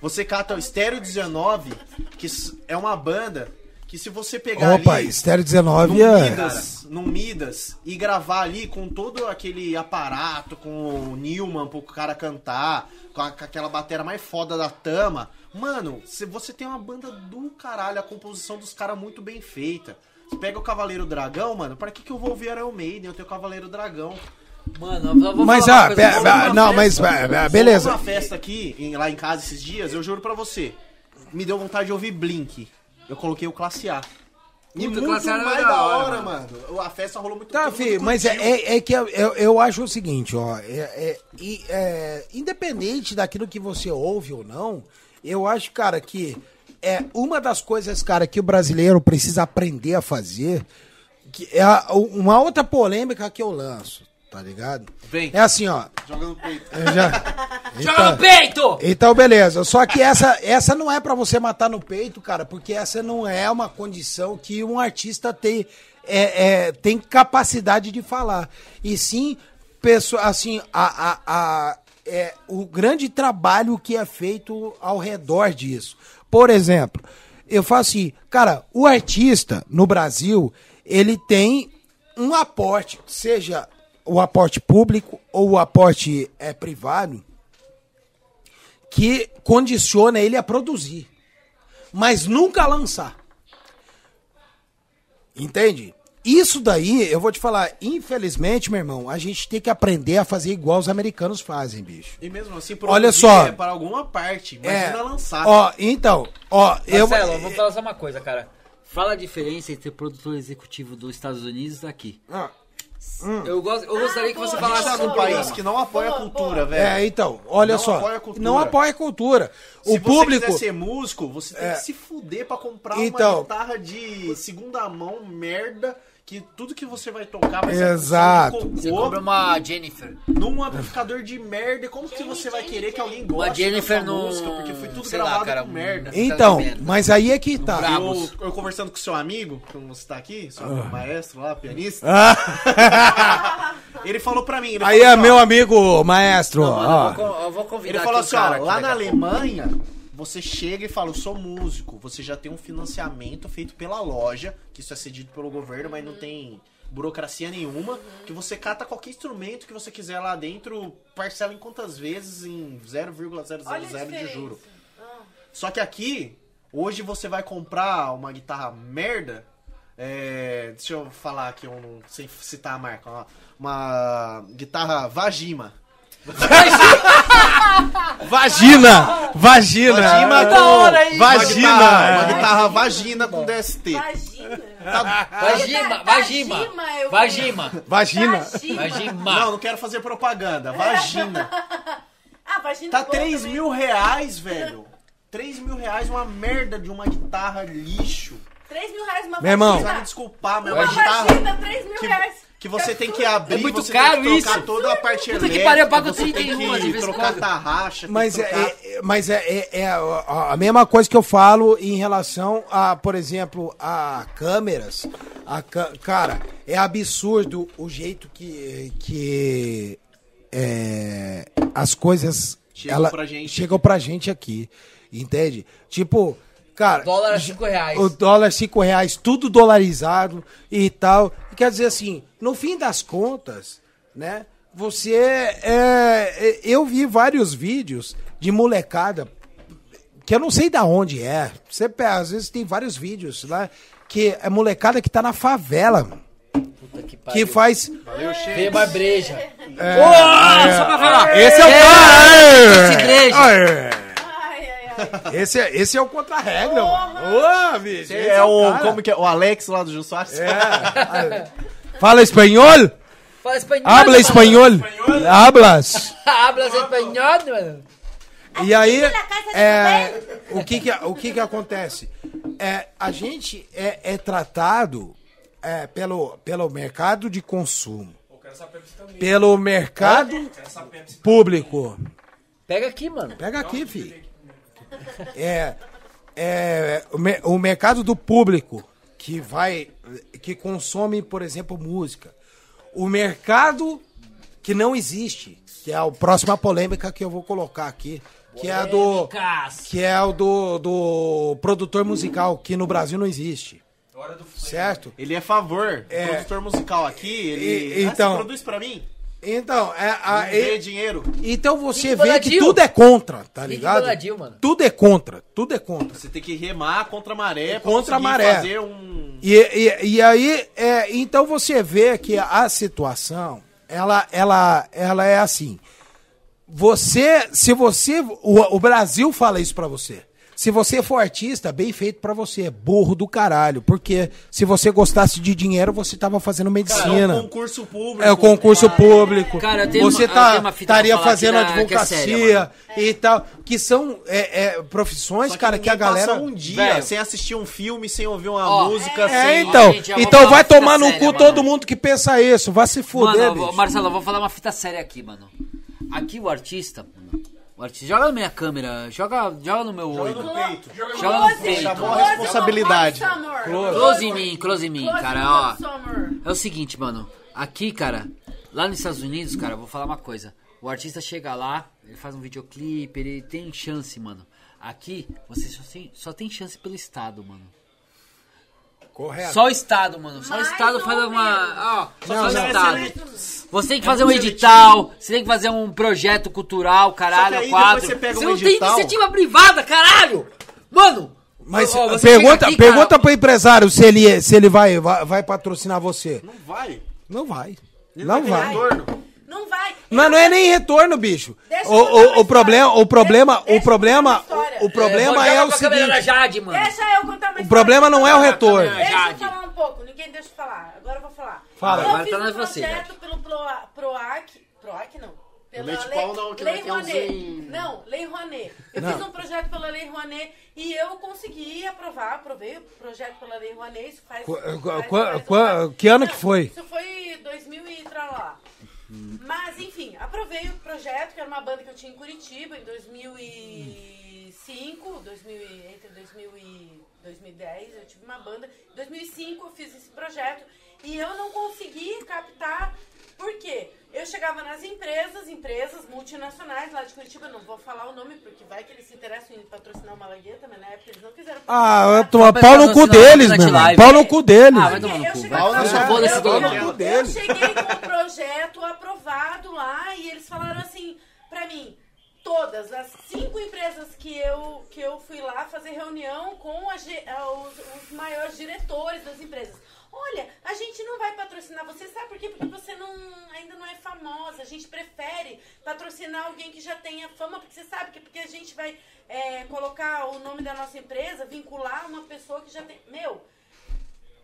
Você cata o Stereo 19, que é uma banda que se você pegar Opa, ali Estéreo num 19 é. Midas, num Midas e gravar ali com todo aquele aparato, com o Newman pro cara cantar, com, a- com aquela bateria mais foda da Tama, mano, se você tem uma banda do caralho, a composição dos caras muito bem feita. Você pega o Cavaleiro Dragão, mano, pra que, que eu vou ouvir Iron Maiden? Eu tenho o Cavaleiro Dragão. Mano, eu vou Mas, falar ah, coisa você. Uma não, mas, festa- be- be- Rolou beleza. uma festa aqui, em- lá em casa esses dias, eu juro pra você, me deu vontade de ouvir Blink. Eu coloquei o Classe A. E Puta, muito A era mais da da hora, hora, mano. A festa rolou muito Tá, filho, mas é, é, é que eu, eu, eu acho o seguinte, ó. É, é- e, é, independente daquilo que você ouve ou não, eu acho, cara, que é uma das coisas, cara, que o brasileiro precisa aprender a fazer. Que é uma outra polêmica que eu lanço, tá ligado? Vem. É assim, ó. Joga no peito. já- Joga Então- no peito! então, beleza. Só que essa, essa não é pra você matar no peito, cara, porque essa não é uma condição que um artista tem, é, é, tem capacidade de falar. E sim, pessoa, assim, a, a, a- é, o grande trabalho que é feito ao redor disso. Por exemplo, eu falo assim, cara, o artista no Brasil, ele tem um aporte, seja o aporte público ou o aporte é, privado, que condiciona ele a produzir, mas nunca a lançar. Entende? Isso daí, eu vou te falar, infelizmente, meu irmão, a gente tem que aprender a fazer igual os americanos fazem, bicho. E mesmo assim, Olha produzir só. É para alguma parte. É, Imagina lançar. ó, então, ó, eu Marcelo, eu vou falar só uma coisa, cara. Fala a diferença entre produtor executivo dos Estados Unidos e daqui. Ah, Eu, gosto, eu gostaria que você boa. a gente falasse tá sobre país que não apoia a cultura, velho. é, então, olha Não só, apoia a cultura. não apoia a cultura. Se o você público, quiser ser músico, você tem É. que se fuder pra comprar Então. uma guitarra de segunda mão, merda, que tudo que você vai tocar vai Exato. ser Você cocô, compra uma Jennifer. num amplificador de merda. Como que você vai querer que alguém goste Uma Jennifer dessa no... música? Porque foi tudo sei lá, gravado cara, com merda. um- então, merda. mas aí é que tá. Eu, eu conversando com seu amigo, como você tá aqui, seu Ah. maestro lá, pianista, ele falou pra mim. Ele Aí falou é assim, meu ó, amigo maestro, Não, mano, ó. eu, vou, eu vou convidar Ele falou aqui assim, um ó, lá na daqui a pouco. Você chega e fala, eu sou músico, você já tem um financiamento feito pela loja, que isso é cedido pelo governo, mas não tem burocracia nenhuma, que você cata qualquer instrumento que você quiser lá dentro, parcela em quantas vezes em 0,000 Olha a de juro. Só que aqui, hoje você vai comprar uma guitarra merda. é, deixa eu falar aqui, sem citar a marca. ó, uma guitarra Vagima. Vagina! Vagina! Vagina da hora, hein? Vagina! guitarra, uma guitarra vagina com DST. Vagima. Vagima, eu- Vagima. Vagina! Vagina. Vagima. Não, não quero fazer propaganda. Vagina. Ah, vagina Tá é boa 3 também. mil reais, velho. 3 mil reais uma merda de uma guitarra lixo. 3 mil reais uma Meu irmão. Você vai me vagina. desculpar, meu. Uma Uma guitarra vagina, 3 mil que, reais. Que você tem que abrir, É muito você caro tem que trocar isso. toda a parte Puta que elétrica, pariu, eu pago você tem 31 de que trocar tarraxa, tem Mas, que é, trocar... é- mas é, é- é a, a mesma coisa que eu falo em relação a, por exemplo, a câmeras. A, ca- cara, é absurdo o jeito que, que é, as coisas Chegam pra gente. chegam pra gente aqui. Entende? Tipo, cara. Dólar a 5 reais. O dólar 5 reais, tudo dolarizado e tal. Quer dizer assim, no fim das contas, né? Você. É, eu vi vários vídeos de molecada que eu não sei da onde é. Você pega, às vezes tem vários vídeos lá que é molecada que tá na favela, mano, Puta que que faz. Veio mais breja. É, pra falar. Esse é o É, cara! esse igreja. É. Esse é, esse é o contra-regra, mano. Ô, bicho. esse É o, cara. como que é? O Alex lá do Jô Soares? É. Fala espanhol? Fala espanhol. Habla espanhol? Hablas? Hablas espanhol, mano. E aí, é, o, que que, o que que acontece? É, a gente é, é tratado é, pelo, pelo mercado de consumo, pelo mercado público. Pega aqui, mano. Pega aqui, filho. É, é o, me- o mercado do público que vai, que consome, por exemplo, música. O mercado que não existe, que é a próxima polêmica que eu vou colocar aqui, que é a do, que é o do, do produtor musical, que no Brasil não existe, Hora do certo? Ele é a favor. É. Produtor musical aqui, ele... E- Ah, então- você produz pra mim? Então, é, a, e- dinheiro. então você vê que tudo é contra, tá ligado? Tudo é contra, tudo é contra. Você tem que remar contra a maré pra Contra a maré. fazer um... E, e, e aí, é, então você vê que a situação, ela, ela, ela é assim. Você, se você, o, o Brasil fala isso pra você. Se você for artista, bem feito pra você. É burro do caralho. Porque se você gostasse de dinheiro, você tava fazendo Cara, é medicina. um concurso público. É o concurso público. Cara, eu tenho você uma- eu tá, tenho pra estaria fazendo da- é advocacia séria, e tal. Que são é, é, profissões, que cara, que a ninguém passa galera. um dia Velho. sem assistir um filme, sem ouvir uma Ó, música, É, sem... então. Gente, eu vou então vai tomar no séria, cu mano. todo mundo que pensa isso. Vai se fuder, Mano, bicho. Marcelo, eu vou falar uma fita séria aqui, mano. Aqui o artista, mano, o artista, joga na minha câmera, joga, joga no meu olho. no peito. Joga no peito. Chamou a responsabilidade. Close. Close em mim, close em mim, Close cara, ó. É o seguinte, mano. Aqui, cara, lá nos Estados Unidos, cara, eu vou falar uma coisa. O artista chega lá, ele faz um videoclipe, ele tem chance, mano. Aqui, você só tem, só tem chance pelo Estado, mano. Correto. Só o Estado, mano. Só o Estado faz uma. Ó, só Não, o não. Estado. Você tem que fazer um edital, você tem que fazer um projeto cultural, caralho, aí depois você pega um não edital- tem iniciativa privada, caralho! Mano! Mas ó, você pergunta, aqui, pergunta cara, pro empresário se ele, se ele vai, vai, vai patrocinar você. Não vai. Não vai. Ele Não ter vai. Não vai. Mas não é nem retorno, bicho. Deixa O, eu contar o, uma o problema, história. o problema, Deixa- o eu problema, contar uma história. o, problema joga é o seguinte. Jade, mano. Deixa eu contar uma O problema não é o retorno. Deixa Jade. eu falar um pouco, ninguém deixa eu falar. Agora eu vou falar. Fala. Eu Agora fiz tá um na você, projeto Jade. pelo Proa- Proac. Proac não. Pela Leite Lei- Pau não, que Lei vai ter um Rouanet. Não, Lei Rouanet. Eu Não. fiz um projeto pela Lei Rouanet e eu consegui aprovar, aprovei o projeto pela Lei Rouanet. Isso faz. Qu- faz- qu- faz- qu- faz- que ano Não, que foi? Isso foi 2000 e tralá. Mas, enfim, aprovei o projeto, que era uma banda que eu tinha em Curitiba em 2005, 2000, e- entre 2000 e 2010, eu tive uma banda. Em 2005 eu fiz esse projeto e eu não consegui captar, por quê? Eu chegava nas empresas, empresas multinacionais lá de Curitiba, não vou falar o nome porque vai que eles se interessam em patrocinar o Malagueta, mas na época eles não quiseram Ah, eu Só pau no cu deles, o meu irmão. Live. Pau no cu deles. Ah, vai tomar no Eu cu. Pau foda-se boca, todo eu- cheguei com o projeto aprovado lá e eles falaram assim pra mim, todas as cinco empresas que eu que eu fui lá fazer reunião com a a- os, os maiores diretores das empresas. Olha, a gente não vai patrocinar você, sabe por quê? Porque você não, ainda não é famosa. A gente prefere patrocinar alguém que já tenha fama, porque você sabe que porque a gente vai é, colocar o nome da nossa empresa, vincular uma pessoa que já tem. Meu,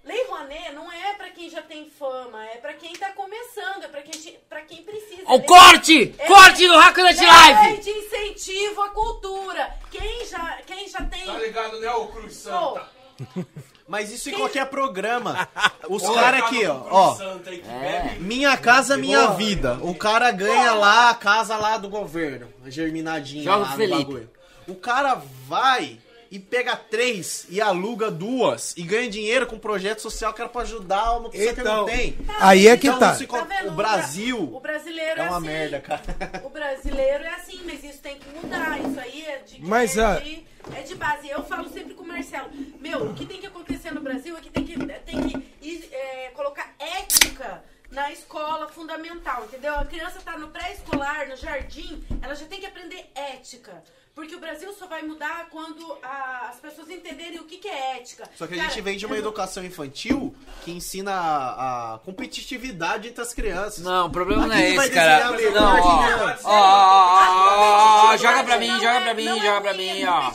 Lei Rouanet não é pra quem já tem fama, é pra quem tá começando, é pra quem, pra quem precisa. O Lei- corte! É- Corte do Hacknet Lei Live! de incentivo à cultura. Quem já, quem já tem. Tá ligado, né, ô Cruz Santa? Mas isso em qualquer programa. Os caras aqui, ó, Cruz ó. Santa aí que É. bebe. Minha casa, minha vida. O cara ganha lá a casa lá do governo. Germinadinha Joga lá o no Felipe. bagulho. O cara vai e pega três e aluga duas e ganha dinheiro com projeto social que era pra ajudar uma pessoa que não Então, tem. Aí é que Então, tá. tá vendo? o Brasil O brasileiro é uma assim. merda, cara. O brasileiro é assim, mas isso tem que mudar. Isso aí é de, Mas, é, de, é de base. Eu falo sempre com o Marcelo. Meu, o que tem que acontecer no Brasil é que tem que, tem que ir, é, colocar ética na escola fundamental, entendeu? A criança tá no pré-escolar, no jardim, ela já tem que aprender ética. Porque o Brasil só vai mudar quando a- as pessoas entenderem o que, que é ética. Só que a Cara, gente vem de uma educação infantil que ensina a, a competitividade entre as crianças. Não, o problema não é esse, cara. Não, ó. Ó, ó, ó, ó, ó, joga pra mim, joga é- pra mim, é joga pra mim, é ó.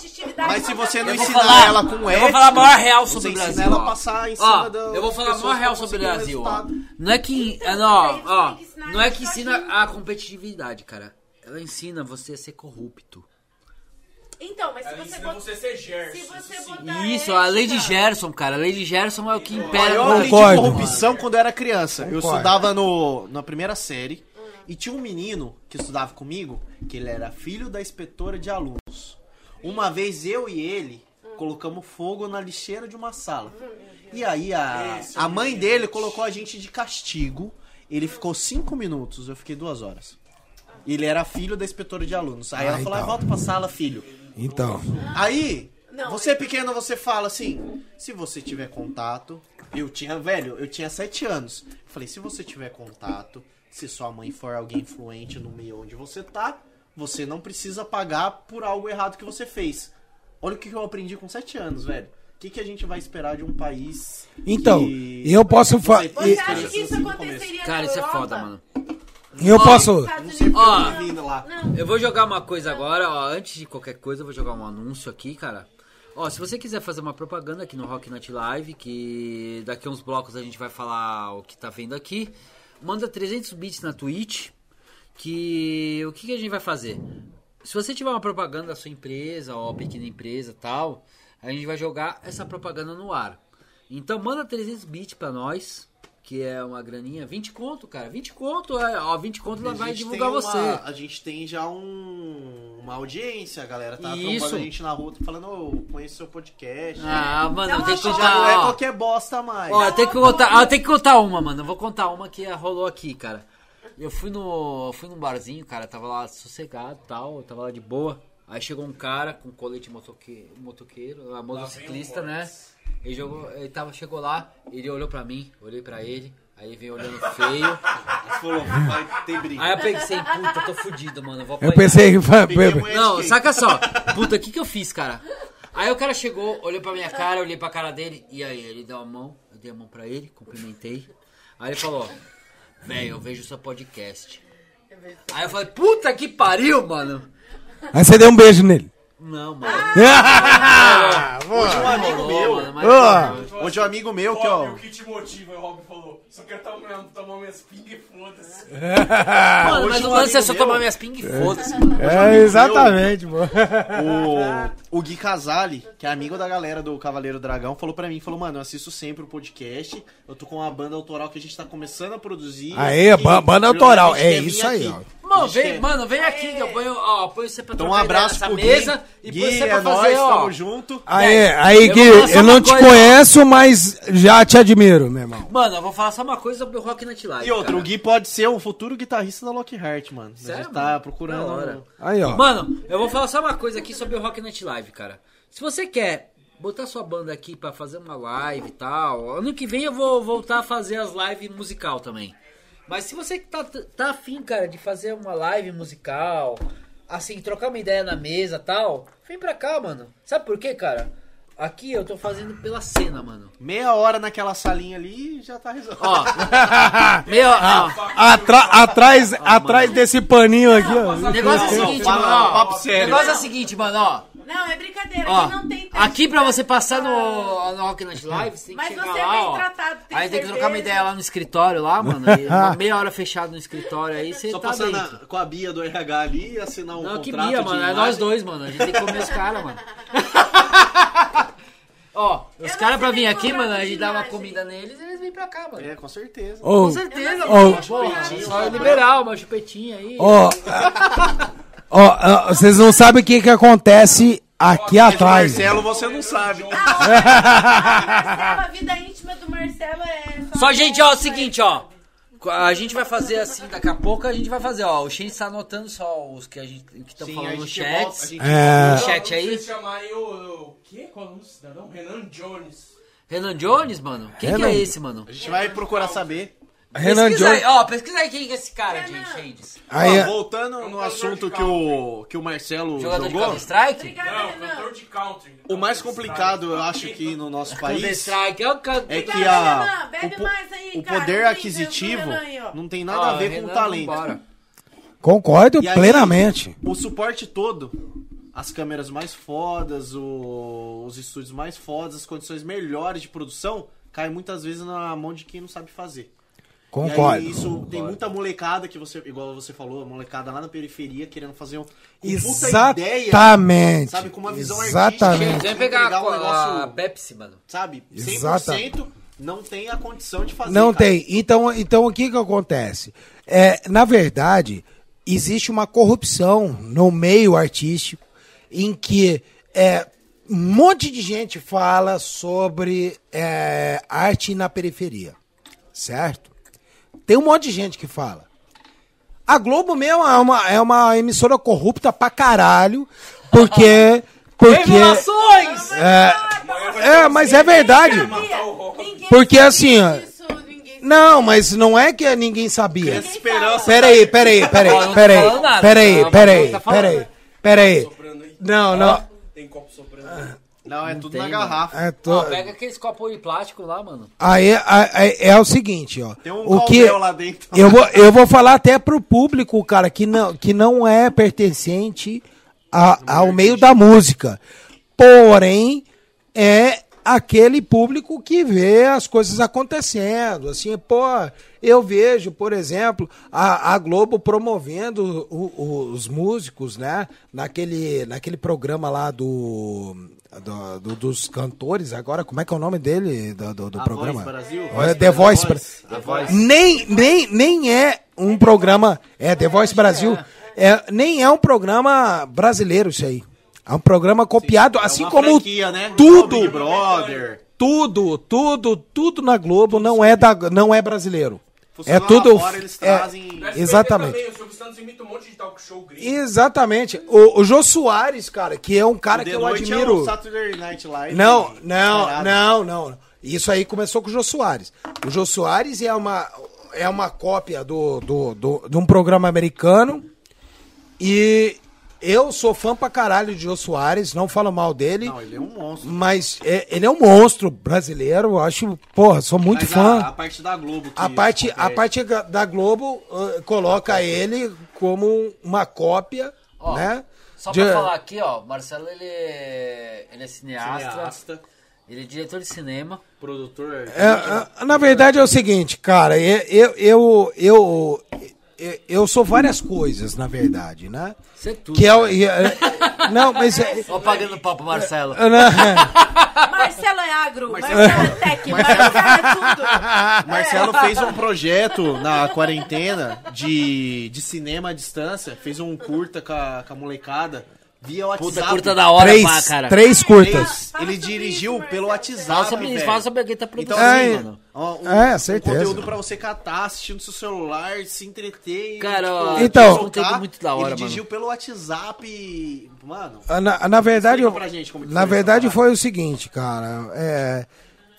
Mas se você não ensinar falar- ela com ética, eu vou falar a maior real sobre o Brasil, ela a passar em Ó, cima da- eu vou falar a maior real sobre o Brasil, ó. um. Não é que. Então, não, ó, não é que ensina a competitividade, cara. Ela ensina você a ser corrupto. Então, mas se Ela você ensina bota- você ser Gerson. Se você isso sim. botar Isso, a lei de ética- Gerson, cara. A lei de Gerson é o que impera Maior lei de Concordo. corrupção quando eu era criança. Eu Concordo. estudava no, na primeira série e tinha um menino que estudava comigo que ele era filho da inspetora de alunos. Uma vez eu e ele colocamos fogo na lixeira de uma sala. E aí a, a mãe dele colocou a gente de castigo. Ele ficou cinco minutos, eu fiquei duas horas. Ele era filho da inspetora de alunos. Aí Ah, ela falou: então. "Ah, volta pra sala, filho. Então. Aí, Não, você pequeno, você fala assim, se você tiver contato, eu tinha, velho, eu tinha sete anos. Eu falei, se você tiver contato, se sua mãe for alguém influente no meio onde você tá, você não precisa pagar por algo errado que você fez. Olha o que eu aprendi com sete anos, velho. O que, que a gente vai esperar de um país Então, que- eu posso fa- Você acha que isso no aconteceria Cara, na isso é foda, mano. E eu posso. Ó. eu tô vindo lá. Não. Eu vou jogar uma coisa agora, ó. Antes de qualquer coisa, eu vou jogar um anúncio aqui, cara. Ó, se você quiser fazer uma propaganda aqui no Rock Night Live, que daqui a uns blocos a gente vai falar o que tá vendo aqui, manda 300 bits na Twitch, que o que, que a gente vai fazer? Se você tiver uma propaganda da sua empresa, ó, pequena empresa tal, a gente vai jogar essa propaganda no ar. Então manda 300 bits pra nós, que é uma graninha, 20 conto, cara, 20 conto, é, ó, 20 conto ela vai divulgar uma- você. A gente tem já um, uma audiência, a galera tá trombando a gente na rua, falando, ô, conheço seu podcast. Ah, mano, Dá tem que já contar. não é ó. qualquer bosta mais. Ó, tem que contar, ah, tem que contar uma, mano. Eu vou contar uma que rolou aqui, cara. Eu fui no, eu fui num barzinho, cara, tava lá sossegado, tal, tava lá de boa. Aí chegou um cara com colete motoque, motoqueiro, a motociclista, né? Ele jogou, ele tava chegou lá, ele olhou pra mim, olhei pra ele, aí veio olhando feio. Falou, vai ter briga. Aí eu pensei, puta, tô fudido, mano, eu vou Eu apanhar. pensei que. foi- Não, saca só. Puta, o que que eu fiz, cara? Aí o cara chegou, olhou pra minha cara, eu olhei pra cara dele, e aí ele deu a mão, eu dei a mão pra ele, cumprimentei. Aí ele falou, velho, eu vejo seu podcast. Aí eu falei, puta que pariu, mano. Aí você deu um beijo nele. Não, mano. Hoje um amigo meu, mano, mas- Ah. hoje um amigo meu que, ó, o que te motiva? O Rob falou, só quero tomar, tomar minhas pingas e foda-se. Mano, mas hoje o um lance é só meu- tomar minhas ping e foda-se, mano. É, exatamente, pô. o, o Gui Casale, que é amigo da galera do Cavaleiro Dragão, falou pra mim, falou, mano, eu assisto sempre o podcast, eu tô com uma banda autoral que a gente tá começando a produzir. Aê, e ba- banda autoral, é isso aí, aqui. ó. Mano, vem, quer- mano, vem aqui que eu ponho, ó, ponho você pra Então um abraço nessa pro mesa Gui. e Gui, põe você é pra fazer, ó. tamo junto. Aí, aí, eu Gui, só eu não te coisa. conheço, mas já te admiro, meu irmão. Mano, eu vou falar só uma coisa sobre o Rock Night Live. E outro, cara. o Gui pode ser o futuro guitarrista da Lockhart, mano. a Sério, gente tá procurando. Hora. Aí, ó. Mano, eu vou falar só uma coisa aqui sobre o Rock Night Live, cara. Se você quer botar sua banda aqui pra fazer uma live e tal, ano que vem eu vou voltar a fazer as lives musical também. Mas se você tá, tá afim, cara, de fazer uma live musical, assim, trocar uma ideia na mesa e tal, vem pra cá, mano. Sabe por quê, cara? Aqui eu tô fazendo pela cena, mano. Meia hora naquela salinha ali já tá resolvido. Ó, meu, ó, Atra- atrás, atrás desse paninho aqui, ó. o negócio é o seguinte, mano, ó. papo O negócio é o seguinte, mano, ó. Não, é brincadeira. Ó, aqui não tem teste aqui pra você passar no, no Rock Night Live, você tem que Mas chegar você é lá, bem ó. tratado, tem aí tem que trocar uma ideia lá no escritório lá, mano. e uma meia hora fechado no escritório aí, você Só tá passar dentro. na- com a Bia do RH ali e assinar um Não, contrato que Bia, de mano. É imagem. nós dois, mano. A gente tem que comer os caras, mano. Ó, os não caras pra vir nem aqui, contrato mano, a de gente dá uma imagem. comida neles e eles vêm pra cá, mano. É, com certeza. Ô, Com certeza, Ô, mano. Porra, só ó. liberar uma chupetinha aí. Ó, ó, ó, vocês não sabem o que que acontece aqui atrás. Marcelo, você não sabe. Marcelo, a vida íntima do Marcelo é Só, gente, ó, é o seguinte, ó. A gente vai fazer assim, daqui a pouco a gente vai fazer, ó. O Shane está anotando só os que a gente que estão falando a no chat. volta, a gente- É. No chat aí. Vocês chamarem o... o quê? Qual é o nome do cidadão? Renan Jones. Renan Jones, mano? Quem que Renan. é esse, mano? A gente vai procurar saber. Renan pesquisa aí, Jones. ó, pesquisa aí quem é esse cara, Renan. gente, Shades. Aí, Ó, voltando no assunto que o, que o Marcelo Jogador de jogou, Counter-Strike? Obrigada, Não, Renan. cantor de country. o mais complicado, eu acho, aqui no nosso país Counter-Strike, é o é que a, o, aí, o poder Não aquisitivo aí, não tem nada a ver com o talento. concordo E aí, plenamente. O suporte todo, as câmeras mais fodas, o- os estúdios mais fodas, as condições melhores de produção, cai muitas vezes na mão de quem não sabe fazer. E Concordo. aí, isso tem muita molecada que você, igual você falou, molecada lá na periferia querendo fazer um, puta ideia, Exatamente. sabe, com uma visão Exatamente. artística. Pegar um a, negócio- a Pepsi, mano. sabe, 100% Exata. não tem a condição de fazer. Não cara. tem. Então, então o que que acontece? É, na verdade, existe uma corrupção no meio artístico em que é, um monte de gente fala sobre é, arte na periferia, certo? Tem um monte de gente que fala. A Globo mesmo é uma, é uma emissora corrupta pra caralho, porque... porque Revelações! é, é, mas é verdade. Porque assim, ó, Não, mas não é que ninguém sabia. Peraí, peraí, peraí, tô peraí, peraí, não, peraí, tá peraí, peraí. Não, não. Tem copo soprando aí. Não, é Não tudo tem, na garrafa. É, Ó, tô- pega aqueles copos de plástico lá, mano. Aí, aí- é o seguinte, ó. Tem um o que lá dentro. eu vou, eu vou falar até pro público, cara, que não, que não é pertencente a- ao meio da música. Porém, é aquele público que vê as coisas acontecendo. Assim, pô, eu vejo, por exemplo, a, a Globo promovendo o- o- os músicos, né? Naquele, naquele programa lá do, do- do- dos cantores. Agora, como é que é o nome dele? Do, do, do programa? Voz Brasil? É, The Voice. Bra- A Voz. Nem, nem, nem é um programa. É, The Voice Brasil. É, nem é um programa brasileiro isso aí. É um programa copiado, É assim uma como franquia, né? tudo, Big Brother. tudo, tudo, tudo na Globo não é da, não é brasileiro. É lá tudo. fora, eles é, trazem- SBT exatamente. Também, o Silvio Santos imita um monte de talk show gringo. Exatamente. O, o Jô Soares, cara, que é um cara De que eu noite admiro. É o Saturday Night Live. Não, não, não, não. Isso aí começou com o Jô Soares. O Jô Soares é uma, é uma cópia do, do, do, de um programa americano. E eu sou fã pra caralho de Jô Soares, não falo mal dele. Não, ele é um monstro. Mas é- ele é um monstro brasileiro, eu acho, porra, sou muito Mas fã. A, a parte da Globo. que A parte, a parte da Globo uh, coloca ele como uma cópia, Ó, né? Só de- pra falar aqui, ó, Marcelo ele é, ele é cineasta, Cineasta, ele é diretor de cinema. produtor. É, é, na verdade é o seguinte, cara, eu, eu, eu, eu, eu, sou várias coisas, na verdade, né? Você é tudo. Que é, e- é- não, mas é, Ó, pagando pau pro Marcelo. Marcelo é agro, Marcelo é tech, Marcelo é tudo. Marcelo fez um projeto na quarentena de, de cinema à distância. Fez um curta com a, com a molecada via WhatsApp. Puta, curta da hora, três, pá, cara. três curtas. Ele sobre dirigiu isso, pelo. WhatsApp. Fala sobre isso, velho. fala sobre alguém que tá Então, produzindo, assim, mano. ó, um, É, um certeza. conteúdo pra você catar, assistindo no seu celular, se entreter. Cara, tipo, ó, Então- conteúdo muito da hora, Ele mano. dirigiu pelo WhatsApp, mano. Ah, Na, na verdade, gente na verdade foi o seguinte, cara. É,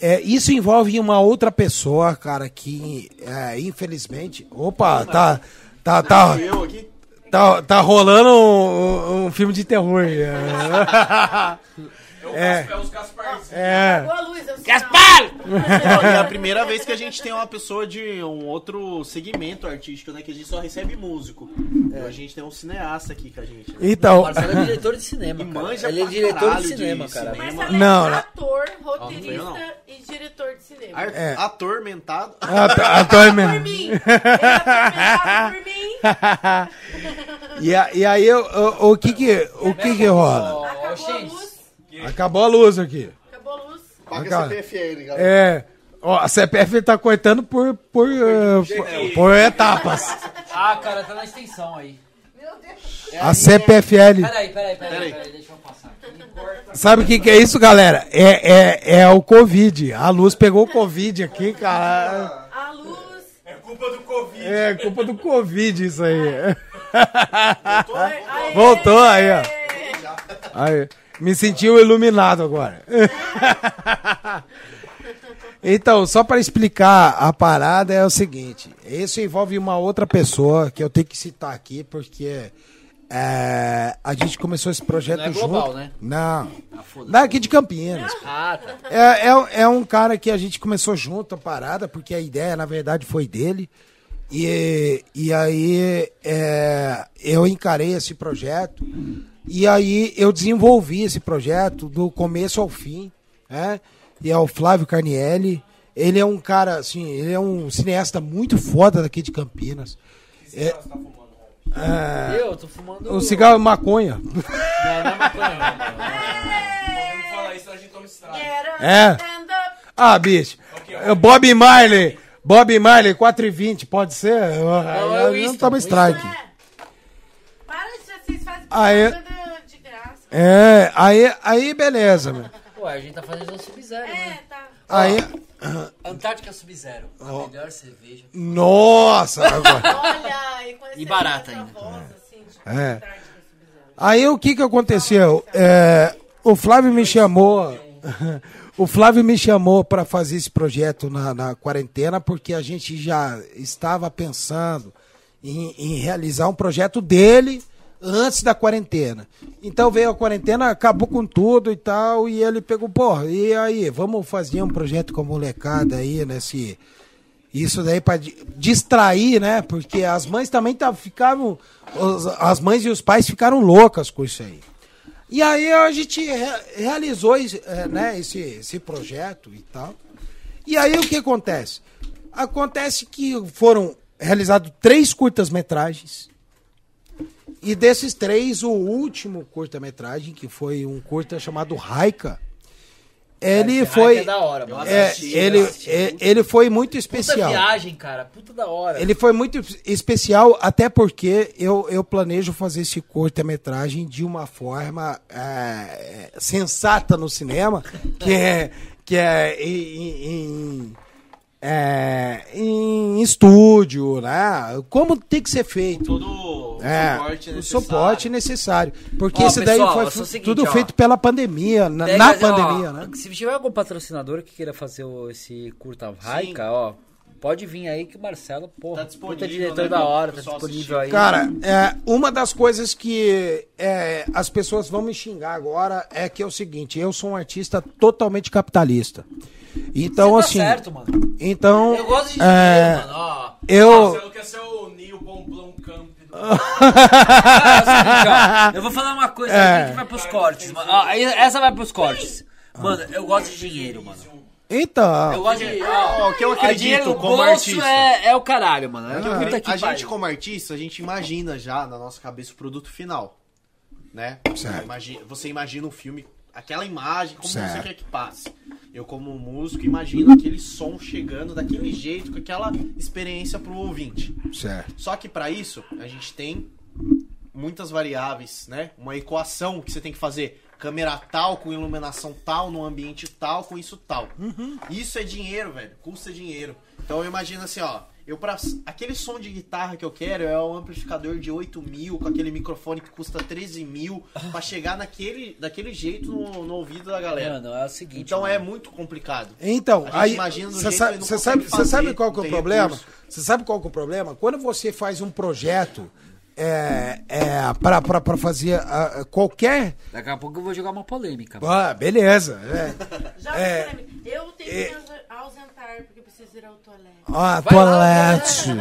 é, isso envolve uma outra pessoa, cara, que é, infelizmente. Opa, tá, tá, tá, Eu aqui. Tá, tá rolando um, um filme de terror. É, É, o É. É os Gasparzinhos. é. Eu Gaspar! E é a primeira vez que a gente tem uma pessoa de um outro segmento artístico, né? Que a gente só recebe músico. É. A gente tem um cineasta aqui com a gente. né? Então, Marcelo é diretor de cinema, cara. manja Ele é diretor de de cinema, cara. cinema. Marcelo Não, é não. ator, roteirista não, não. e diretor de cinema. Ar- É. Atormentado. a- atualmente. Por mim. Ele é atormentado por mim. E, a- e aí, o, o, o que que, o que que rola? Ó, Acabou a luz. Acabou a luz aqui. Acabou a luz. Paga Cara, CPFL, galera. É, ó, a CPF tá cortando por, por, eh, por, por etapas. Ah, cara, tá na extensão aí. A CPFL. Peraí, peraí, peraí, Peraí. deixa eu passar aqui. Sabe o que, que é isso, galera? É, é, é o Covid. A luz pegou o Covid aqui, cara. A luz. É culpa do Covid. É culpa do Covid isso aí. Aê. Voltou aí, ó. Aí, me sentiu iluminado agora. Então, só para explicar a parada é o seguinte: isso envolve uma outra pessoa que eu tenho que citar aqui, porque é, a gente começou esse projeto Não é junto. global, né? Não. foda-se. Daqui de Campinas. Ah, tá. É, é, é um cara que a gente começou junto a parada, porque a ideia, na verdade, foi dele. E, e aí é, eu encarei esse projeto. E aí eu desenvolvi esse projeto do começo ao fim. Né? E é o Flávio Carnielli. Ele é um cara, assim, ele é um cineasta muito foda daqui de Campinas. É, Eu tô fumando. o cigarro é maconha. Não, não é maconha, não, mano. Não fala isso, a gente toma É. Ah, bicho. É Bob Marley. Bob Marley, 4 e 20, pode ser? Eu, eu, é o não Winston, toma strike. É. Ah, é? É, aí, aí beleza, meu. Ué, a gente tá fazendo um Sub-Zero, né? É, tá. Aí, Antártica Sub-Zero. A melhor cerveja. nossa, agora. Olha, e, E barata essa ainda. Voz, assim, de É. Aí o que que aconteceu? É, o Flávio me chamou, o Flávio me chamou para fazer esse projeto na, na quarentena porque a gente já estava pensando em, em realizar um projeto dele, antes da quarentena. Então veio a quarentena, acabou com tudo e tal, e ele pegou, pô, e aí, vamos fazer um projeto com a molecada aí, nesse. Isso daí para distrair, né? Porque as mães também tá, ficaram. os- As mães e os pais ficaram loucas com isso aí. E aí a gente re- realizou eh, né, esse, esse projeto e tal. E aí o que acontece? Acontece que foram realizados três curtas-metragens. E desses três, o último curta-metragem, que foi um curta chamado Raika, ele Esse foi. É da hora, mano. é, assisti, ele, assisti. é, ele foi muito Puta especial. viagem, cara. Puta da hora. Ele foi muito especial, até porque eu, eu planejo fazer esse curta-metragem de uma forma é, sensata no cinema, que é, que é em, em- é, em estúdio, né? Como tem que ser feito. Todo o É, suporte o necessário. suporte necessário. Porque Ó, esse daí foi fu- seguinte, tudo ó. feito pela pandemia, na, na ó, pandemia, né? Se tiver algum patrocinador que queira fazer o- esse curta Raika, ó, pode vir aí que o Marcelo, porra, Tá disponível, puta diretor né, da hora, tá disponível aí. Cara, é, uma das coisas que é, as pessoas vão me xingar agora é que é o seguinte, eu sou um artista totalmente capitalista. Então, Você tá assim. certo, mano. Então. Eu gosto de é, dinheiro, mano, ó. Eu. Você não quer ser o Neil Bonblon Camp do... Ah, é eu vou falar uma coisa É. que vai pros cortes, mano. Aí essa vai pros cortes. Mano, eu gosto de dinheiro, mano. Eu Então. gosto de. Ó, o que eu a acredito como artista. É, é o caralho, mano. É Eu a gente, como artista, a gente imagina já na nossa cabeça o produto final. Né? Certo. Você imagina o filme, aquela imagem, como Certo. você quer que passe. Eu, como músico, imagino aquele som chegando daquele jeito, com aquela experiência pro ouvinte. Certo. Só que para isso, a gente tem muitas variáveis, né? Uma equação que você tem que fazer. Câmera tal, com iluminação tal, no ambiente tal, com isso tal. Isso é dinheiro, velho. Custa dinheiro. Então eu imagino assim, ó. Eu pra, aquele som de guitarra que eu quero é um amplificador de 8 mil, com aquele microfone que custa 13 mil, pra chegar naquele, daquele jeito no, no ouvido da galera. Mano, é o seguinte. então mano. é muito complicado. Então, aí imagina do você sabe, sabe, qual que é o problema? Você sabe qual que é o problema? Quando você faz um projeto é, é, para fazer ah, qualquer. Daqui a pouco eu vou jogar uma polêmica. Ah, beleza. é. Já É. pra mim, eu tenho que me ausentar porque preciso ir ao toalete. Ah, Vai lá, toalete.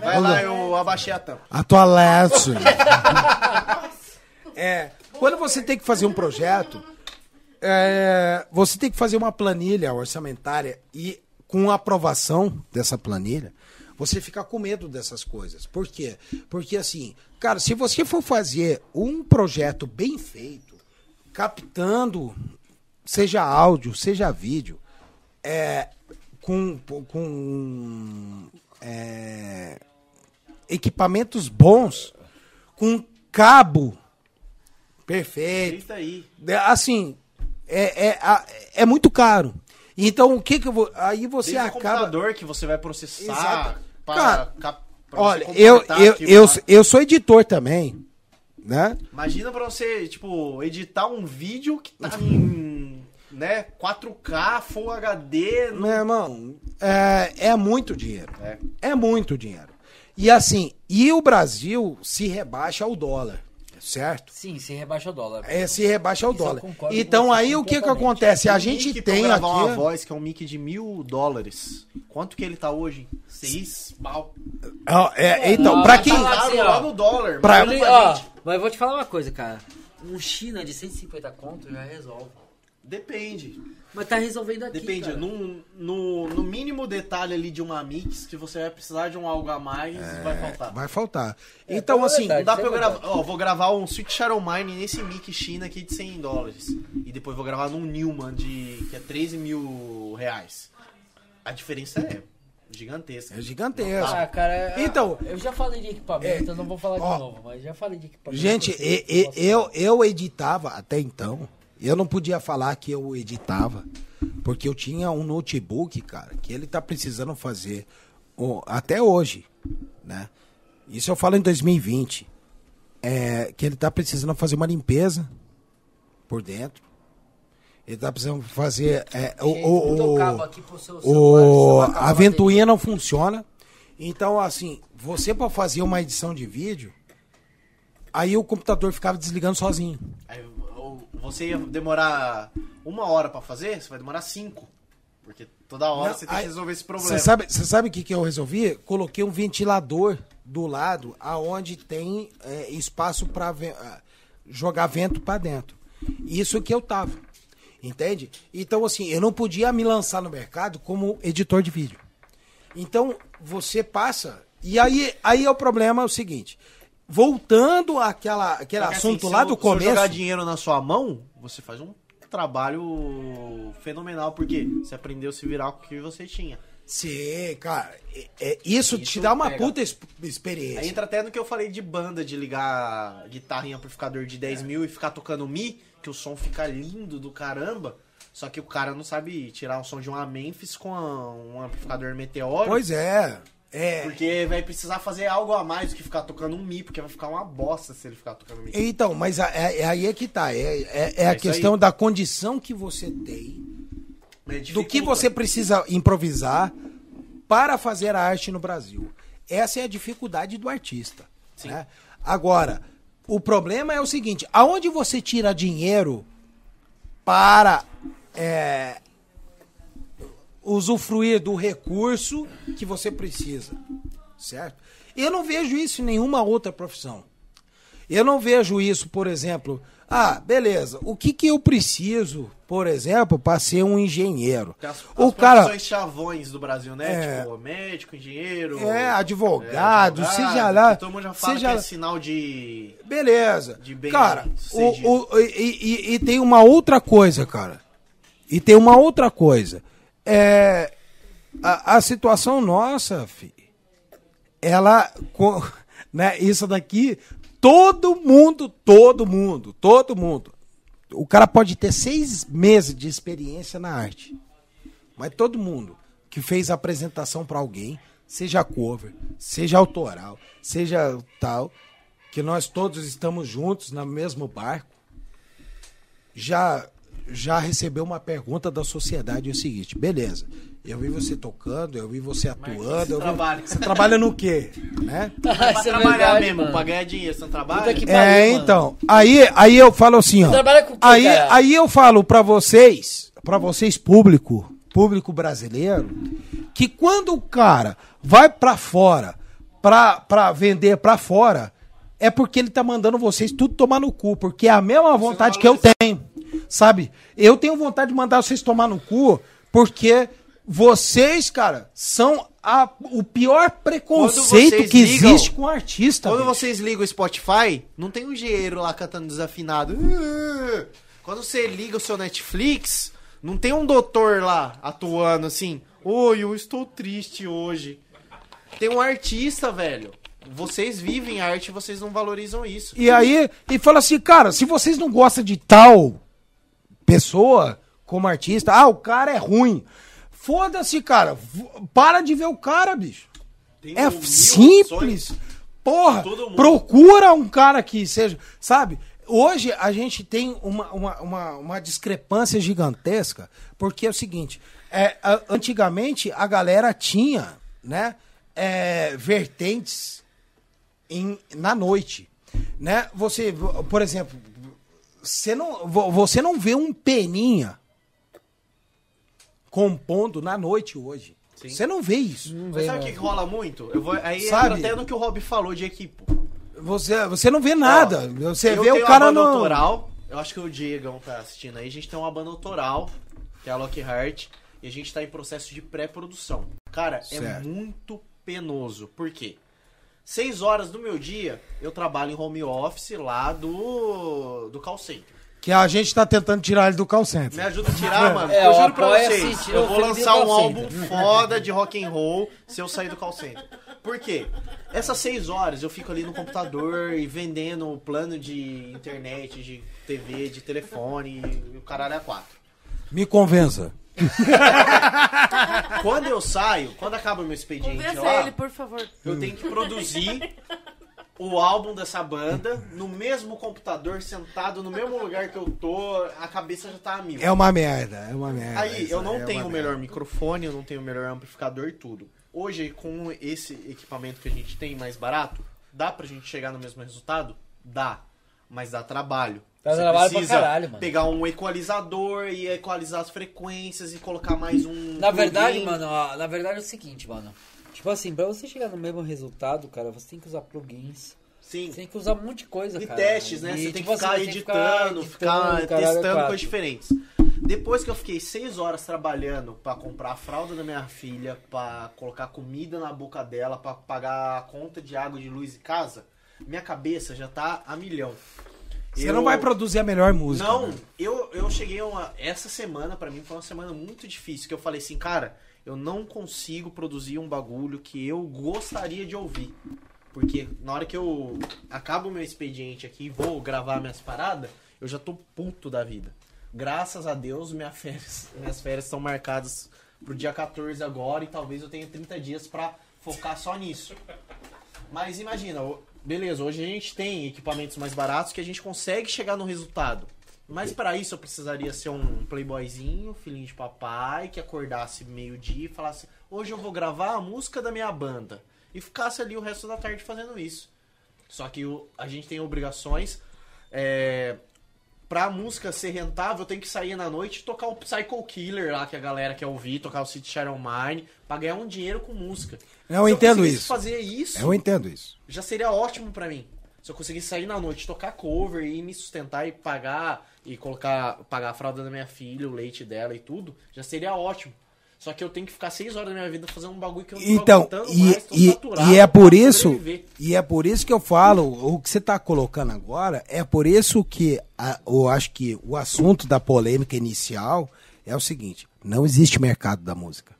Vai lá, eu abaixei a tampa. A toalete. é, quando você tem que fazer um projeto, é, você tem que fazer uma planilha orçamentária e com a aprovação dessa planilha, você fica com medo dessas coisas. Por quê? Porque assim, cara, se você for fazer um projeto bem feito, captando, seja áudio, seja vídeo, é, com, com é, equipamentos bons, com cabo perfeito, aí. é, assim, é, é, é muito caro. Então, o que que eu vou... Aí você Desde acaba... computador que você vai processar. Exato. Cara, cap- pra Olha, eu, eu, aquilo eu, lá. eu sou editor também, né? Imagina pra você, tipo, editar um vídeo que tá em, né, 4K, Full HD. no- Meu irmão, é, é muito dinheiro. É. É muito dinheiro. E assim, e o Brasil se rebaixa ao dólar, certo? Sim, se rebaixa o dólar. É, se rebaixa eu dólar. Então aí o que que acontece? A gente tem gravar uma aqui... voz que é um mic de mil dólares. Quanto que ele tá hoje? Seis pau. Ó, é, então, Ah, pra mas quem... tá lá- assim, lá ó. no dólar. Pra- ó, mas eu vou te falar uma coisa, cara. Um China de 150 conto já resolve. Depende. Mas tá resolvendo aqui. Depende. cara. No, no, no mínimo detalhe ali de uma mix, que você vai precisar de um algo a mais, vai faltar. Vai faltar. Então, é assim, verdade. Dá pra eu é gravar. Ó, vou gravar um Sweet Shadow Mine nesse mic China aqui de 100 dólares. E depois vou gravar num Newman de. que é 13 mil reais. A diferença é gigantesca. é gigantesco. Ah, cara, Então- eu já falei de equipamento, É, eu não vou falar ó, de novo, mas já falei de equipamento. Gente, posso eu, falar. eu editava até então. Eu não podia falar que eu editava, porque eu tinha um notebook, cara, que ele tá precisando fazer até hoje, né? Isso eu falo em 2020. É, que ele tá precisando fazer uma limpeza por dentro. Ele tá precisando fazer é, o, o, o o- a a ventoinha não funciona. Então, assim, você para fazer uma edição de vídeo, Aí o computador ficava desligando sozinho. Aí, o- você ia demorar uma hora pra fazer, você vai demorar cinco. Porque toda hora Não, você tem aí- que resolver esse problema. sabe, você sabe o que, que eu resolvi? Coloquei um ventilador do lado aonde tem é, espaço para jogar vento para dentro. Isso que eu tava. Entende? Então, assim, eu não podia me lançar no mercado como editor de vídeo. Então, você passa. E aí, aí é o problema é o seguinte. Voltando àquela, aquele Porque, assunto assim, lá do eu- se jogar começo. dinheiro na sua mão, você faz um trabalho fenomenal, porque você aprendeu a se virar com o que você tinha. Sim, cara. é- é- isso, te Isso dá uma pega. puta ex- experiência. Aí entra até no que eu falei de banda, de ligar guitarra em amplificador de É. 10 mil e ficar tocando Mi, que o som fica lindo do caramba. Só que o cara não sabe tirar um som de uma Memphis com a- um amplificador meteoro. Pois é. É. Porque vai precisar fazer algo a mais do que ficar tocando um Mi, porque vai ficar uma bosta se ele ficar tocando Mi. Então, mas a- é, é aí é que tá. É, é, é a isso questão aí. da condição que você tem, É, do que você precisa improvisar para fazer a arte no Brasil. Essa é a dificuldade do artista. né? Agora, o problema é o seguinte: aonde você tira dinheiro para é, usufruir do recurso que você precisa? Certo? Eu não vejo isso em nenhuma outra profissão. Eu não vejo isso, por exemplo. Ah, beleza. O que, que eu preciso, por exemplo, para ser um engenheiro? Tem as, o as cara chavões do Brasil, né? É. Tipo, médico, engenheiro. é advogado, é, seja lá, Todo mundo já fala seja que é sinal de. beleza. de bem cara, o, o- e, e- e tem uma outra coisa, cara. E tem uma outra coisa. É a, a situação nossa, ela, co- né? Isso daqui, todo mundo, todo mundo, todo mundo. O cara pode ter seis meses de experiência na arte. Mas todo mundo que fez apresentação pra alguém, seja cover, seja autoral, seja tal, que nós todos estamos juntos no mesmo barco, já já recebeu uma pergunta da sociedade é o seguinte, beleza? Eu vi você tocando, eu vi você atuando, você eu vi- trabalha? você trabalha no quê, né? Pra Isso é trabalhar verdade, mesmo, mano. pra ganhar dinheiro, você não trabalha? É, pariu, mano. então, aí, aí eu falo assim, ó. trabalha com quê, aí, cara? aí eu falo pra vocês, pra vocês público, público brasileiro, que quando o cara vai pra fora pra, pra vender pra fora, é porque ele tá mandando vocês tudo tomar no cu, porque é a mesma vontade que eu tenho, sabe? Eu tenho vontade de mandar vocês tomar no cu, porque vocês, cara, são a- o pior preconceito que ligam- existe com artista. Quando vocês ligam o Spotify, não tem um engenheiro lá cantando desafinado. Quando você liga o seu Netflix, não tem um doutor lá atuando assim. Oi, eu estou triste hoje. Tem um artista, velho. Vocês vivem arte e vocês não valorizam isso. E aí, e fala assim, cara, se vocês não gostam de tal pessoa como artista, ah, o cara é ruim. Foda-se, cara. Para de ver o cara, bicho. Tem É simples. opções. Porra, procura um cara que seja. Sabe? Hoje a gente tem uma, uma, uma, uma discrepância gigantesca, porque é o seguinte: é, antigamente a galera tinha né, é, vertentes em, na noite. Né? Você, por exemplo, você não, vo- você não vê um peninha compondo na noite hoje. Você não vê isso. Mas sabe o que que rola muito? Eu vou, aí Sabe? entra até no que o Rob falou de equipe. Você, você não vê nada. Ó, você eu vê tenho o cara uma banda no. autoral. Eu acho que o Diegão tá assistindo aí. A gente tem uma banda autoral, que é a Lockhart, e a gente tá em processo de pré-produção. Cara, é Certo. muito penoso. Por quê? Seis horas do meu dia, eu trabalho em home office lá do, do call center. Que a gente tá tentando tirar ele do call center. Me ajuda a tirar, mano. É, eu o juro pra Apoia-se, vocês, tira eu o vou lançar um álbum foda de rock and roll se eu sair do call center. Por quê? Essas seis horas eu fico ali no computador e vendendo plano de internet, de TV, de telefone e o caralho é quatro. Me convença. Quando eu saio, quando acaba o meu expediente lá, ele, por favor. eu tenho que produzir o álbum dessa banda no mesmo computador, sentado no mesmo lugar que eu tô, a cabeça já tá a mil. É uma merda, é uma merda. Aí, eu não é tenho o melhor merda. microfone, eu não tenho o melhor amplificador e tudo. Hoje, com esse equipamento que a gente tem mais barato, dá pra gente chegar no mesmo resultado? Dá. Mas dá trabalho. Dá Você trabalho pra precisa caralho, mano. pegar um equalizador e equalizar as frequências e colocar mais um. Na verdade, plugin. mano, ó, na verdade é o seguinte, mano. Tipo assim, pra você chegar no mesmo resultado, cara, você tem que usar plugins. Sim. Você tem que usar um monte de coisa, E cara. testes, né? E, você tem tipo que ficar assim, tem que editando, ficar, caralho, testando quatro. coisas diferentes. Depois que eu fiquei seis horas trabalhando pra comprar a fralda da minha filha, pra colocar comida na boca dela, pra pagar a conta de água, de luz e casa, minha cabeça já tá a milhão. Você Eu- não vai produzir a melhor música. Não, né? eu, eu cheguei a uma. Essa semana, pra mim, foi uma semana muito difícil. Que eu falei assim, cara, eu não consigo produzir um bagulho que eu gostaria de ouvir. Porque na hora que eu acabo o meu expediente aqui e vou gravar minhas paradas, eu já tô puto da vida. Graças a Deus, minha férias, minhas férias estão marcadas pro dia 14 agora e talvez eu tenha 30 dias pra focar só nisso. Mas imagina, beleza, hoje a gente tem equipamentos mais baratos que a gente consegue chegar no resultado. Mas para isso eu precisaria ser um playboyzinho, filhinho de papai, que acordasse meio-dia e falasse: "Hoje eu vou gravar a música da minha banda" e ficasse ali o resto da tarde fazendo isso. Só que o- a gente tem obrigações é, pra música ser rentável, tem que sair na noite e tocar o Psycho Killer lá que a galera quer ouvir, tocar o City Shadow Mine, pra ganhar um dinheiro com música. Eu entendo isso. fazer isso, Eu entendo isso. já seria ótimo pra mim. Se eu conseguisse sair na noite, tocar cover e me sustentar e pagar e colocar pagar a fralda da minha filha, o leite dela e tudo, já seria ótimo. Só que eu tenho que ficar seis horas da minha vida fazendo um bagulho que eu não tô Então, aguentando e, mais, tô e, saturado e é por isso, e é por isso que eu falo, o que você está colocando agora, é por isso que a- eu acho que o assunto da polêmica inicial é o seguinte: não existe mercado da música.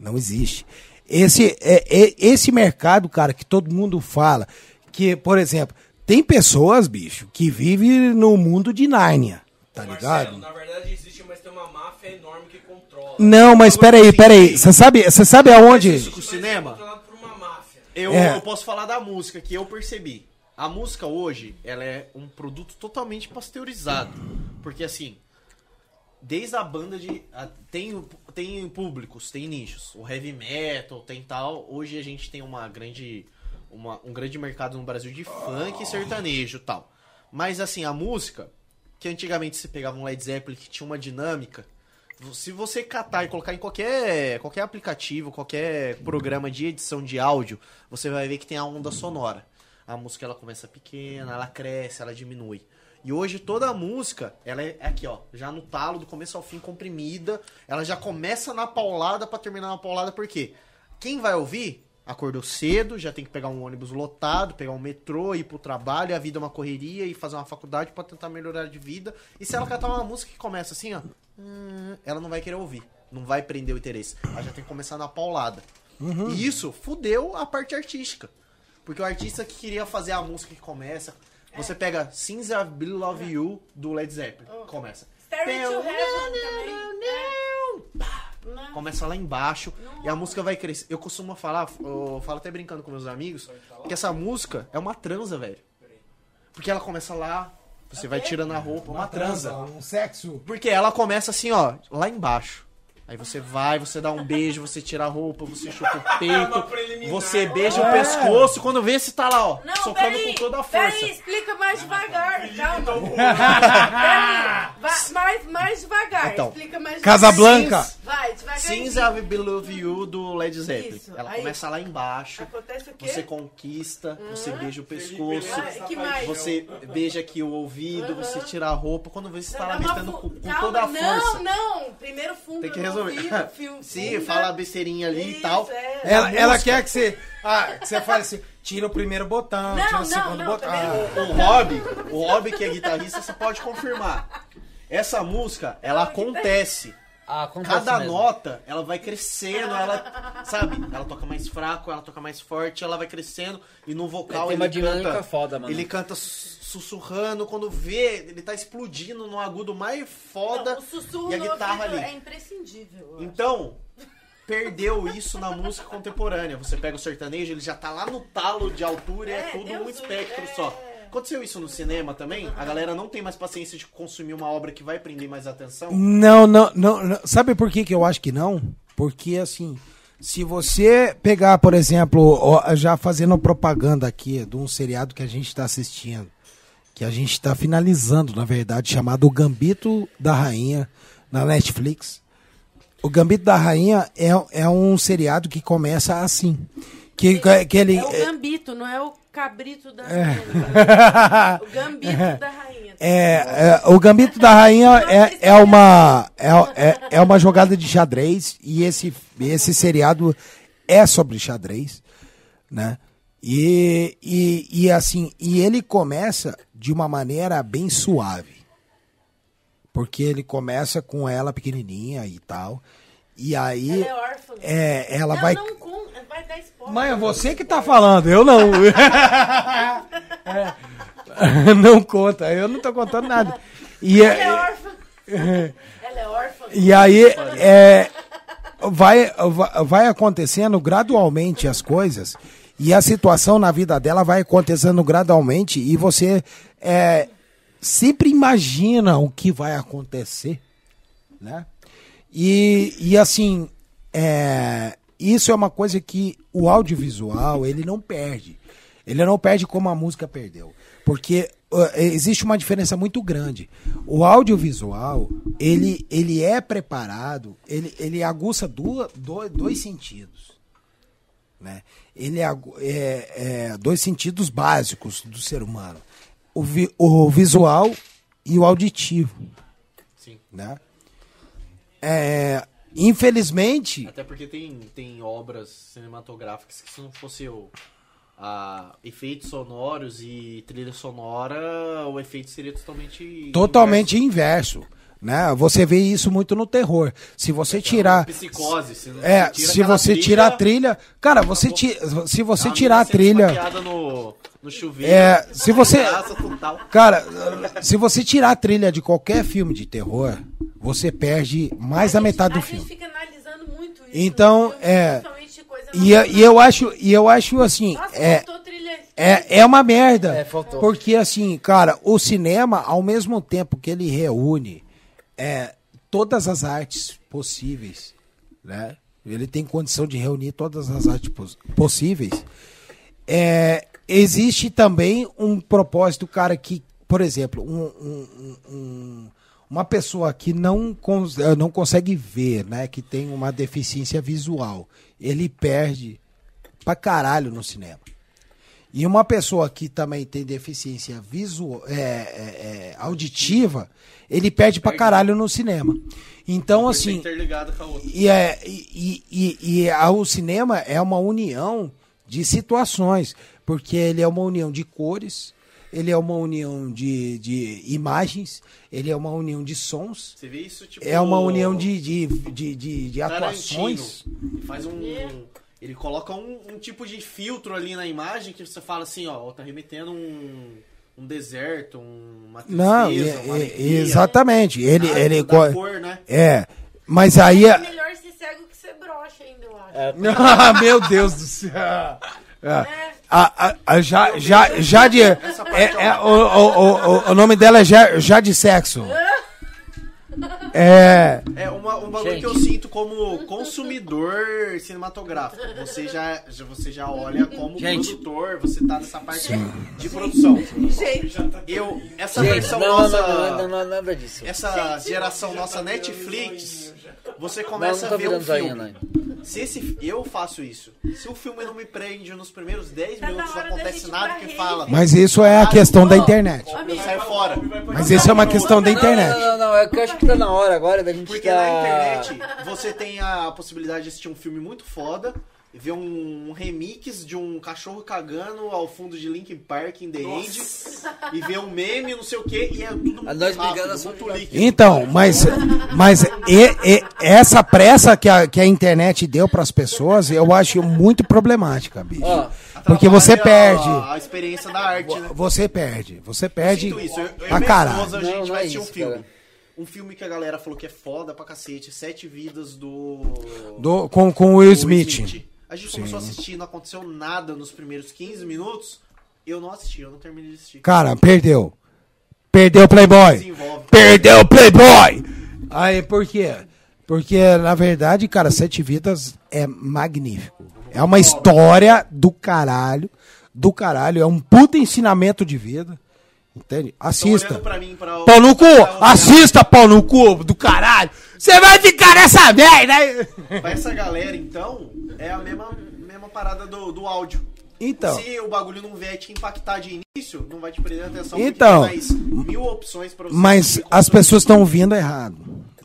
Não existe. Esse, é, é- esse mercado, cara, que todo mundo fala, que, por exemplo, tem pessoas, bicho, que vivem no mundo de Nárnia, tá ligado? Marcelo, na verdade existe, mas tem uma máfia enorme. Não, mas peraí, peraí. Você sabe, você sabe aonde? Isso com o cinema? Eu, É. eu posso falar da música que eu percebi. A música hoje, ela é um produto totalmente pasteurizado. Porque assim, desde a banda de. a- tem, tem públicos, tem nichos. O heavy metal, tem tal. Hoje a gente tem uma grande. Uma, um grande mercado no Brasil de funk e sertanejo e tal. Mas assim, a música, que antigamente se pegava um Led Zeppelin que tinha uma dinâmica. Se você catar e colocar em qualquer, qualquer aplicativo, qualquer programa de edição de áudio, você vai ver que tem a onda sonora. A música ela começa pequena, ela cresce, ela diminui. E hoje toda a música, ela é aqui, ó, já no talo, do começo ao fim, comprimida. Ela já começa na paulada pra terminar na paulada, por quê? Quem vai ouvir acordou cedo, já tem que pegar um ônibus lotado, pegar um metrô, ir pro trabalho, a vida é uma correria e fazer uma faculdade pra tentar melhorar de vida. E se ela catar uma música que começa assim, ó, hum, ela não vai querer ouvir, não vai prender o interesse. Ela já tem que começar na paulada. E isso fudeu a parte artística. Porque o artista que queria fazer a música que começa, você pega Since I Will Love You do Led Zeppelin, começa. To Heaven também. Né? Começa lá embaixo e a música vai crescer. Eu costumo falar, eu falo até brincando com meus amigos, que essa música é uma transa, velho. Porque ela começa lá, você vai tirando a roupa, uma transa. Um sexo. Porque ela começa assim, ó, lá embaixo. Aí você vai, você dá um beijo, você tira a roupa, você chupa o Uma peito, você beija o É. pescoço, quando vê se tá lá, ó, Não, socando peraí, com toda a força. peraí, explica mais devagar, calma. Peraí, mais, mais devagar, Então, explica mais Casablanca. devagar. Vai. Since I You do Led Zeppelin. Isso, Ela aí. começa lá embaixo, Acontece o quê? você conquista, você beija o pescoço, Ah, que mais? você beija aqui o ouvido, você tira a roupa, quando vê se tá lá metendo com, com toda a força. Não, não, primeiro fundo Tem que resolver. Ouvido, fio- Sim, fala a besteirinha ali e Isso, tal. é. Ela, A ela quer que você. Ah, que você fale assim, tira o primeiro botão, Não, tira o não, segundo não, botão. Ah, O Rob, o Rob que é guitarrista, você pode confirmar. Essa música, ela acontece. Ah, Cada mesmo. nota, ela vai crescendo, ela, sabe? Ela toca mais fraco, ela toca mais forte, ela vai crescendo e no vocal uma ele dinâmica canta, foda, mano. Ele canta sussurrando, quando vê, ele tá explodindo no agudo mais foda Não, o sussurro e a guitarra ali. é imprescindível. Então, perdeu isso na música contemporânea. Você pega o sertanejo, ele já tá lá no talo de altura, e é, É, tudo Deus um espectro é. só. Aconteceu isso no cinema também? A galera não tem mais paciência de consumir uma obra que vai prender mais atenção? Não, não, não, não. Sabe por que, que eu acho que não? Porque assim, Se você pegar, por exemplo, já fazendo propaganda aqui de um seriado que a gente está assistindo, que a gente está finalizando, na verdade, chamado O Gambito da Rainha, na Netflix. O Gambito da Rainha é, é um seriado que começa assim. Que, que ele, É o gambito, não é o cabrito da É. rainha. O gambito da rainha. É, é, o Gambito da Rainha é, é, uma, é, é, é uma jogada de xadrez e esse, esse seriado é sobre xadrez, né? E, e, e assim, e ele começa de uma maneira bem suave. Porque ele começa com ela pequenininha e tal. E aí Ela é órfã. é, ela não, vai não, com, vai dar spoiler. Mãe, é você que tá falando, eu não. É. Não conta, eu não tô contando nada. E, Ela é é, órfã. Ela é órfã. e aí é, vai, vai- vai acontecendo gradualmente as coisas e a situação na vida dela vai acontecendo gradualmente e você é, sempre imagina o que vai acontecer, né? E, e assim, é, isso é uma coisa que o audiovisual ele não perde. Ele não perde como a música perdeu. Porque uh, existe uma diferença muito grande. O audiovisual, ele, ele é preparado, ele, ele aguça do- dois sentidos. Né? Ele agu- é, é dois sentidos básicos do ser humano. O, vi- o visual e o auditivo. Sim. Né? É, infelizmente, Até porque tem, tem obras cinematográficas que se não fosse o, a, efeitos sonoros e trilha sonora, o efeito seria totalmente. totalmente inverso. Né? Você vê isso muito no terror. Se você tirar. Psicose. Se, não- É, tira se você trilha, tirar a trilha. Cara, você ti, se você a tirar a trilha. No, no chuveiro. É, se você-. Cara, se você tirar a trilha de qualquer filme de terror, você perde mais da metade do A filme. gente fica analisando muito isso. Então, filme, é, E, eu- e eu acho, e eu acho assim, Nossa, é, faltou trilha. é, é uma merda. É, faltou. Porque assim, cara, o cinema, ao mesmo tempo que ele reúne é, todas as artes possíveis, né? Ele tem condição de reunir todas as artes pos- possíveis. É, existe também um propósito, cara, que, por exemplo, um- um- um- uma pessoa que não, cons- eh, não consegue ver, né? Que tem uma deficiência visual, ele perde pra caralho no cinema. E uma pessoa que também tem deficiência visual, é, é, é, auditiva, ele perde pra caralho no cinema. Então, Coisa assim, interligada com a outra. e, é, e, e, e, e a- o cinema é uma união de situações, porque ele é uma união de cores, ele é uma união de, de imagens, ele é uma união de sons, Você vê isso, tipo. é uma união de, de, de, de, de atuações. Faz um. Ele coloca um, um tipo de filtro ali na imagem que você fala assim, ó, tá remetendo um, um deserto, um- uma tristeza, Não, e- uma alegria. exatamente. Ele, Ah, ele da co- cor, né? é, mas aí É é- melhor ser cego que ser broxa ainda, eu acho. É, Ah, meu Deus do céu. É. A, a, a, já, já, já de. É, é, o, o, o, o nome dela é já, já de sexo. É. É uma, um bagulho Gente. que eu sinto como consumidor cinematográfico. Você já, já- você já olha como Gente. produtor, você tá nessa parte de produção. Gente, Eu, essa Gente, versão não, nossa. não, não, não, não, nada disso. Essa geração nossa Netflix, você Não, começa não tô a ver um filme. não. Se esse, eu faço isso. Se o filme não me prende nos primeiros 10 Tá minutos, não acontece nada que fala. Mas isso é a questão da internet. Eu saio fora. Mas isso é uma questão da Não, internet. não, não, não, é que eu acho que tá na hora agora da gente Porque dar... na internet você tem a possibilidade de assistir um filme muito foda, ver um remix de um cachorro cagando ao fundo de Linkin Park in The End, e ver um meme, não sei o que, e é tudo muito A nós rápido, brigando muito líquido. Então, mas, mas e- e- essa pressa que a, que a internet deu para as pessoas, eu acho muito problemática, bicho. Ó, Porque você perde. A, a experiência da arte, né? Você perde. Você perde Sinto isso. Eu, eu minha caralho. esposa, a Não, gente não vai é assistir um isso, filme. cara. Um filme que a galera falou que é foda pra cacete, Sete Vidas do... Do- com, com o Will do Smith. A gente começou a assistir, não aconteceu nada nos primeiros 15 minutos. Eu não assisti, eu não terminei de assistir. Cara, perdeu. Perdeu o Playboy. Perdeu o Playboy. Aí, por quê? Porque, na verdade, cara, Sete Vidas é magnífico. É uma história do caralho. Do caralho. É um puta ensinamento de vida. Entende? Assista. pra mim, pra o- Pau no cu! Assista, pau no cu do caralho! Você vai ficar nessa merda! Pra essa galera, então, é a mesma, mesma parada do, do áudio. Então, Se o bagulho não vier te impactar de início, não vai te prender atenção. Então, tem mais mil opções pra você mas as pessoas estão ouvindo errado.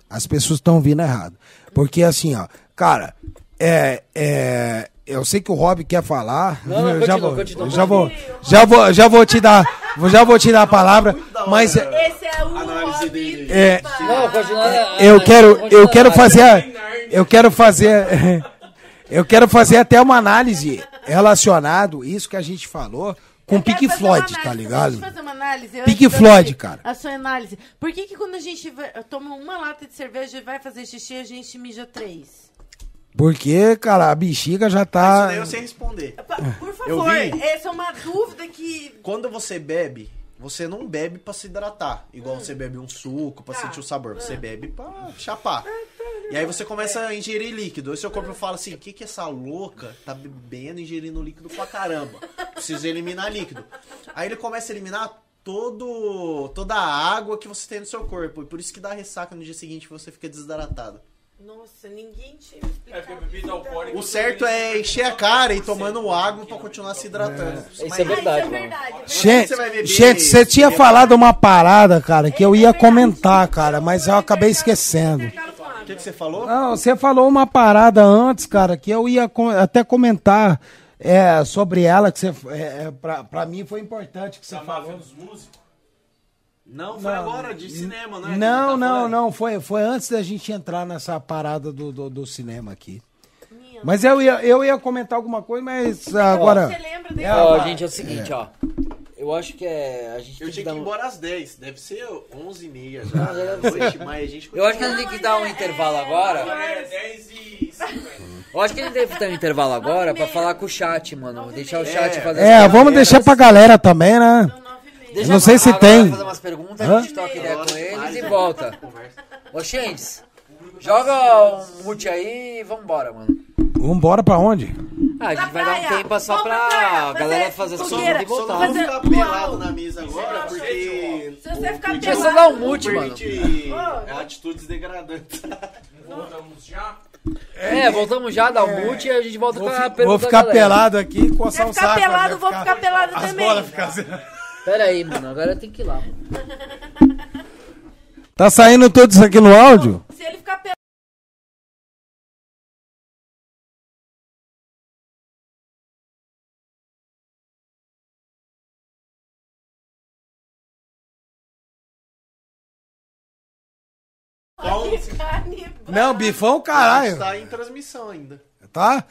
As pessoas estão ouvindo errado. Porque assim, ó, cara, é. é eu sei que o Rob quer falar. Não, não, eu já continua, vou, continua. já vou, já vou, já vou te dar, já vou te dar a palavra. Mas é, Esse é o Análise dele. É, Não, continua. eu quero, continua eu quero fazer, eu quero fazer, eu quero fazer até uma análise relacionado isso que a gente falou com Pink Floyd, tá ligado? Deixa eu fazer uma análise. Pink Floyd, cara. A sua análise. Por que, que quando a gente vai- toma uma lata de cerveja e vai fazer xixi, a gente mija três? Porque, cara, a bexiga já Isso tá. daí eu sei responder. Por favor, vi. essa é uma dúvida que. Quando você bebe, você não bebe pra se hidratar. Igual você bebe um suco pra Tá. sentir o sabor. Você bebe pra chapar. E aí você começa a ingerir líquido. Aí seu corpo fala assim: o que, que essa louca tá bebendo, ingerindo líquido pra caramba? Preciso eliminar líquido. Aí ele começa a eliminar todo, toda a água que você tem no seu corpo. E por isso que dá ressaca no dia seguinte você fica desidratado. Nossa, ninguém tinha É, porque bebida alcoólica... O certo é encher a cara e tomando água pra continuar se hidratando. Isso Mas- é verdade, isso é mano. verdade. Gente, Você vai beber gente, você tinha falado uma parada, cara, que eu ia comentar, cara, mas eu acabei esquecendo. O que, que você falou? Não, você falou uma parada antes, cara, que eu ia co- até comentar é, sobre ela, que você, é, é, pra, pra mim foi importante que você Da falou. dos músicos. Não, foi Não. agora, de cinema, não é? Não, Tá não, falando? não, foi, foi antes da gente entrar nessa parada do, do, do cinema aqui. Mas eu ia, eu ia comentar alguma coisa, mas agora... Você lembra desse Ó, gente, é o seguinte, ó. Eu acho que é. A gente Eu que tinha dar que ir um... embora às 10. Deve ser 11h30 já. Não, já noite, mas a gente Eu acho que a gente tem que dar um intervalo agora. É, 10 e 50. Eu acho que a gente deve dar um intervalo agora pra falar com o chat, mano. Deixar o chat É. fazer É, as vamos deixar pra galera também, né? Deixa Eu não sei a se tem. fazer umas perguntas, Hã? a gente troca ideia com eles e é volta. Ô, Xendes, joga um mute aí e vambora, mano. Vambora pra onde? Ah, a gente vai dar um tempo só Vamos pra galera fazer as fogueira. perguntas e Só não voltar. vou ficar pelado na mesa agora, porque... Se você ficar Deixa eu pelado... dar um mute, mano. permite é atitudes degradantes. Voltamos já. É, voltamos já, dá um mute e a gente volta Vou, com a fi- pergunta vou da ficar galera. pelado aqui e coçar Quer o ficar saco. pelado, né? vou ficar pelado As também. bolas ficam assim. Pera aí, mano, agora tem que ir lá, mano. Tá saindo tudo isso aqui no áudio? Se ele ficar pelado... Não, bifão, caralho. tá em transmissão ainda. Tá?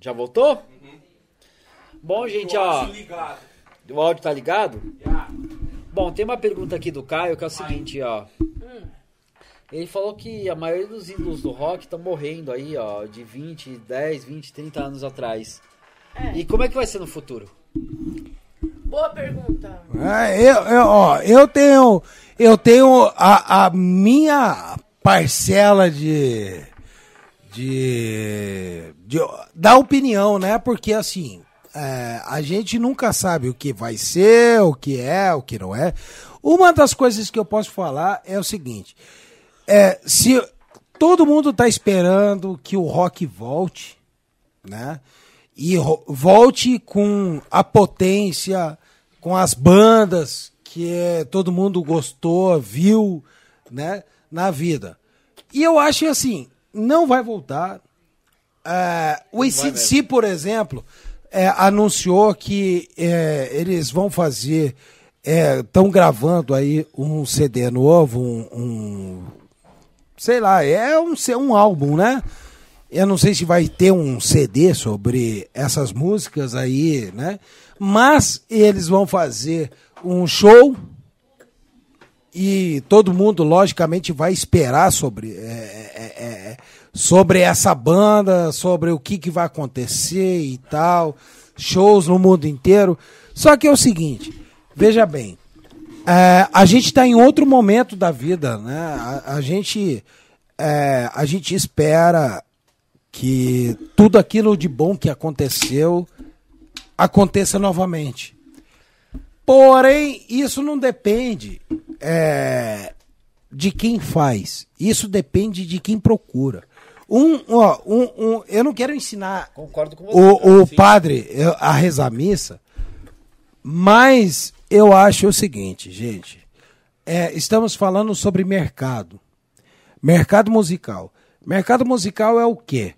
Já voltou? Bom, gente, ó. Áudio ligado. O áudio tá ligado? Já. Bom, tem uma pergunta aqui do Caio que é o seguinte, ó. Ele falou que a maioria dos ídolos do rock estão morrendo aí, ó, de 20, 10, 20, 30 anos atrás. É. E como é que vai ser no futuro? Boa pergunta. É, eu, eu, ó, eu tenho, eu tenho a, a minha parcela de, de, de da opinião, né? Porque assim, é, a gente nunca sabe o que vai ser, o que é, o que não é. Uma das coisas que eu posso falar é o seguinte: é, se todo mundo está esperando que o rock volte, né? E volte com a potência, com as bandas que é, todo mundo gostou, viu, né? Na vida. E eu acho assim, não vai voltar. É, o ACDC, por exemplo, é, anunciou que é, eles vão fazer, estão gravando aí um CD novo, um, um sei lá, é um, é um álbum, né? Eu não sei se vai ter um CD sobre essas músicas aí, né? Mas eles vão fazer um show e todo mundo, logicamente, vai esperar sobre, é, é, é, é, sobre essa banda, sobre o que, que vai acontecer e tal. Shows no mundo inteiro. Só que é o seguinte, veja bem, é, a gente está em outro momento da vida, né? A, a gente, é, a gente espera que tudo aquilo de bom que aconteceu aconteça novamente. Porém, isso não depende é, de quem faz. Isso depende de quem procura. Um, ó, um, um, eu não quero ensinar Concordo com você. o, o padre eu- a rezar missa, mas eu acho o seguinte, gente. É, estamos falando sobre mercado. Mercado musical. Mercado musical é o quê?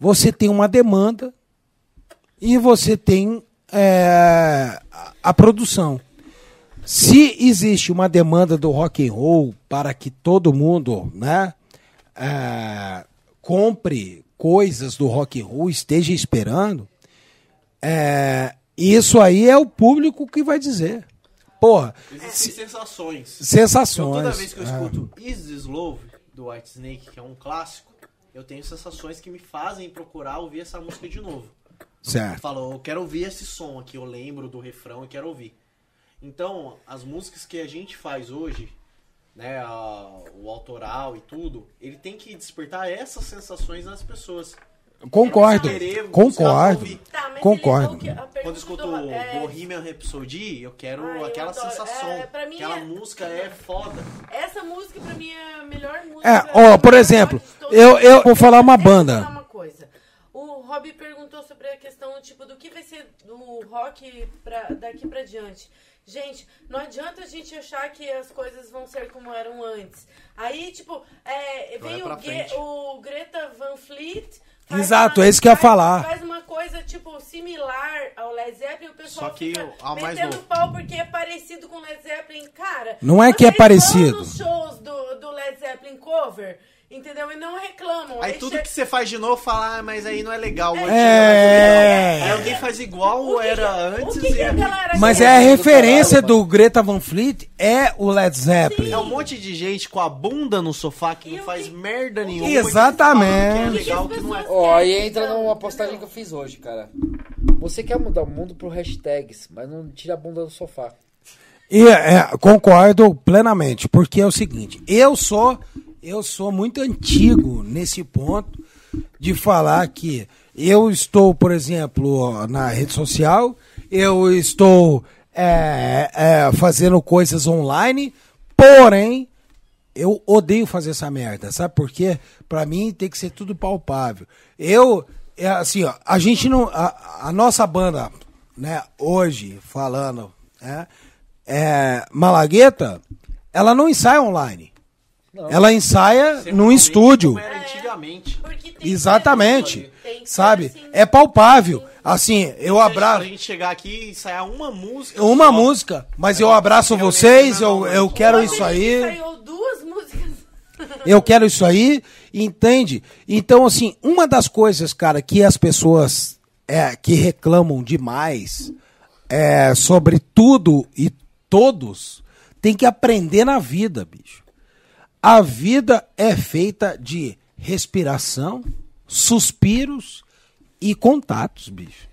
Você tem uma demanda e você tem é, a- produção. Se existe uma demanda do rock and roll para que todo mundo, né, é, compre coisas do rock and roll, esteja esperando, é, isso aí é o público que vai dizer. Porra, Existem sensações. sensações. Então, toda vez que eu é. escuto Is This Love, do White Snake, que é um clássico, eu tenho sensações que me fazem procurar ouvir essa música de novo. Eu Certo. falo, eu quero ouvir esse som aqui, eu lembro do refrão e quero ouvir. Então, as músicas que a gente faz hoje, né, a- o autoral e tudo, ele tem que despertar essas sensações nas pessoas. Concordo. Querer Concordo. Tá, mas Concordo. ele- o que- a Quando eu escuto do- o é, Bohemian Rhapsody, eu quero eu aquela adoro. sensação. É, pra mim aquela é- música é foda. Essa música pra mim é a melhor música. É, ó, por exemplo, eu- eu vou falar uma eu banda. O Rob perguntou sobre a questão tipo do que vai ser do rock pra, daqui pra diante. Gente, não adianta a gente achar que as coisas vão ser como eram antes. Aí, tipo, é, vem o, Ge- o Greta Van Fleet. faz Exato, uma- é isso que eu ia falar. Faz uma coisa, tipo, similar ao Led Zeppelin e o pessoal Só que fica ao mais metendo novo. pau porque é parecido com Led Zeppelin. Cara, Não é que é parecido. vão nos shows do, do Led Zeppelin cover, entendeu? E não reclamam. Aí tudo chega- que você faz de novo, fala, ah, mas aí não é legal. o É. antigo é legal. Aí É. alguém faz igual O que era que- antes o que que e Mas é a do referência caralho, do Greta Van Fleet é o Led Zeppelin. É um monte de gente com a bunda no sofá que E não faz que- merda nenhuma. Exatamente. e que é legal, que não é. Ó, aí querem, entra numa postagem que eu fiz hoje, cara. Você quer mudar o mundo pro hashtags, mas não tira a bunda do sofá. E é, concordo plenamente, porque é o seguinte, eu sou eu sou muito antigo nesse ponto de falar que eu estou, por exemplo, na rede social, eu estou é, é, fazendo coisas online, porém eu odeio fazer essa merda, sabe por quê? Pra mim tem que ser tudo palpável. Eu, é assim, ó, a gente não. A, a nossa banda, né, hoje, falando, né, é, Malagueta, ela não ensaia online. Ela ensaia num estúdio. Como era antigamente. Porque tem que Exatamente. Sabe? assim. É palpável. Assim, eu Pra abraço. gente chegar aqui e ensaiar uma música. Uma só. música, mas eu abraço vocês, é eu, eu quero isso a aí. duas músicas. eu quero isso aí, entende? Então, assim, uma das coisas, cara, que as pessoas é, que reclamam demais é, sobre tudo e todos, tem que aprender na vida, bicho. A vida é feita de respiração, suspiros e contatos, bicho.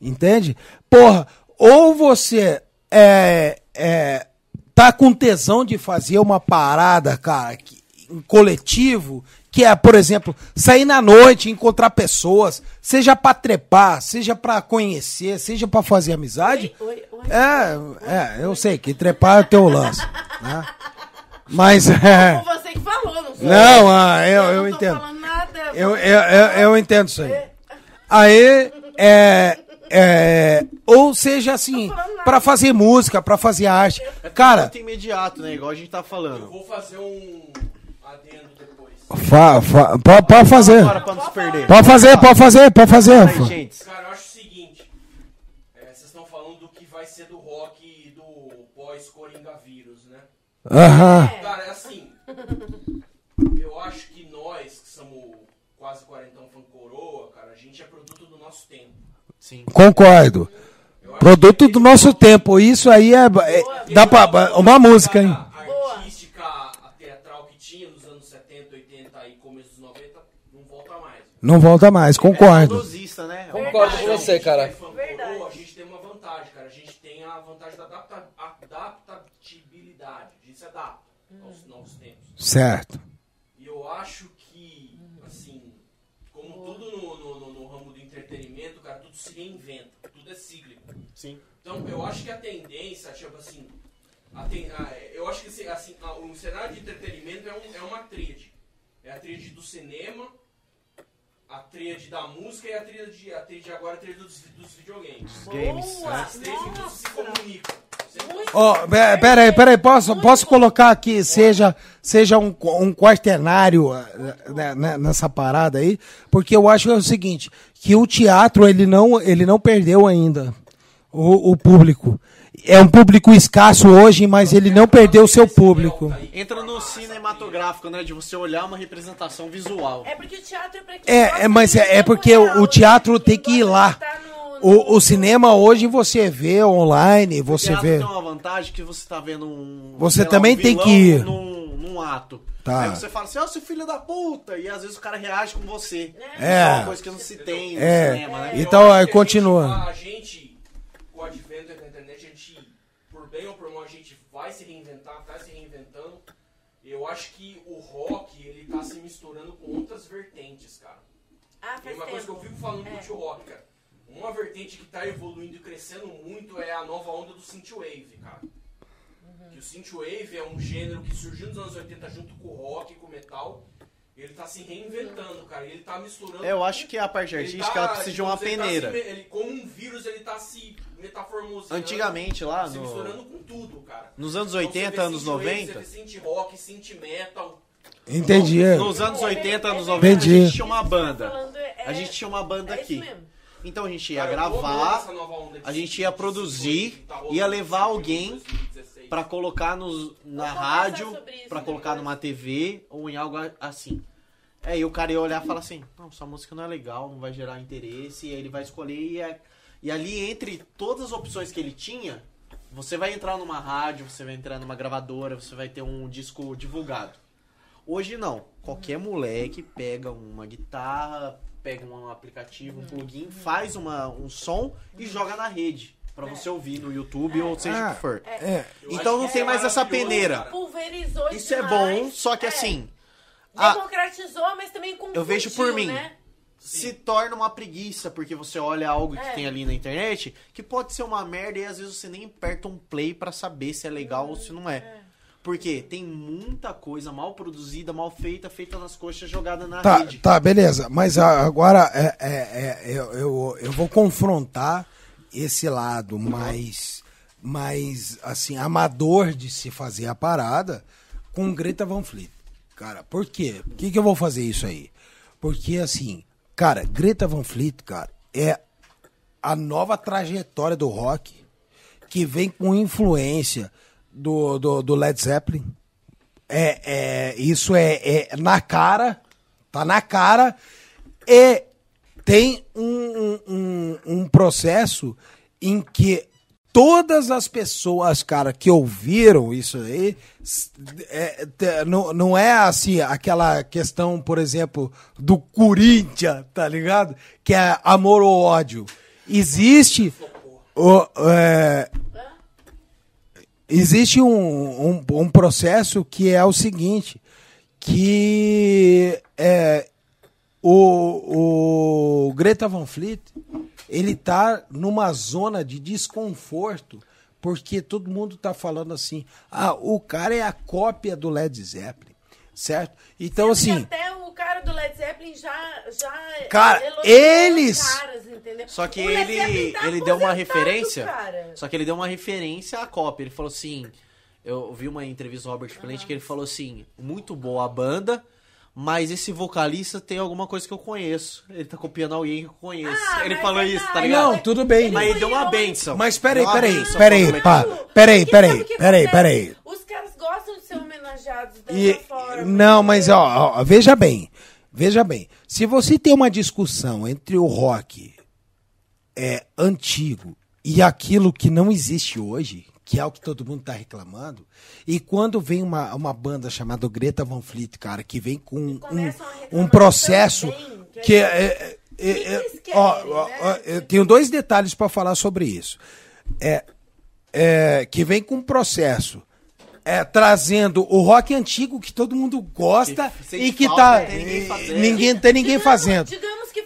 Entende? Porra, ou você é, é, tá com tesão de fazer uma parada, cara, que, um coletivo, que é, por exemplo, sair na noite, encontrar pessoas, seja pra trepar, seja pra conhecer, seja pra fazer amizade. Oi, oi, oi. É, é, eu sei que trepar é teu lance. Né? Mas é. Foi você que falou, não foi? Não, ah, eu, eu não tô entendo. nada. Eu, eu, eu, eu entendo isso aí. Aí, é, é, ou seja assim, pra fazer música, pra fazer arte. Cara, Muito imediato, né? Igual a gente tá Eu falando. vou fazer um adendo depois. fa, fa, pode, pode fazer. Pode fazer, pode fazer, pode fazer. Cara, eu acho Aham. Cara, é assim. Eu acho que nós, que somos quase quarentão fã coroa, cara, a gente é produto do nosso tempo. Sim. Concordo. Eu Produto do nosso tempo. Isso aí é. é- dá pra. Uma música, hein? A artística, a teatral que tinha nos anos 70, 80 e começo dos 90 não volta mais. Não volta mais, concordo. Saudosista, né? Concordo com você, cara. A gente, que é fã Verdade. coroa, a gente tem uma vantagem, cara. A gente tem a vantagem da adapta- adaptabilidade. A gente se adapta aos novos tempos. Certo. E eu acho que, assim, como tudo no, no, no- no ramo do entretenimento, cara, tudo se reinventa, tudo é cíclico. Sim. Então, eu acho que a tendência, tipo assim, a ten- a- eu acho que assim, assim, a- o cenário de entretenimento é, um, é uma tríade. É a tríade do cinema, a tríade da música e a tríade, a tríade agora é a tríade dos, dos videogames. Games. Boa. Esses três juntos se comunicam. Sempre- Muito Ó, pe- pera aí, pera aí, posso, posso colocar aqui, seja, seja um, um quaternário eh, né, né, nessa parada aí, porque eu acho que é o seguinte, que o teatro, ele não, ele não perdeu ainda o, o público. É um público escasso hoje, mas ele não perdeu o seu público. Entra no cinematográfico, né? De você olhar uma representação visual. É porque o teatro é pra quem É, é, mas é, é porque o, o teatro tem que ir lá. O, o cinema hoje você vê online, você vê. tem uma vantagem que você tá vendo um. Você sei lá, também um tem que ir. Num, num ato. Tá. Aí você fala assim, ó, seu filho da puta! E às vezes o cara reage com você. É. É uma coisa que não se tem no É. cinema, né? Então, aí, continua. gente- A gente, com o advento da internet, a gente, por bem ou por mal, a gente vai se reinventar, tá se reinventando. Eu acho que o rock, ele tá se misturando com outras vertentes, cara. Ah, Tem faz uma coisa que eu tempo. fico falando É. do tio rock, cara. Uma vertente que tá evoluindo e crescendo muito é a nova onda do synthwave, cara. Que o synthwave é um gênero que surgiu nos anos 80 junto com o rock e com o metal. Ele tá se reinventando, cara. Ele tá misturando. É, Eu acho que a parte Ele artística tá, ela precisa de uma digamos, ele tá peneira. se ele, como um vírus, ele tá se metaformosando. Antigamente lá se no- misturando com tudo, cara. Nos anos Então, 80, você vê anos synthwave, 90. Você vê synth rock, synth metal. Entendi. Nos anos 80, anos 90, a Entendi. gente tinha uma banda. É- A gente tinha uma banda é isso aqui. Então a gente ia Cara, gravar, a gente ia produzir, tá ia levar alguém 2016. pra colocar nos, na rádio, isso pra colocar numa TV ou em algo assim. Aí o cara ia olhar e falar assim, não, sua música não é legal, não vai gerar interesse, e aí ele vai escolher e, é- e ali entre todas as opções que ele tinha, você vai entrar numa rádio, você vai entrar numa gravadora, você vai ter um disco divulgado. Hoje não, qualquer moleque pega uma guitarra, pega um aplicativo, um plugin, faz uma, um som e joga na rede. Pra você ouvir no YouTube ou seja o que for. É. Então não tem é mais essa peneira. Pulverizou Isso é bom, só que É. assim, a- Democratizou, mas também confundiu, Eu vejo por mim. Né? se torna uma preguiça, porque você olha algo que É. tem ali na internet, que pode ser uma merda e às vezes você nem aperta um play pra saber se é legal ou se não é. Porque tem muita coisa mal produzida, mal feita, feita nas coxas, jogada na Tá, rede. tá, beleza. Mas agora é, é, é, eu, eu, eu vou confrontar esse lado mais, mais assim, amador de se fazer a parada com Greta Van Fleet. Cara, por quê? Por que, que eu vou fazer isso aí? Porque, assim, cara, Greta Van Fleet, cara, é a nova trajetória do rock que vem com influência do, do, do Led Zeppelin, É, é, isso é, é na cara, tá na cara. E tem um, um, um- processo em que todas as pessoas, cara, que ouviram isso aí, é, não, não é assim, aquela questão, por exemplo, do Corinthians, tá ligado? Que é amor ou ódio. Existe. o- é, existe um, um, um processo que é o seguinte, que é, o, o Greta Van Fleet, ele tá numa zona de desconforto, porque todo mundo tá falando assim, ah, o cara é a cópia do Led Zeppelin, certo? Então, Sendo assim, até o cara do Led Zeppelin já. já Cara, eles- caras, entendeu? Só que O ele, tá ele deu uma referência. cara. Só que ele deu uma referência à cópia. Ele falou assim. Eu vi uma entrevista do Robert Plant que ele falou assim: muito boa a banda, mas esse vocalista tem alguma coisa que eu conheço. Ele tá copiando alguém que eu conheço. Ah, ele falou é isso, tá ligado? Não, tudo bem. Mas ele deu uma benção. Mas peraí, peraí, peraí, pá. Peraí, peraí, peraí, peraí. Os caras gostam de ser homenageados dessa E, forma. não, mas ó, ó, veja bem, veja bem. Se você tem uma discussão entre o rock é, antigo e aquilo que não existe hoje, que é o que todo mundo está reclamando, e quando vem uma, uma banda chamada Greta Van Fleet, cara, que vem com um, um processo também, que que é- é, é, é, que é, ó, ó, né? ó, eu tenho dois detalhes para falar sobre isso. É, é, que vem com um processo é, trazendo o rock antigo que todo mundo gosta Que sente e que falta, tá ninguém ninguém tem ninguém Digamos- fazendo. Digamos que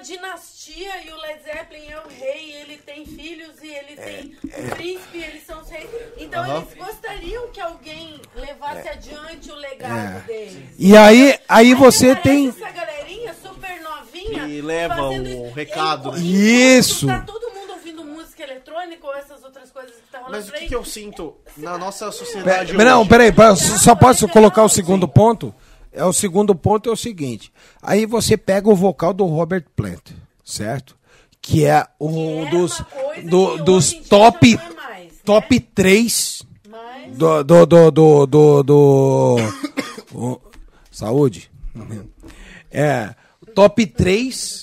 dinastia e o Led Zeppelin é o rei, ele tem filhos e ele tem o príncipe, eles são os reis. Então Aham. eles gostariam que alguém levasse adiante o legado É. deles. E aí aí Aí você tem essa galerinha super novinha Que leva o isso. recado, né? Enquanto Isso. Tá todo mundo ouvindo música eletrônica ou essas outras coisas que tá rolando Mas o que, que eu sinto na nossa sociedade Não, hoje? peraí, pera- só posso colocar o segundo ponto? É o segundo ponto é o seguinte. Aí você pega o vocal do Robert Plant, certo? Que é um Que dos do- dos dia top é mais, né? top 3 Mas do do do do do, do- o- saúde. É, top 3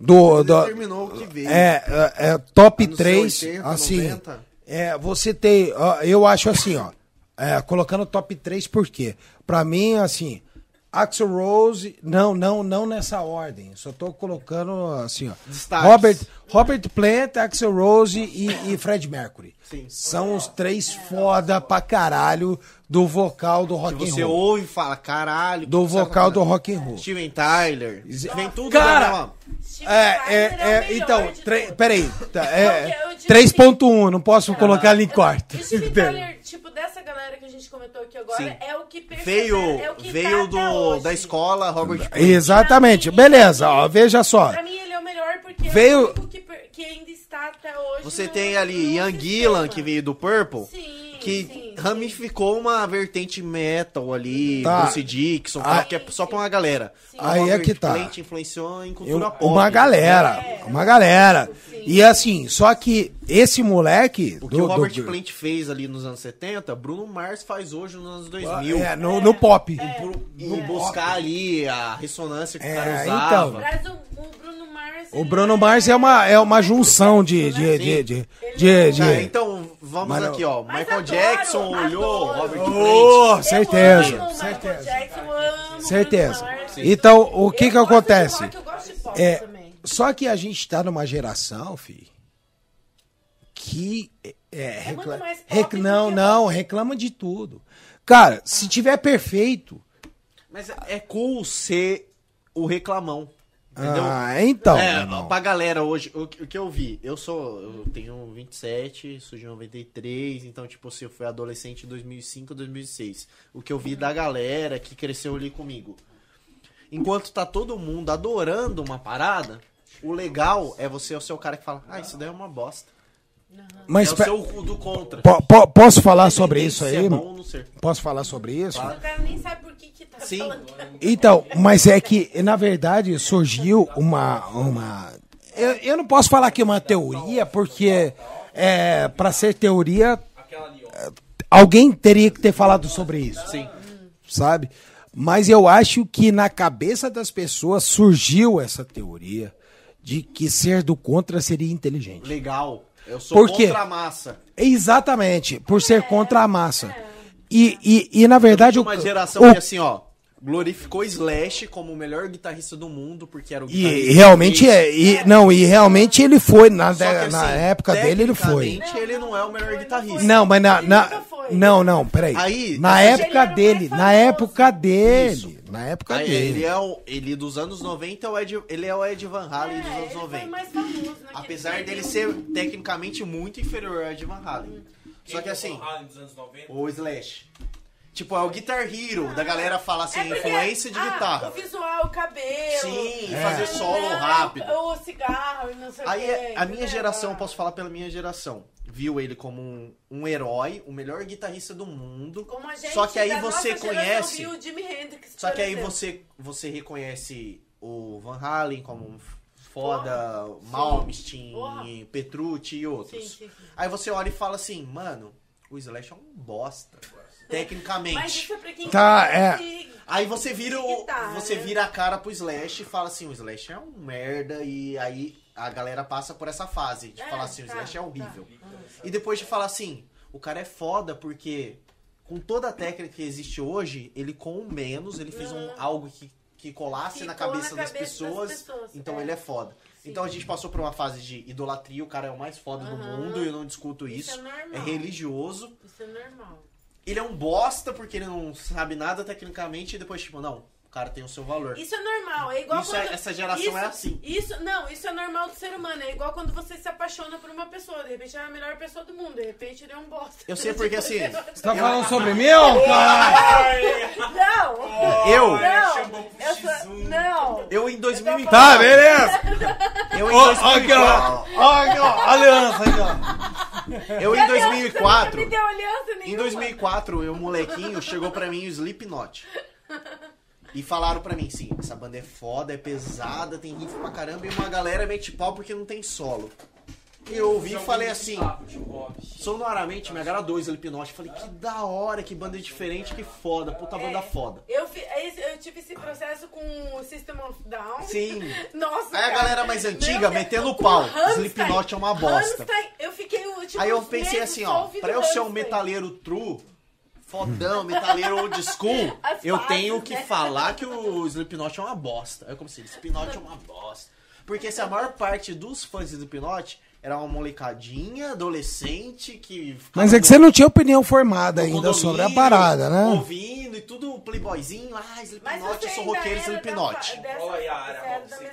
do, do Determinou o que veio. é, é, é, top Anos 3, 80, assim. 90. É, você tem, ó, eu acho assim, ó, é, colocando top 3 por quê? Pra mim, assim, Axel Rose, não, não, não nessa ordem, só tô colocando assim, ó, Destaques. Robert, Robert Plant, Axel Rose e, e Fred Mercury. Sim. São os três foda pra caralho do vocal do rock Que and você roll. ouve e fala, caralho. Do você tá vocal do rock and roll. Steven Tyler. Vem tudo Cara, Steven É, é, é é, então, tre- peraí, tá, é, Eu digo 3.1, não posso colocar ali em quarto. O Steve Tyler, tipo, dessa galera que a gente comentou aqui agora, Sim. é o que persevera, Veio, é o que veio tá do, hoje. da escola Robert. Exatamente, beleza, ó, veja só. Pra mim ele é o melhor porque Veio- é o único que, que ainda está até hoje Você no- tem ali Ian. Gillan, que veio do Purple, Sim, que sim, sim. ramificou uma vertente metal ali, Tá. Bruce Dixon, Ah. que é só pra uma galera. Sim. Aí é Robert que tá. Influenciou em Eu- cultura pop. uma galera, É. uma galera. Sim. E assim, só que esse moleque. O que o Robert Plant fez ali nos anos 70, Bruno Mars faz hoje nos anos 2000. É, no, no pop. Pro- E buscar ali a ressonância que É, o cara então. usava. Mas o, o Bruno Mars... O Bruno é- Mars é uma, é uma junção de. de, de, de, de, de- Tá, então vamos aqui, ó. Mas Michael adoro, Jackson olhou adoro. Robert Oh, Plant. certeza, Eu amo certeza. Michael Jackson, amo Certeza. Então, o que Eu que gosto de acontece? rock, eu gosto de pop É, também. só que a gente tá numa geração, fi, que é, é, muito recla- mais pop rec- não, que não, reclama de tudo. Cara, se tiver perfeito, Mas é cool ser o reclamão. Entendeu? ah, então, é, pra galera hoje, o, que o que eu vi, eu sou, eu tenho 27, sou de 93, então, tipo, assim, eu fui adolescente em 2005, 2006. O que eu vi da galera que cresceu ali comigo. Enquanto tá todo mundo adorando uma parada, o legal é você ser o seu cara que fala, ah, isso daí é uma bosta. Mas é o seu do contra. po- po- posso falar sobre isso aí? É bom. Posso falar sobre isso? O cara nem sabe por que que tá Sim. falando. Então, mas é que, na verdade, surgiu uma. uma eu, eu não posso falar que é uma teoria, porque é, para ser teoria, Aquela ali, ó. alguém teria que ter falado sobre isso. Sim. sabe? Mas eu acho que na cabeça das pessoas surgiu essa teoria de que ser do contra seria inteligente. Legal. Eu sou Por contra a massa. Exatamente, por ser contra a massa. E, e, e na verdade o, uma geração o- que assim, ó, glorificou Slash como o melhor guitarrista do mundo, porque era o e guitarrista realmente que- é, e, não, e realmente ele foi na, que, na assim, época dele ele foi. ele não é o melhor guitarrista. Não, mas na, Ele na- nunca foi. não, não, peraí. Aí, na época dele, na época dele, Isso. na época Aí, dele. ele é o ele dos anos 90 é o Ed, ele é o Ed Van Halen dos É, anos ele foi 90. mais famoso naquele Apesar dele ser tecnicamente muito inferior ao Ed Van Halen. Só que assim, anos 90. o Slash. Tipo, é o Guitar Hero, da galera fala assim, É influência de ah, guitarra. O visual, o cabelo. Sim, É. fazer solo né, rápido. O cigarro e não sei o Aí quê, a minha geração, eu posso falar pela minha geração, viu ele como um, um herói, o melhor guitarrista do mundo. Como a gente Só que aí você conhece. viu o Jimi Hendrix, Só que aí exemplo. você, você reconhece o Van Halen como um foda, Malmsteen, Porra. Petrucci e outros. Sim, sim, sim. Aí você olha e fala assim, mano, o Slash é um bosta, Mas tecnicamente. isso é pra quem Tá, é. Aí você vira o, guitarra, você né? vira a cara pro Slash e fala assim, o Slash é um merda e aí a galera passa por essa fase de É, falar assim, o tá, Slash é tá. horrível. E depois de falar assim, o cara é foda porque com toda a técnica que existe hoje, ele com o menos, ele fez um, algo que, que colasse na cabeça, na das, cabeça das pessoas, pessoas, então é. ele é foda. Então a gente passou por uma fase de idolatria, o cara é o mais foda do Aham. mundo, eu não discuto Isso isso. é normal. é religioso. Isso é normal. Ele é um bosta porque ele não sabe nada tecnicamente e depois, tipo, não, o cara tem o seu valor. Isso é normal. É igual Isso é- quando... essa geração isso, é assim. Isso, não, isso é normal do ser humano. É igual quando você se apaixona por uma pessoa. De repente é a melhor pessoa do mundo. De repente ele é um bosta. Eu sei porque, assim, Você tá falando sobre mim, caralho? Não! Eu, Não! Eu sou... X1. Não! eu em 2004. Tá, beleza. Eu em aqui, 2004. ó. Ó, aqui, ó. Aliança aqui, ó. Eu em Você 2004. me deu aliança Em nenhuma. 2004, eu molequinho, chegou pra mim o Slipknot. E falaram pra mim, sim, essa banda é foda, é pesada, tem riff pra caramba, e uma galera mete pau porque não tem solo. E eu ouvi e falei assim, sonoramente me agradou o Slipknot. Falei, que da hora, que banda diferente, que foda, puta banda foda. Eu, fi- esse- eu tive esse processo com o System of Down. Sim. Nossa, Aí a cara. galera mais Meu antiga Deus, metendo com pau. Rammstein. Slipknot é uma bosta. Rammstein, eu fiquei, tipo, Aí eu uns pensei meses assim, só ó, ouvindo pra eu ser um Rammstein. metaleiro true, fodão, metaleiro old school, As eu fases, tenho que né? falar que o Slipknot é uma bosta. Eu comecei, Slipknot é uma bosta. Porque se a maior parte dos fãs de Slipknot era uma molecadinha, adolescente, que... Mas é que você não tinha opinião formada ainda sobre a parada, né? Ouvindo e tudo playboyzinho, ah, Slipknot, eu sou roqueiro Slipknot.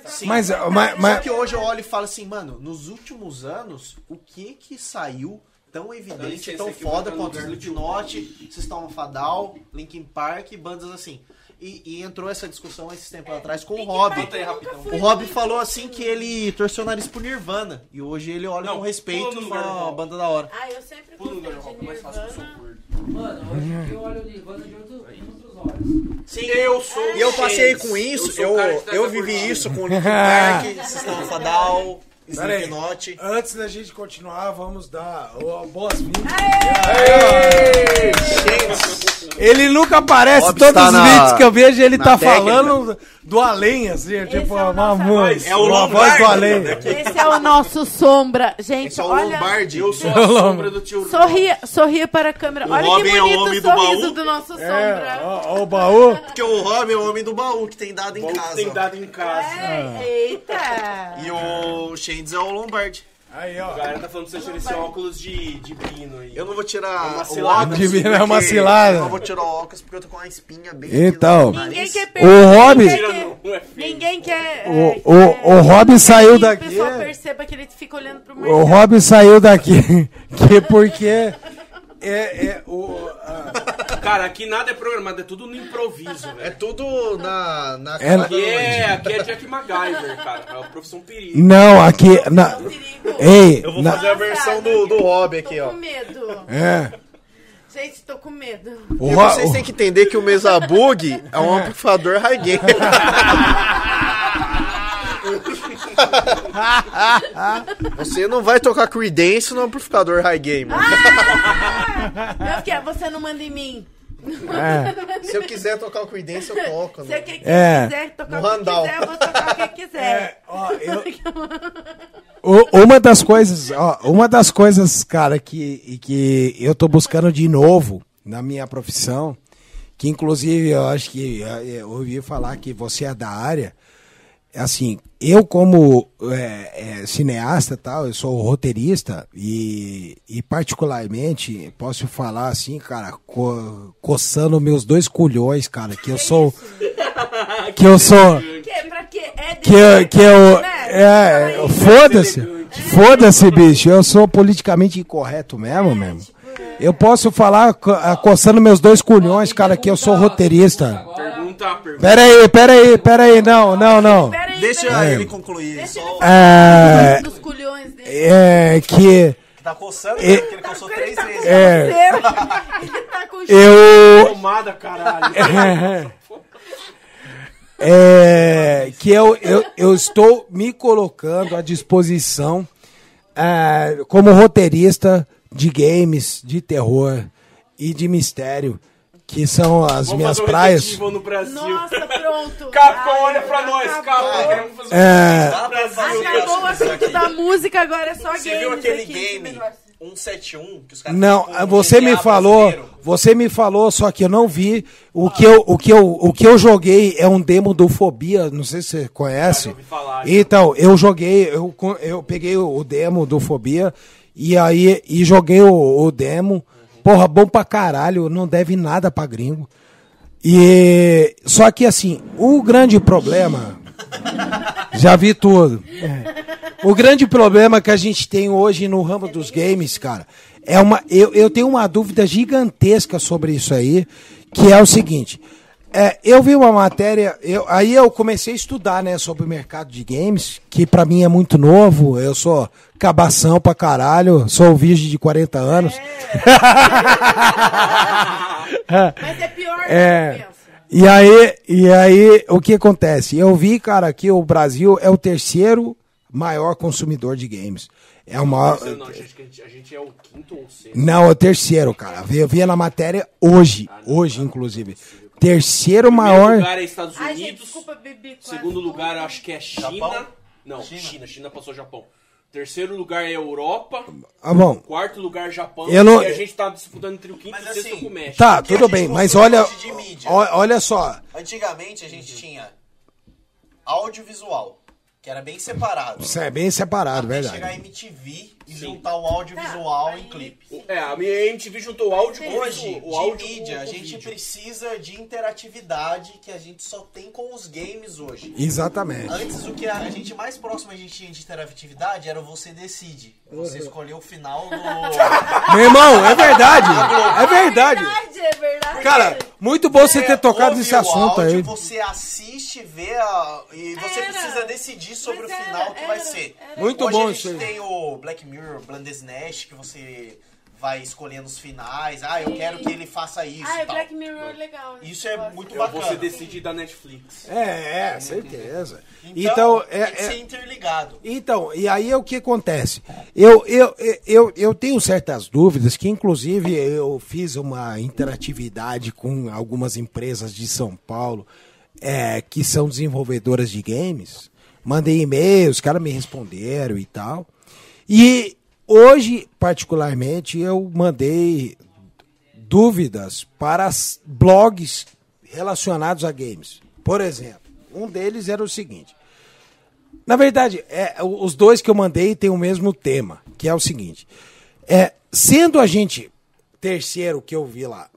Sim. Mas, mas- etária. mas- Só que hoje eu olho e falo assim, mano, nos últimos anos, o que que saiu tão evidente, tão eu vou foda quanto do Slipknot, System of a Down, Linkin Park, bandas assim. E, e entrou essa discussão esses tempos atrás com o Rob. Eu fui O Rob falou assim que ele torceu o nariz pro Nirvana. E hoje ele olha Não, com respeito e fala, banda da hora. Ah, eu sempre no de é mais fácil que eu sou Nirvana. gordo. Mano, hoje eu olho o Nirvana de outro, outros olhos. Sim, Eu sou E eu o passei com isso, eu, o que traz eu vivi isso com Linkin Park, System of Slipknot. Antes da gente continuar, vamos dar boas-vindas. Ele nunca aparece, todos está os na- vídeos que eu vejo, ele tá técnica. falando do além, assim, tipo, é uma, voz. É o uma voz do além. Esse é o nosso sombra. Gente, Esse é o olha. Lombardi. Eu sou a sombra do tio Sorria, sorria para a câmera. O olha Robin que é o bonito homem o do sorriso baú. do nosso É, sombra. ó, ó o baú. Porque o Rob é o homem do baú que tem dado em que casa. tem dado em casa. É, eita. E o Shands é o Lombardi. Aí, ó. A galera tá falando pra você tirar esse óculos de, de pino aí. Eu não vou É tirar uma o óculos. Divino é uma cilada. Eu não vou tirar o óculos porque eu tô com uma espinha bem Então. Ninguém quer O perder. Rob- ninguém Tira quer- não, é feio. Ninguém quer. O- é, o- quer- o Rob saiu daqui- O pessoal perceba que ele fica olhando pro O Marcelo. Rob saiu daqui, que porque é, é o... a- Cara, aqui nada é programado, é tudo no improviso, É velho. tudo na, na É, Aqui é, aqui é Jack MacGyver, cara. É uma profissão perigo. Não, aqui... Na, É um perigo. Ei, Eu vou na- fazer a versão do, do Rob aqui, Tô ó. com medo. é, Gente, tô com medo. o E Ro- vocês têm que entender que o Mesa Bug é um amplificador high gain. Você não vai tocar Creedence no amplificador high. Meu que é? Você não manda em mim. É. Se eu quiser tocar o Creedence, eu toco. Se né? quem É. quiser tocar o que quiser, eu vou tocar o que quiser. ó, eu- uma das coisas, ó, uma das coisas, cara, que, que eu tô buscando de novo na minha profissão, que inclusive eu acho que eh, eu ouvi falar que você é da área, é assim, eu como é, é, cineasta e tal, eu sou roteirista e, e particularmente posso falar assim, cara, co- coçando meus dois culhões, cara, que eu sou, que eu sou Que? É que eu, que eu Né? É, foda-se, foda-se, bicho, eu sou politicamente incorreto mesmo, mesmo. Eu posso falar ah, coçando meus dois culhões, cara, que eu sou roteirista. Pergunta, pergunta. Pera aí, pera aí, pera aí, não, não, não. Deixa aí. ele concluir. Deixa ele É, dos culhões dele. é que tá coçando, É. porque ele coçou três vezes. é, Ele tá com eu Tomada, caralho. é, que eu, eu, eu estou me colocando à disposição é, como roteirista de games, de terror e de mistério, que são as Vamos minhas fazer praias. No Brasil. Nossa, pronto. Capcom, Ai, olha pra nós. Capcom. Queremos fazer um É, Acabou o assunto da música, agora é só games Você viu aquele aqui, game. 171 que os caras não, você me falou, brasileiro? você me falou, só que eu não vi. O que eu, o que eu, o que eu joguei é um demo do Fobia, não sei se você conhece. ouvi falar, já. Então, eu joguei, eu, eu peguei o demo do Fobia e aí e joguei o, o demo. Porra, bom pra caralho, não deve nada pra gringo. E só que assim, o grande problema já vi tudo. É. O grande problema que a gente tem hoje no ramo dos games, cara, é uma. Eu, eu tenho uma dúvida gigantesca sobre isso aí, que é o seguinte. É, eu vi uma matéria, eu, aí eu comecei a estudar, né, sobre o mercado de games, que pra mim é muito novo, eu sou cabação pra caralho, sou virgem de 40 anos. Mas é pior do É. que pensa. E aí, e aí, o que acontece? Eu vi, cara, que o Brasil é o terceiro maior consumidor de games. É o maior. Não, a gente, a gente é o quinto ou sexto. Não, é o terceiro, cara. Eu vi na matéria hoje, hoje, inclusive. Terceiro Primeiro maior. lugar é Estados Ai, gente, Unidos. desculpa, quase Segundo lugar, acho que é China. Japão? Não, China. China. China. passou Japão. Terceiro lugar é Europa. Ah, bom. Quarto lugar, Japão. Eu não- E a gente tá disputando entre o quinto Mas e o sexto assim, com o México. Tá, tudo bem, mas olha. Olha só. Antigamente a gente tinha audiovisual, que era bem separado. Isso é bem separado, Até chegar a verdade. MTV e juntar o audiovisual Tá, em clipe. É, a minha MTV juntou o áudio com Hoje, o áudio de mídia, com a o gente vídeo. precisa de interatividade que a gente só tem com os games hoje. Exatamente. Antes, o que a a gente mais próximo a gente tinha de interatividade era o você decide. Você escolheu o final do. Meu irmão, é verdade. É verdade. verdade, é verdade. Cara, muito bom você ter tocado nesse o assunto áudio, aí. Você assiste, vê a, e você Era. precisa decidir sobre Mas o era, final que vai era, ser. era. Muito Hoje bom a isso gente aí. tem o Black Mirror, Bandersnatch, que você vai escolhendo os finais. Ah, eu Sim. quero que ele faça isso Ah, é tal. Black Mirror é legal. né? Isso é Gosto. muito É bacana. Você Decide da Netflix. É, é, certeza. Então, Então, tem é, que é- ser interligado. Então, e aí é o que acontece? Eu, eu, eu, eu tenho certas dúvidas, que inclusive eu fiz uma interatividade com algumas empresas de São Paulo é, que são desenvolvedoras de games. Mandei e-mails, os caras me responderam e tal. E hoje, particularmente, eu mandei dúvidas para blogs relacionados a games. Por exemplo, um deles era o seguinte. Na verdade, é, os dois que eu mandei têm o mesmo tema, que é o seguinte. É, sendo a gente terceiro que eu vi lá,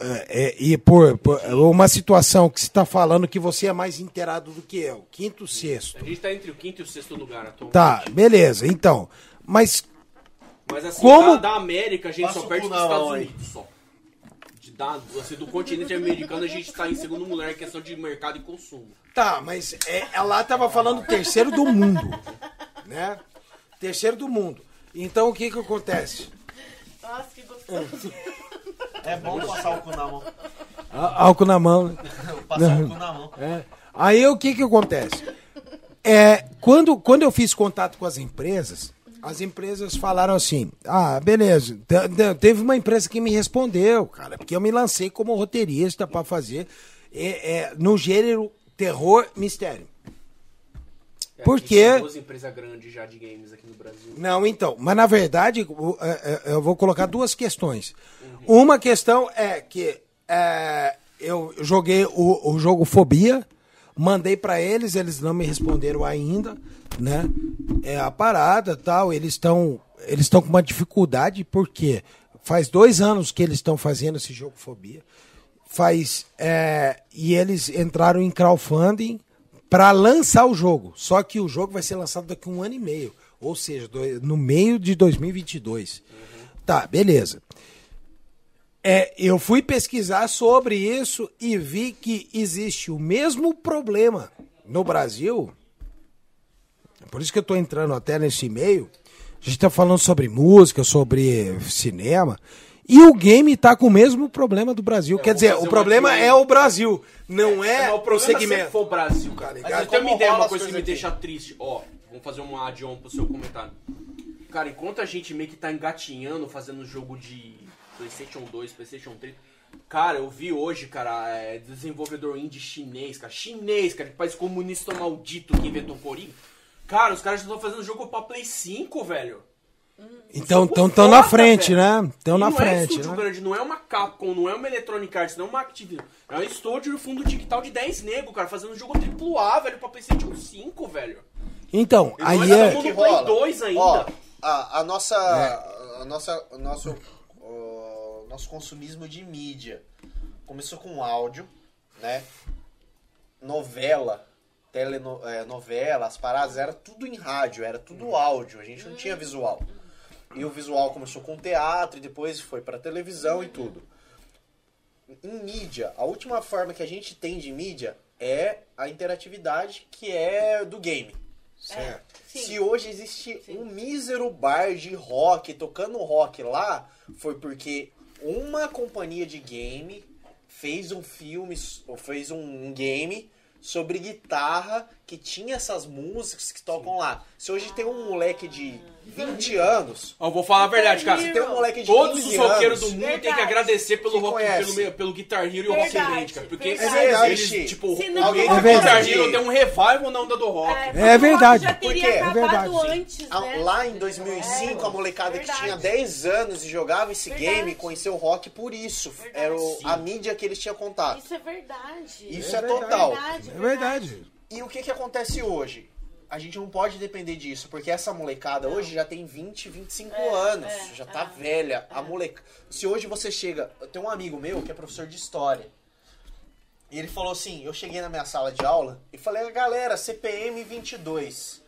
é, é, e por, por uma situação que você está falando que você é mais inteirado do que eu, quinto, sexto. A gente tá entre o quinto e o sexto lugar atualmente. Tá, beleza, então. Mas Mas assim, Como- da, da América a gente Passa só perde dos Estados. Unidos só. De, da, assim, do continente americano a gente tá em segundo lugar em questão de mercado e consumo. Tá, mas é, ela tava falando terceiro do mundo, né? Terceiro do mundo. Então o que que acontece? Nossa, que gostoso. É bom passar o cu na mão. Álcool na mão. né? Passar o cu na mão. É. Aí o que que acontece? É, quando, quando eu fiz contato com as empresas, as empresas falaram assim: ah, beleza. Te- te- Teve uma empresa que me respondeu, cara, porque eu me lancei como roteirista pra fazer é, é, no gênero terror mistério. É, Por aqui quê? Tem duas empresas grandes já de games aqui no Brasil. Não, então, mas na verdade, é, é, eu vou colocar duas questões. Uma questão é que é, eu joguei o, o jogo Fobia, mandei pra eles, eles não me responderam ainda, né? É a parada tal, eles estão eles estão com uma dificuldade, porque faz dois anos que eles estão fazendo esse jogo Fobia, faz é, e eles entraram em crowdfunding para lançar o jogo. Só que o jogo vai ser lançado daqui a um ano e meio, ou seja, no meio de 2022. Tá, beleza. É, eu fui pesquisar sobre isso e vi que existe o mesmo problema no Brasil. Por isso que eu estou entrando até nesse e-mail. A gente está falando sobre música, sobre cinema. E o game tá com o mesmo problema do Brasil. Quer vou dizer, o uma problema aqui, é o Brasil, não é, mas o problema sempre segmento. foi o Brasil, cara. ligado? Mas tem uma Como ideia, uma coisa que me deixa triste. Ó, vamos fazer um add-on pro seu comentário. Cara, enquanto a gente meio que tá engatinhando, fazendo jogo de PlayStation 2, PlayStation 3. Cara, eu vi hoje, cara, é, desenvolvedor indie chinês, cara. Chinês, cara, que país comunista maldito que inventou Coringa. Cara, os caras já estão fazendo jogo pra Play 5, velho. Então, Isso é então, muito tão na frente, velho. né? Estão na não é frente, estúdio né? grande, não é uma Capcom, não é uma Electronic Arts, não é uma Activision. É um estúdio fundo digital de 10 nego, cara, fazendo um jogo AAA, velho, pra PlayStation 5, velho. Então, E aí nós é... no Play 2 ainda. Ó, a, a nossa, a nossa, o nosso, o nosso consumismo de mídia começou com áudio, né? Novela, teleno, é, novela, as paradas, era tudo em rádio, era tudo áudio, a gente não tinha visual. E o visual começou com teatro e depois foi pra televisão e tudo. Em mídia, a última forma que a gente tem de mídia é a interatividade que é do game. Certo. Sim. Se hoje existe um mísero bar de rock tocando rock lá, foi porque uma companhia de game fez um filme, ou fez um game sobre guitarra que tinha essas músicas que tocam lá. Se hoje tem um moleque de 20 anos, Ó, eu vou falar a verdade, cara. se tem um moleque de Todos 15 os roqueiros anos, do mundo têm que Verdade. agradecer pelo, Que rock, conhece. pelo, pelo Guitar Hero e o Rock Verdade, Band, cara. Porque verdade. É verdade, eles, tipo, Se o não, alguém o É rock- Guitar verdade. Hero tem um revival na onda do rock. É, É verdade. Já teria Por quê? É verdade, antes, né? lá em 2005 a molecada Verdade. que tinha 10 anos e jogava esse Verdade. game conheceu o rock por isso. Verdade. Era o- a mídia que eles tinham contato. Isso é verdade. Isso É é, verdade. total. verdade, É verdade. E o que que acontece hoje? A gente não pode depender disso, porque essa molecada hoje já tem 20, 25 anos, é, já tá é, velha. A moleca... Se hoje você chega... Eu tenho um amigo meu que é professor de história. E ele falou assim, eu cheguei na minha sala de aula e falei, galera, CPM 22.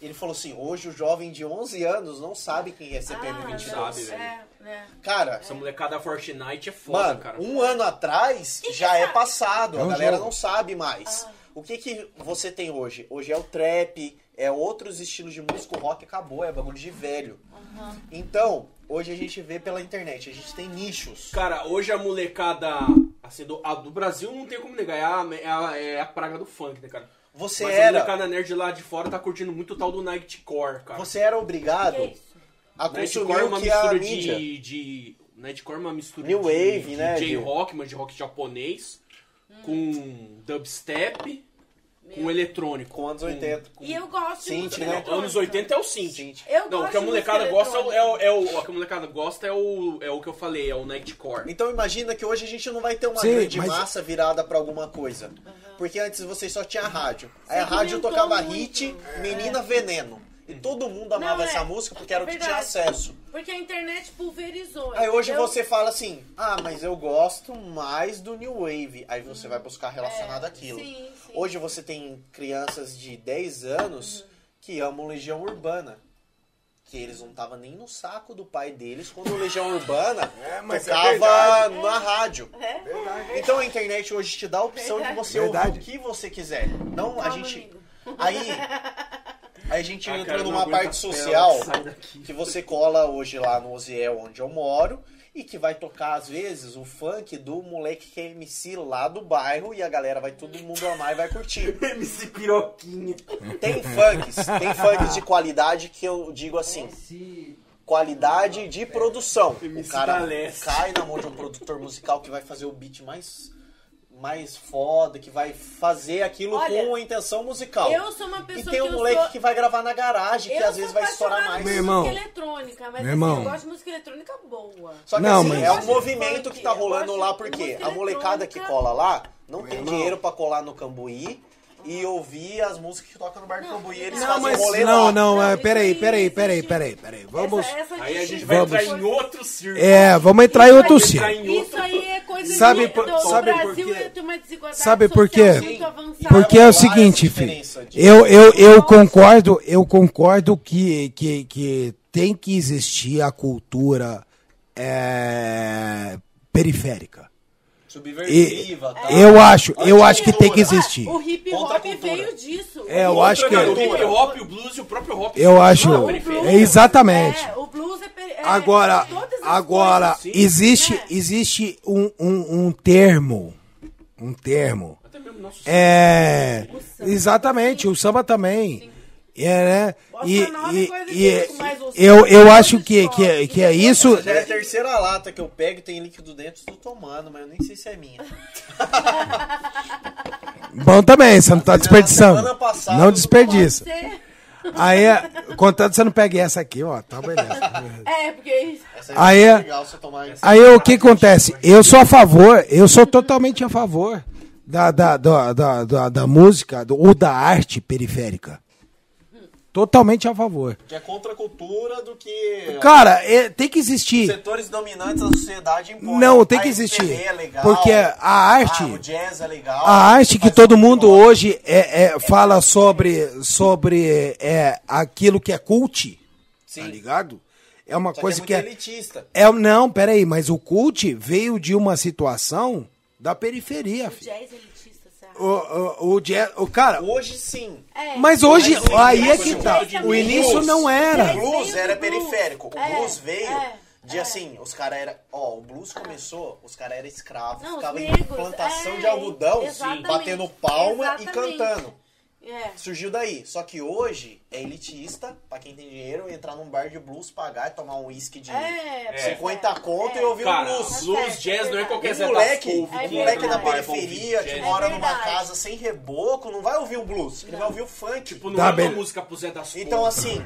Ele falou assim, hoje o jovem de 11 anos não sabe quem é CPM Ah, 22. não, sabe, velho. É, é. Cara, Essa molecada Fortnite é foda, Mano, cara. um ano atrás que já é passado, É a galera jogo. não sabe mais. O que que você tem hoje? Hoje é o trap, é outros estilos de música, o rock acabou, é bagulho de velho. Então, hoje a gente vê pela internet, a gente tem nichos. Cara, hoje a molecada assim, do, a do Brasil não tem como negar, é a, é a, é a praga do funk, né, cara? Você Mas a era, molecada nerd lá de fora tá curtindo muito o tal do Nightcore, cara. você era obrigado Que é isso? a Nightcore consumir é o uma que a mistura mídia. de, de. Nightcore é uma mistura New de, wave, de né, de- J-rock, mas de rock japonês, com dubstep, com eletrônico. Com anos 80. Com- E eu gosto de Synth, música né? Anos 80 é o synth. Synth. Eu Não, o gosto que a molecada gosta é o, é, o, é o- o que a molecada gosta é o, é o que eu falei, é o Nightcore. Então imagina que hoje a gente não vai ter uma Sim, grande mas- massa virada pra alguma coisa. Porque antes você só tinha rádio. Aí a rádio tocava muito. hit, Menina Veneno. E todo mundo amava Não, é. essa música porque era É o que tinha acesso. Porque a internet pulverizou. Aí hoje entendeu? você fala assim, ah, mas eu gosto mais do New Wave. Aí você vai buscar relacionado É, àquilo. sim, sim. Hoje você tem crianças de 10 anos que amam Legião Urbana. Que eles não estavam nem no saco do pai deles quando o Legião Urbana É, mas é tocava verdade. na rádio. É? Então a internet hoje te dá a opção Verdade. de você Verdade. ouvir o que você quiser. Não a Calma, gente. amigo. Aí. Aí a gente Ah, entra numa parte a social que você cola hoje lá no Oziel, onde eu moro, e que vai tocar, às vezes, o funk do moleque que é MC lá do bairro e a galera vai todo mundo amar e vai curtir. MC Piroquinha. Tem funks, tem funks de qualidade que eu digo assim, qualidade de produção. O cara cai na mão de um produtor musical que vai fazer o beat mais mais foda, que vai fazer aquilo Olha, com a intenção musical. Eu sou uma E pessoa tem que um eu moleque sou... que vai gravar na garagem, que eu às vezes vai estourar mais. Meu música irmão. eletrônica, mas Meu assim, irmão. eu gosto de música eletrônica boa. Só que Não, assim, mas- é um movimento que tá rolando lá, porque música a molecada que cola lá não tem irmão. dinheiro pra colar no Cambuí e ouvir as músicas que tocam no bar do Não, Cambuí. Eles não, fazem mas rolê não, lá. não, é, peraí, aí peraí, peraí, peraí, peraí. Vamos. Essa, essa Aí a gente vai Vamos. entrar em outro círculo. É, vamos entrar em Isso outro círculo. Entrar em outro- Isso aí é coisa Sabe por- do sabe por Brasil quê? uma desigualdade Sabe por quê? muito avançada. Porque é o seguinte, filho. Eu, eu, eu concordo, eu concordo que, que, que tem que existir a cultura é, periférica. E, Subversiva, tá? eu acho, eu acho que tem que existir. O hip hop veio disso. É, eu O hip acho que- o hop hip hop, o blues e o próprio rock. Eu acho, é exatamente. É, o blues é, é Agora, agora coisas, existe, né? existe um, um, um termo, um termo. Até mesmo nosso É, exatamente, o samba também. É, né? E, e, é e eu, eu é acho que, que, rock. que é isso. Já é a terceira lata que eu pego e tem líquido dentro, estou tomando, mas eu nem sei se é minha. Bom também, você não tá desperdiçando. passada Não desperdiça. Aí, é, contanto que você não pegue essa aqui, ó, tá beleza. É, porque Essa Aí é é- legal. Aí o que acontece? Eu sou a favor, eu sou totalmente a favor da, da, da, da, da, da música ou da arte periférica. Totalmente a favor. Que é contra a cultura do que Cara, é, tem que os existir. setores dominantes da sociedade impõem. Não, tem que existir. É legal, Porque a arte. ah, o jazz é legal. A arte que todo mundo hoje é, é- fala sobre, sobre é, aquilo que é cult, Sim. tá ligado? É uma Só coisa que que é é, muito elitista. é. Não, peraí, mas o cult veio de uma situação da periferia, o filho. jazz é sabe? O, o, o, jazz- o cara. Hoje sim. É. Mas hoje, Mas aí é que tá. O início Blues. não era. O blues era periférico. O É, blues veio é, de é. assim, os caras eram. Ó, o blues começou, os caras eram escravos, ficavam em plantação é, de algodão, batendo palma e cantando. É. Surgiu daí. Só que hoje é elitista, pra quem tem dinheiro, entrar num bar de blues, pagar e tomar um uísque de É, 50 é, conto é. e ouvir Cara, um blues. blues, É jazz não é E qualquer um Zé moleque, das um Couve que moleque da ouvir periferia que mora É numa casa sem reboco, não vai ouvir um blues, ele vai ouvir o funk. Tipo, não Tá é música pro Zé das Então, Couve. assim,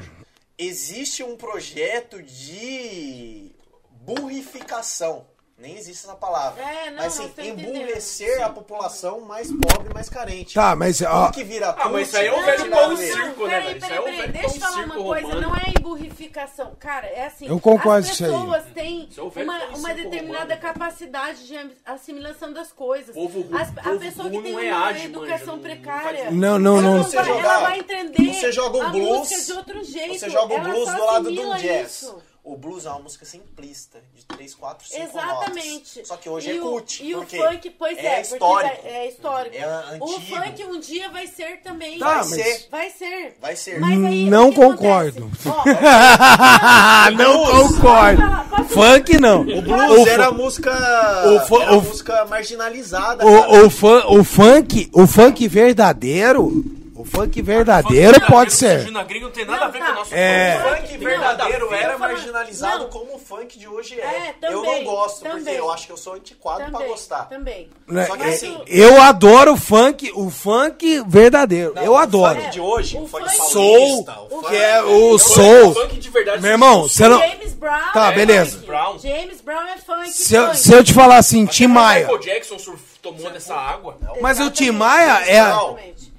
existe um projeto de burrificação. Nem existe essa palavra. É, não, Mas assim, entendendo. emburrecer a população mais pobre, mais carente. Tá, mas ó, Tudo que vira Ah, mas isso aí é o velho pão a circo, né, peraí, velho? Isso aí peraí, é o peraí, velho deixa eu falar uma coisa, romano. não é emburrificação. Cara, é assim, Eu concordo as com isso aí. pessoas têm é o uma, uma determinada romano. capacidade de assimilação das coisas. Povo As- a povo pessoa que tem não uma reage, educação manja, não- não precária, Não, não, ela não. Você jogar- ela vai entender você joga um a blues, música de outro jeito. Você joga o ela blues do lado um assimila jazz. O blues é uma música simplista, de 3, 4, 5 Exatamente. notas. Só que hoje e é o, cult. E o porque funk, pois é, é histórico. vai- é histórico. É o antigo. funk um dia vai ser também. Tá, Vai mas- ser. Vai ser. Vai ser. Mas aí, Não o concordo. Ó, não Blues. concordo. Funk não. O blues O era fu- música. o era o- música marginalizada. O, o, fun- o funk, o funk verdadeiro, o funk verdadeiro pode ser. Surgiu na gringa não tem nada Não, a ver tá. com o nosso É. O funk. funk Não verdadeiro ver. era marginalizado não. como o funk de hoje é. É, eu não também, gosto, porque também. eu acho que eu sou antiquado pra também, gostar. Também. Né, Só que é, assim, Eu adoro o funk, o funk verdadeiro. Não, eu o adoro. funk de hoje, O o funk funk- Soul, o o funk- que é funk- o O soul. funk de verdade. Meu irmão, você não. James Brown. Tá, é beleza. funk. Brown. James Brown é funk. Se eu, funk. se eu te falar assim, Tim Maia. Michael Jackson tomou dessa água. Mas o Tim Maia é.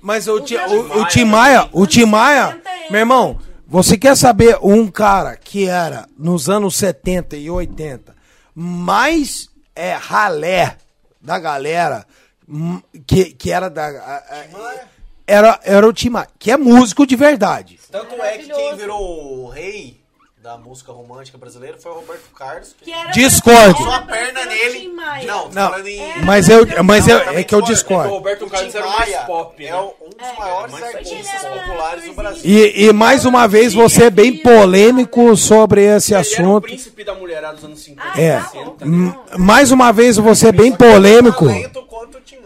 Mas o, Ti- Anos o, o 60, Tim Maia, o Tim Maia, 60 meu irmão, você quer saber um cara que era nos anos 70 e 80 mais é, ralé da galera hum, que, que era da. a- a- Maia. era, era o Tim Maia, que é músico de verdade. Tanto é que quem virou o rei da música romântica brasileira foi o Roberto Carlos. Que era Discordo. Passou a perna nele. Não, Não, falando em... mas eu, mas eu, é que eu discordo. O discordo. Roberto Carlos era o mais pop, é né? um dos maiores mais artistas populares do. Brasil. E, e mais uma vez você é bem polêmico sobre esse Ele era o assunto. príncipe da mulherada dos anos 50. Ah, É. Mais uma vez você é bem polêmico.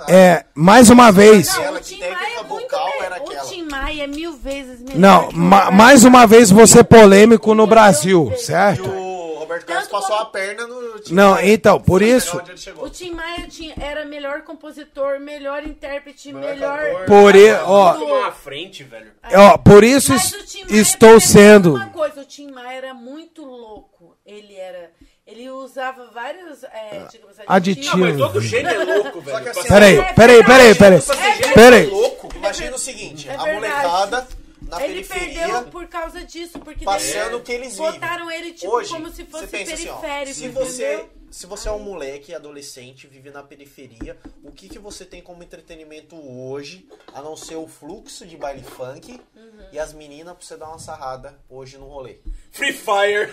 É, mais uma vez. Não, o Tim Maia é muito vocal me- era aquela. O Tim Maia é mil vezes melhor. Não, ma- Roberto mais uma vez você é polêmico no Brasil. E certo? o Roberto Carlos Tanto passou como- a perna no Tim Não, Maia. então, por Foi isso- chegar onde ele chegou. O Tim Maia tinha, era melhor compositor, melhor intérprete, Melhor cantor. Por, e- ó, Muito à frente, velho. ó, por isso Mas es- o Tim Maia estou também sendo. Uma coisa, o Tim Maia era muito louco. Ele era. Ele usava vários. É, digamos, Aditivos. Não, mas todo gênio é louco, Só velho. que assim, Peraí, É peraí, peraí, peraí. verdade. Peraí. louco. Imagina o seguinte, É a molecada na Ele perdeu por causa disso, porque passando o que eles vivem. botaram ele tipo Hoje, como se fosse você pensa assim, ó, periférico, se você, entendeu? se você é um moleque, adolescente, vive na periferia, o que, que você tem como entretenimento hoje, a não ser o fluxo de baile funk Uhum. e as meninas pra você dar uma sarrada hoje no rolê? Free Fire.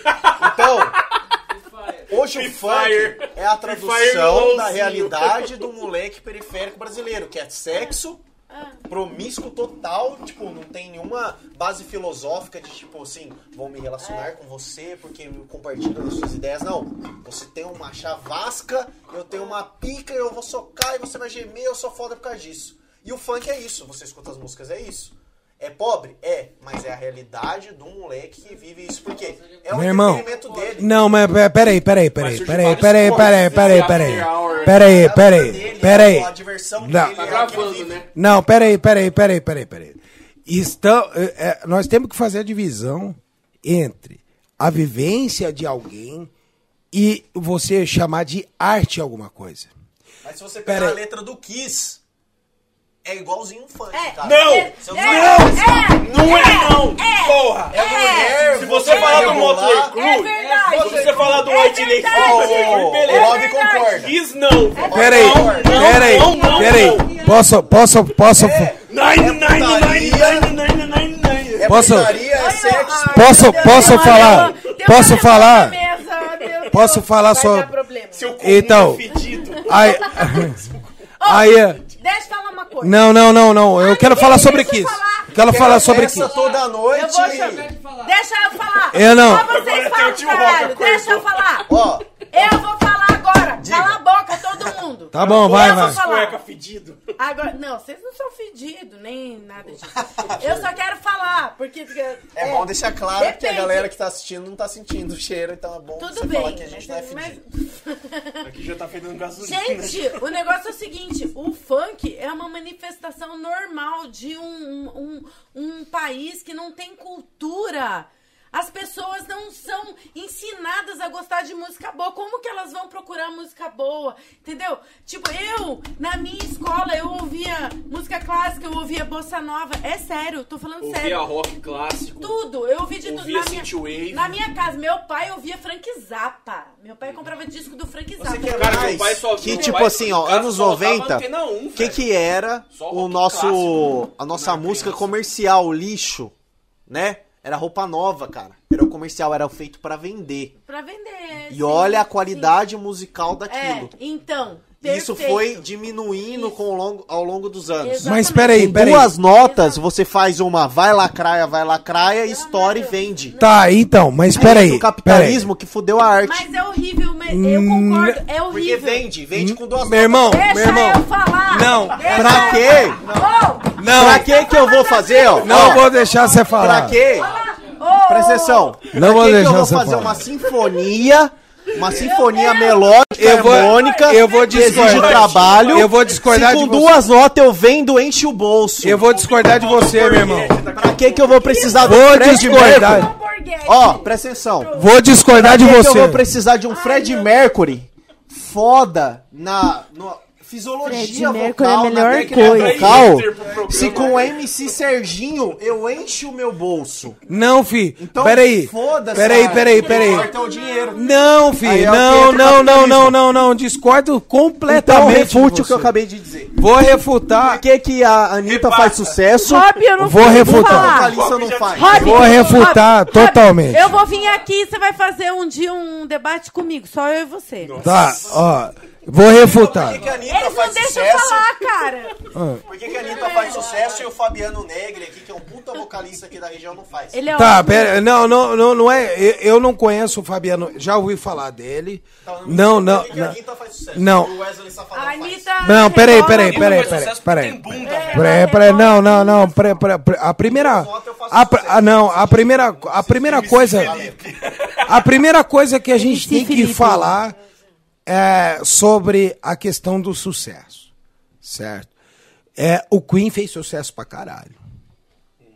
Então, hoje Free o funk Fire. é a tradução da realidade do moleque periférico brasileiro, que é sexo, promíscuo total, tipo, não tem nenhuma base filosófica de tipo assim, vou me relacionar com você porque eu compartilho das suas ideias. Não. Você tem uma chavasca, eu tenho uma pica, eu vou socar e você vai gemer, eu sou foda por causa disso. E o funk é isso, você escuta as músicas, é isso. É pobre? É, mas é a realidade do moleque que vive isso. Porque é o Meu irmão. entretenimento dele. Não, mas pe- peraí, peraí, peraí, peraí, peraí, peraí, peraí, peraí. Peraí, É peraí, peraí. A diversão Não. dele. Tá é gravando, né? Não, peraí, peraí, peraí, peraí, peraí. Estão, é, é, nós temos que fazer a divisão entre a vivência de alguém e você chamar de arte alguma coisa. Mas se você pegar a letra do Kiss, é igualzinho um funk, É, cara. Não! é, Você é, não Não é não! Porra! É mulher, Se você falar do Motley Crue, É se você falar do É White Lake o beleza. Rob verdade. concorda. Kiss não! Peraí, peraí, não, não, peraí. não. Posso, posso, posso, Nine, nine, nine, nine, nine, nine, nine. É Posso- é sexo. Posso- posso falar? Posso falar? Posso falar só- Então. Aí, aí, é- Deixa eu falar uma coisa. não, não, não, não. Eu Ah, quero falar sobre eu Kiss. falar. Quero falar sobre Kiss. toda noite. Eu vou chamar. Deixa eu falar. Eu não. Só vocês falam, caralho. Deixa eu falar. Ó, Eu vou falar agora. Cala a boca, todo mundo. Tá bom, vai, eu vai. Cueca fedido. Agora, não, vocês não são fedidos, nem nada disso. Eu só quero falar, porque... é, bom deixar claro que a depende. galera que tá assistindo não tá sentindo o cheiro, então é bom Tudo você bem, falar que a gente não é mas- fedido. Aqui já tá fedendo gasolina. Gente, o negócio é o seguinte: o funk é uma manifestação normal de um, um, um país que não tem cultura. As pessoas não são ensinadas a gostar de música boa. Como que elas vão procurar música boa? Entendeu? Tipo, eu, na minha escola, eu ouvia música clássica, eu ouvia bossa nova. É sério, tô falando Ouvia sério. rock clássico. Tudo, eu ouvi de tudo. Ouvia Na minha, na minha casa, meu pai ouvia Frank Zappa. Meu pai comprava disco do Frank Zappa. quer Cara, mais? meu pai só Que tipo pai assim, ó, anos só rodava 90, Antena 1, O que que era o nosso clássico. a nossa música criança. comercial, o lixo, né? Era roupa nova, cara. Era o comercial, era feito pra vender. Pra vender. E sim, olha a sim. qualidade musical É, daquilo. então. E Isso perfeito. foi diminuindo com o longo, ao longo dos anos. Exato. Mas peraí, peraí. duas notas, Exato. você faz uma vai lacraia, vai lacraia, estoura e vende. Tá, então, mas peraí. o peraí. capitalismo que fudeu a arte. Mas é horrível, mas eu concordo. É Porque horrível. vende, vende com duas Meu irmão, Deixa meu irmão. eu falar. Não, Deixa pra eu quê? Não, Pra que que eu vou fazer, ó? não Ó, vou deixar você Pra falar. quê? ô, Presta atenção. Não Pra vou que que deixar eu vou você fazer falar. uma sinfonia, uma sinfonia melódica, Eu vou- harmônica, eu vou que exige trabalho. Eu vou discordar se de com você. duas notas eu vendo, enche o bolso. Eu vou discordar de você, meu irmão. Pra que que eu vou precisar do Vou Fred discordar. Ó, presta atenção. Vou discordar de Pra que que eu você. vou precisar de um Fred Mercury foda na no- fisiologia Fred Mercury é a vocal, melhor coisa. vocal, se com o? MC Serginho eu encho o meu bolso. Não, fi. Então, peraí. foda-se. Peraí, peraí, peraí. importa o dinheiro. Não, fi. Aí é Não, entra o não, não, não, não, não. Discordo Então completamente. refute de o que eu acabei de dizer. Vou refutar. Por que, que a Anitta Repassa. faz sucesso? Rob, eu não Vou refutar. A falar. vocalista não faz. Rob, Vou refutar Rob, totalmente. Eu vou vir aqui e você vai fazer um dia um debate comigo, só eu e você. Tá, ó. Vou refutar. Por que, que a Anitta Eles não faz sucesso? falar, cara. Por que, que a Anitta faz sucesso e o Fabiano Negri aqui, que é um puta vocalista aqui da região, não faz? Ele é Tá, pera, não, não, não, não é. Eu, eu não conheço o Fabiano. Já ouvi falar dele. Então, Não, não, Por que, que a não. Anitta faz sucesso? Não. E o Wesley Safadão A faz. Anitta. Não, peraí, rebola peraí, peraí, peraí, peraí. porque tem bunda, velho. Peraí, peraí, não, não, não, peraí, peraí, peraí, a primeira, a, pr- ah, não, a primeira, a primeira coisa, a primeira coisa que a gente tem que falar é sobre a questão do sucesso, certo? É, o Queen fez sucesso pra caralho.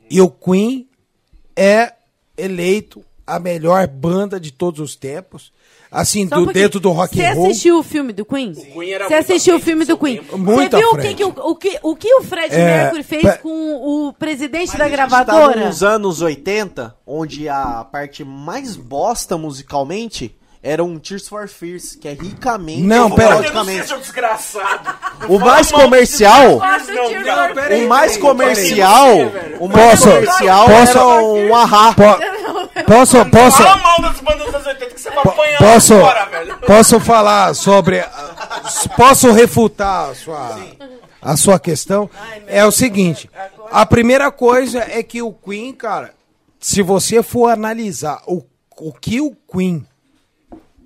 E o Queen é eleito a melhor banda de todos os tempos, assim, um do, dentro do rock Você and roll. assistiu o filme do Queen? Você assistiu o filme do Queen? Muito Você viu o que, o, o que o que o Fred É, Mercury fez pe- com o presidente Mas da tá gravadora? nos anos 80, onde a parte mais bosta musicalmente era um Tears for Fears, que é ricamente Não, pera. Desgraçado. O mais comercial, o mais comercial, o mais comercial posso- era um ahá. Po- posso, posso, Fala mal das bandas das 80 que você vai apanhar posso, agora, velho. posso falar sobre, posso refutar a sua, a sua questão? É o seguinte, a primeira coisa é que o Queen, cara, se você for analisar o, o que o Queen,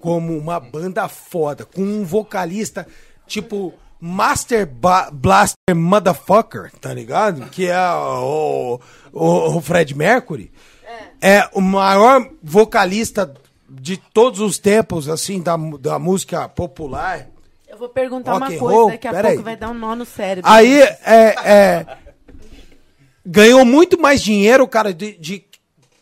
como uma banda foda, com um vocalista tipo Master Ba- Blaster Motherfucker, tá ligado? Que é o, o, o Fred Mercury. É. o maior vocalista de todos os tempos, assim, da, da música popular. Eu vou perguntar uma coisa, roll? daqui a pouco aí. vai dar um nó no cérebro. Aí, é, é, ganhou muito mais dinheiro, cara, de, de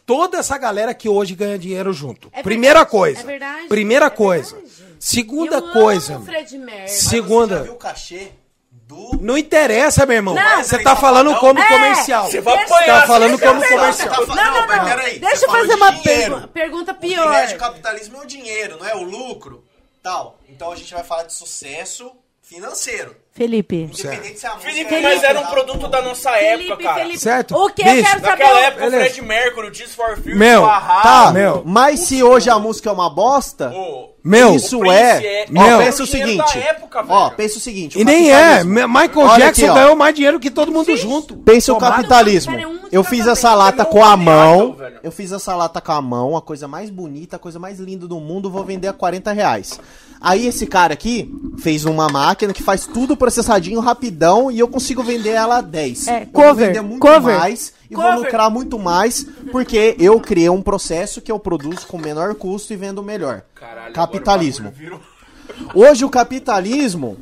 toda essa galera que hoje ganha dinheiro junto. É Primeira verdade, coisa. é verdade, Primeira é coisa. verdade. Segunda Eu amo coisa. o Fred Mercury. Você já Segunda. viu o cachê do... Não interessa, meu irmão. Não. Você tá falando como É, comercial. Você vai Deixa- apanhar. Tá falando como vai comercial. Você tá fa- Não, não, não. peraí, Deixa você eu fazer uma dinheiro. pergu- pergunta O que pior. rege o capitalismo é o dinheiro, não é o lucro, tal. Então a gente vai falar de sucesso financeiro. Felipe. A música Felipe, é mas era um produto da nossa época, Felipe, cara. Felipe. Certo. O que eu Bicho, quero saber? Naquela época, o Beleza. Fred Mercury, o Tears for Fears, Meu, o Ahá, Tá, Meu. mas se hoje a música é uma bosta, o- Meu, isso é... Meu. Pensa o seguinte, época, ó, pensa o seguinte... E nem é. Michael Olha Jackson aqui, ganhou mais dinheiro que todo mundo junto. Pensa o capitalismo. Um de Eu fiz essa lata com a é mão. velho. Eu fiz essa lata com a mão, a coisa mais bonita, a coisa mais linda do mundo, vou vender a 40 reais. Aí esse cara aqui fez uma máquina que faz tudo processadinho, rapidão, e eu consigo vender ela a 10. É, Eu vou cover, vender muito cover, mais e vou cover. lucrar muito mais, porque eu criei um processo que eu produzo com menor custo e vendo melhor. Caralho, Capitalismo. o Hoje o capitalismo,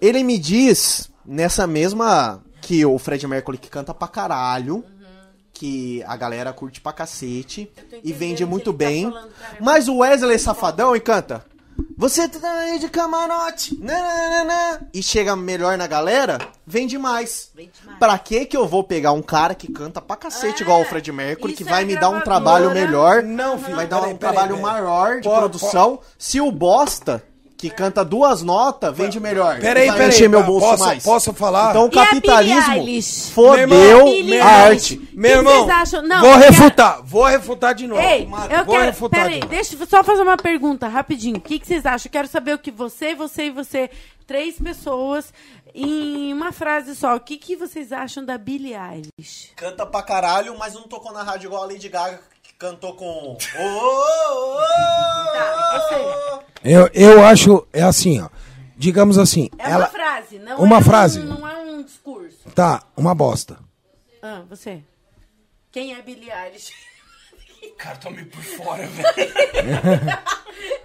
ele me diz nessa mesma que o Fred Mercury que canta pra caralho, que a galera curte pra cacete e vende muito tá bem. falando, cara. mas o Wesley Safadão e canta Você tá aí de camarote, nananana", e chega melhor na galera, vende mais. Vende mais. Pra que que eu vou pegar um cara que canta pra cacete É, igual o Fred Mercury, que vai é me dar um trabalho melhor, Não, filho, vai dar um peraí, trabalho peraí. maior de produção, se o bosta que canta duas notas vende melhor. Peraí, peraí. encher meu bolso posso, mais. posso falar? Então o a capitalismo fodeu a Eilish. arte. Meu irmão? Não, vou refutar, vou refutar de novo. Ei, eu vou quero. refutar Peraí, de novo. deixa eu só fazer uma pergunta rapidinho. O que, que vocês acham? Eu quero saber o que você, você e você, três pessoas, em uma frase só. O que, que vocês acham da Billie Eilish? Canta pra caralho, mas não tocou na rádio igual a Lady Gaga, cantou com... Ô, ô, ô, ô. Tá, você. Eu, eu acho, é assim, ó. Digamos assim, É ela. uma frase, não Uma é frase. Um, não é um discurso. Tá, uma bosta. Ah, você. Quem é Billie Eilish? Cara, tô meio por fora, velho.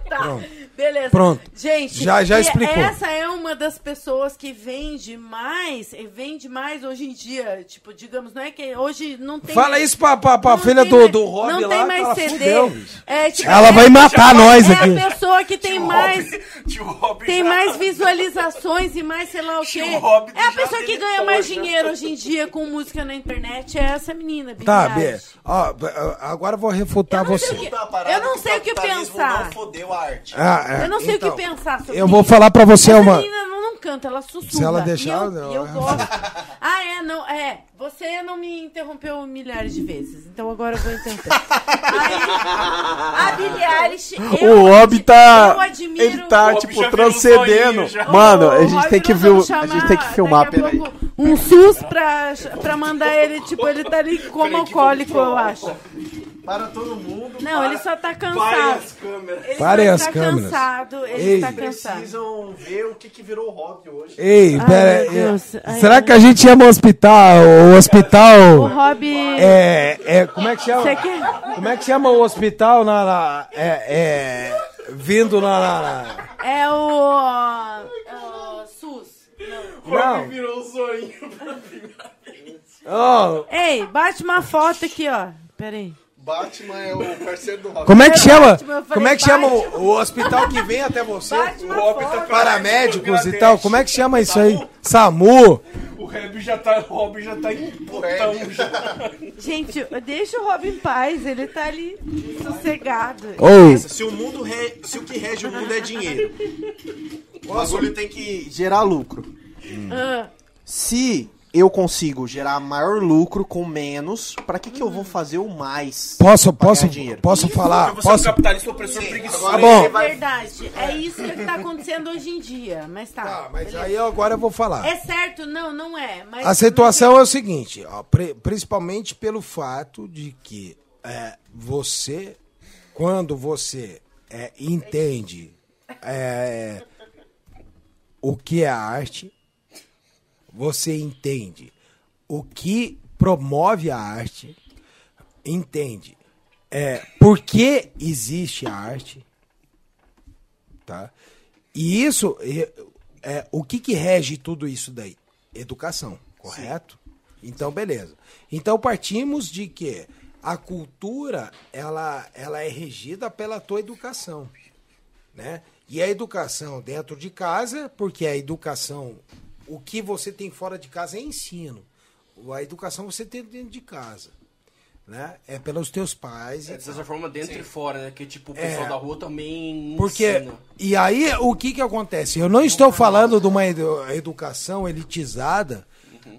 Tá, Pronto. beleza. Pronto. Gente, Já- já explicou. essa é uma das pessoas que vende mais, e vende mais hoje em dia. Tipo, digamos, não é que hoje não tem. Fala isso pra, pra, pra não filha tem do, mais- do Rob Não lá, tem que mais ela CD. fudeu. É, tipo, Ela é- vai matar nós é aqui. a pessoa que tem mais. Tem já- mais visualizações e mais sei lá o quê. É a pessoa que ganha mais já. dinheiro hoje em dia com música na internet. É essa menina, Tá, Bê. Eilish. Ó, agora eu vou refutar Eu não sei você. o que- Puta parada Eu não sei o que pensar. não fodeu a arte. Ah, é, Eu não sei então, o que pensar sobre Eu vou isso. falar pra você Essa uma. menina não, não canta, ela sussurra. Se ela deixar, E eu, não. eu gosto. Ah, é, não, é. Você não me interrompeu milhares de vezes, então agora eu vou interromper. Aí, a Billie Eilish, eu, O Rob tá. eu admiro... Ele tá, tipo, transcendendo. Mano, a gente tem que ver. A gente tem que filmar, peraí. Um SUS pra, pra mandar ele, tipo, ele tá ali como alcoólico, eu acho. Para todo mundo. Não, para- ele só tá cansado. Várias câmeras. Ele Parem só as tá câmeras. cansado, ele Ei. tá cansado. Precisam ver o que, que virou o Rob hoje. Ei, Ai, pera meu Deus. Ai, Será que a gente chama o hospital? O O hospital. Rob... É, é. Como é que chama? Você quer? Como é que chama o hospital na. na- é, é. Vindo na. na- na- É o, é o SUS. Não. Virou zoinho. Ó, Ei, bate uma foto aqui, ó. Pera aí. Batman é o parceiro do Rob. como é que chama? Batman, falei Como é que chama Batman. o, o hospital que vem até você? Bate uma Rob tá. Paramédicos e tal. Como é que chama isso aí? SAMU. O Rob já tá, o Rob já tá em já. Gente, deixa o Rob em paz. Ele tá ali sossegado. Se o mundo re- se o que rege o mundo é dinheiro, o bagulho tem que gerar lucro. Ah, Se eu consigo gerar maior lucro com menos, pra que que eu vou fazer o mais? Posso, posso, ganhar dinheiro? posso falar? Você é um Posso? capitalista opressor preguiçoso. Tá bom. é verdade. É isso que tá acontecendo hoje em dia. Mas tá. Tá, mas beleza. aí eu- agora eu vou falar. É certo? Não, não é. Mas A situação é o seguinte, ó, pri- principalmente pelo fato de que é, você, quando você é, entende é, o que é arte, você entende o que promove a arte, entende é, por que existe a arte, tá? E isso, é, é, o que, que rege tudo isso daí? Educação, correto? Então, beleza. Então, partimos de que a cultura, ela, ela é regida pela tua educação, né? E a educação dentro de casa, porque a educação, o que você tem fora de casa é ensino. A educação você tem dentro de casa, né? É pelos teus pais. É, de certa forma, dentro e fora, né? Que tipo, o É. pessoal da rua também porque ensina. e aí o que que acontece? Eu não estou falando de uma edu- educação elitizada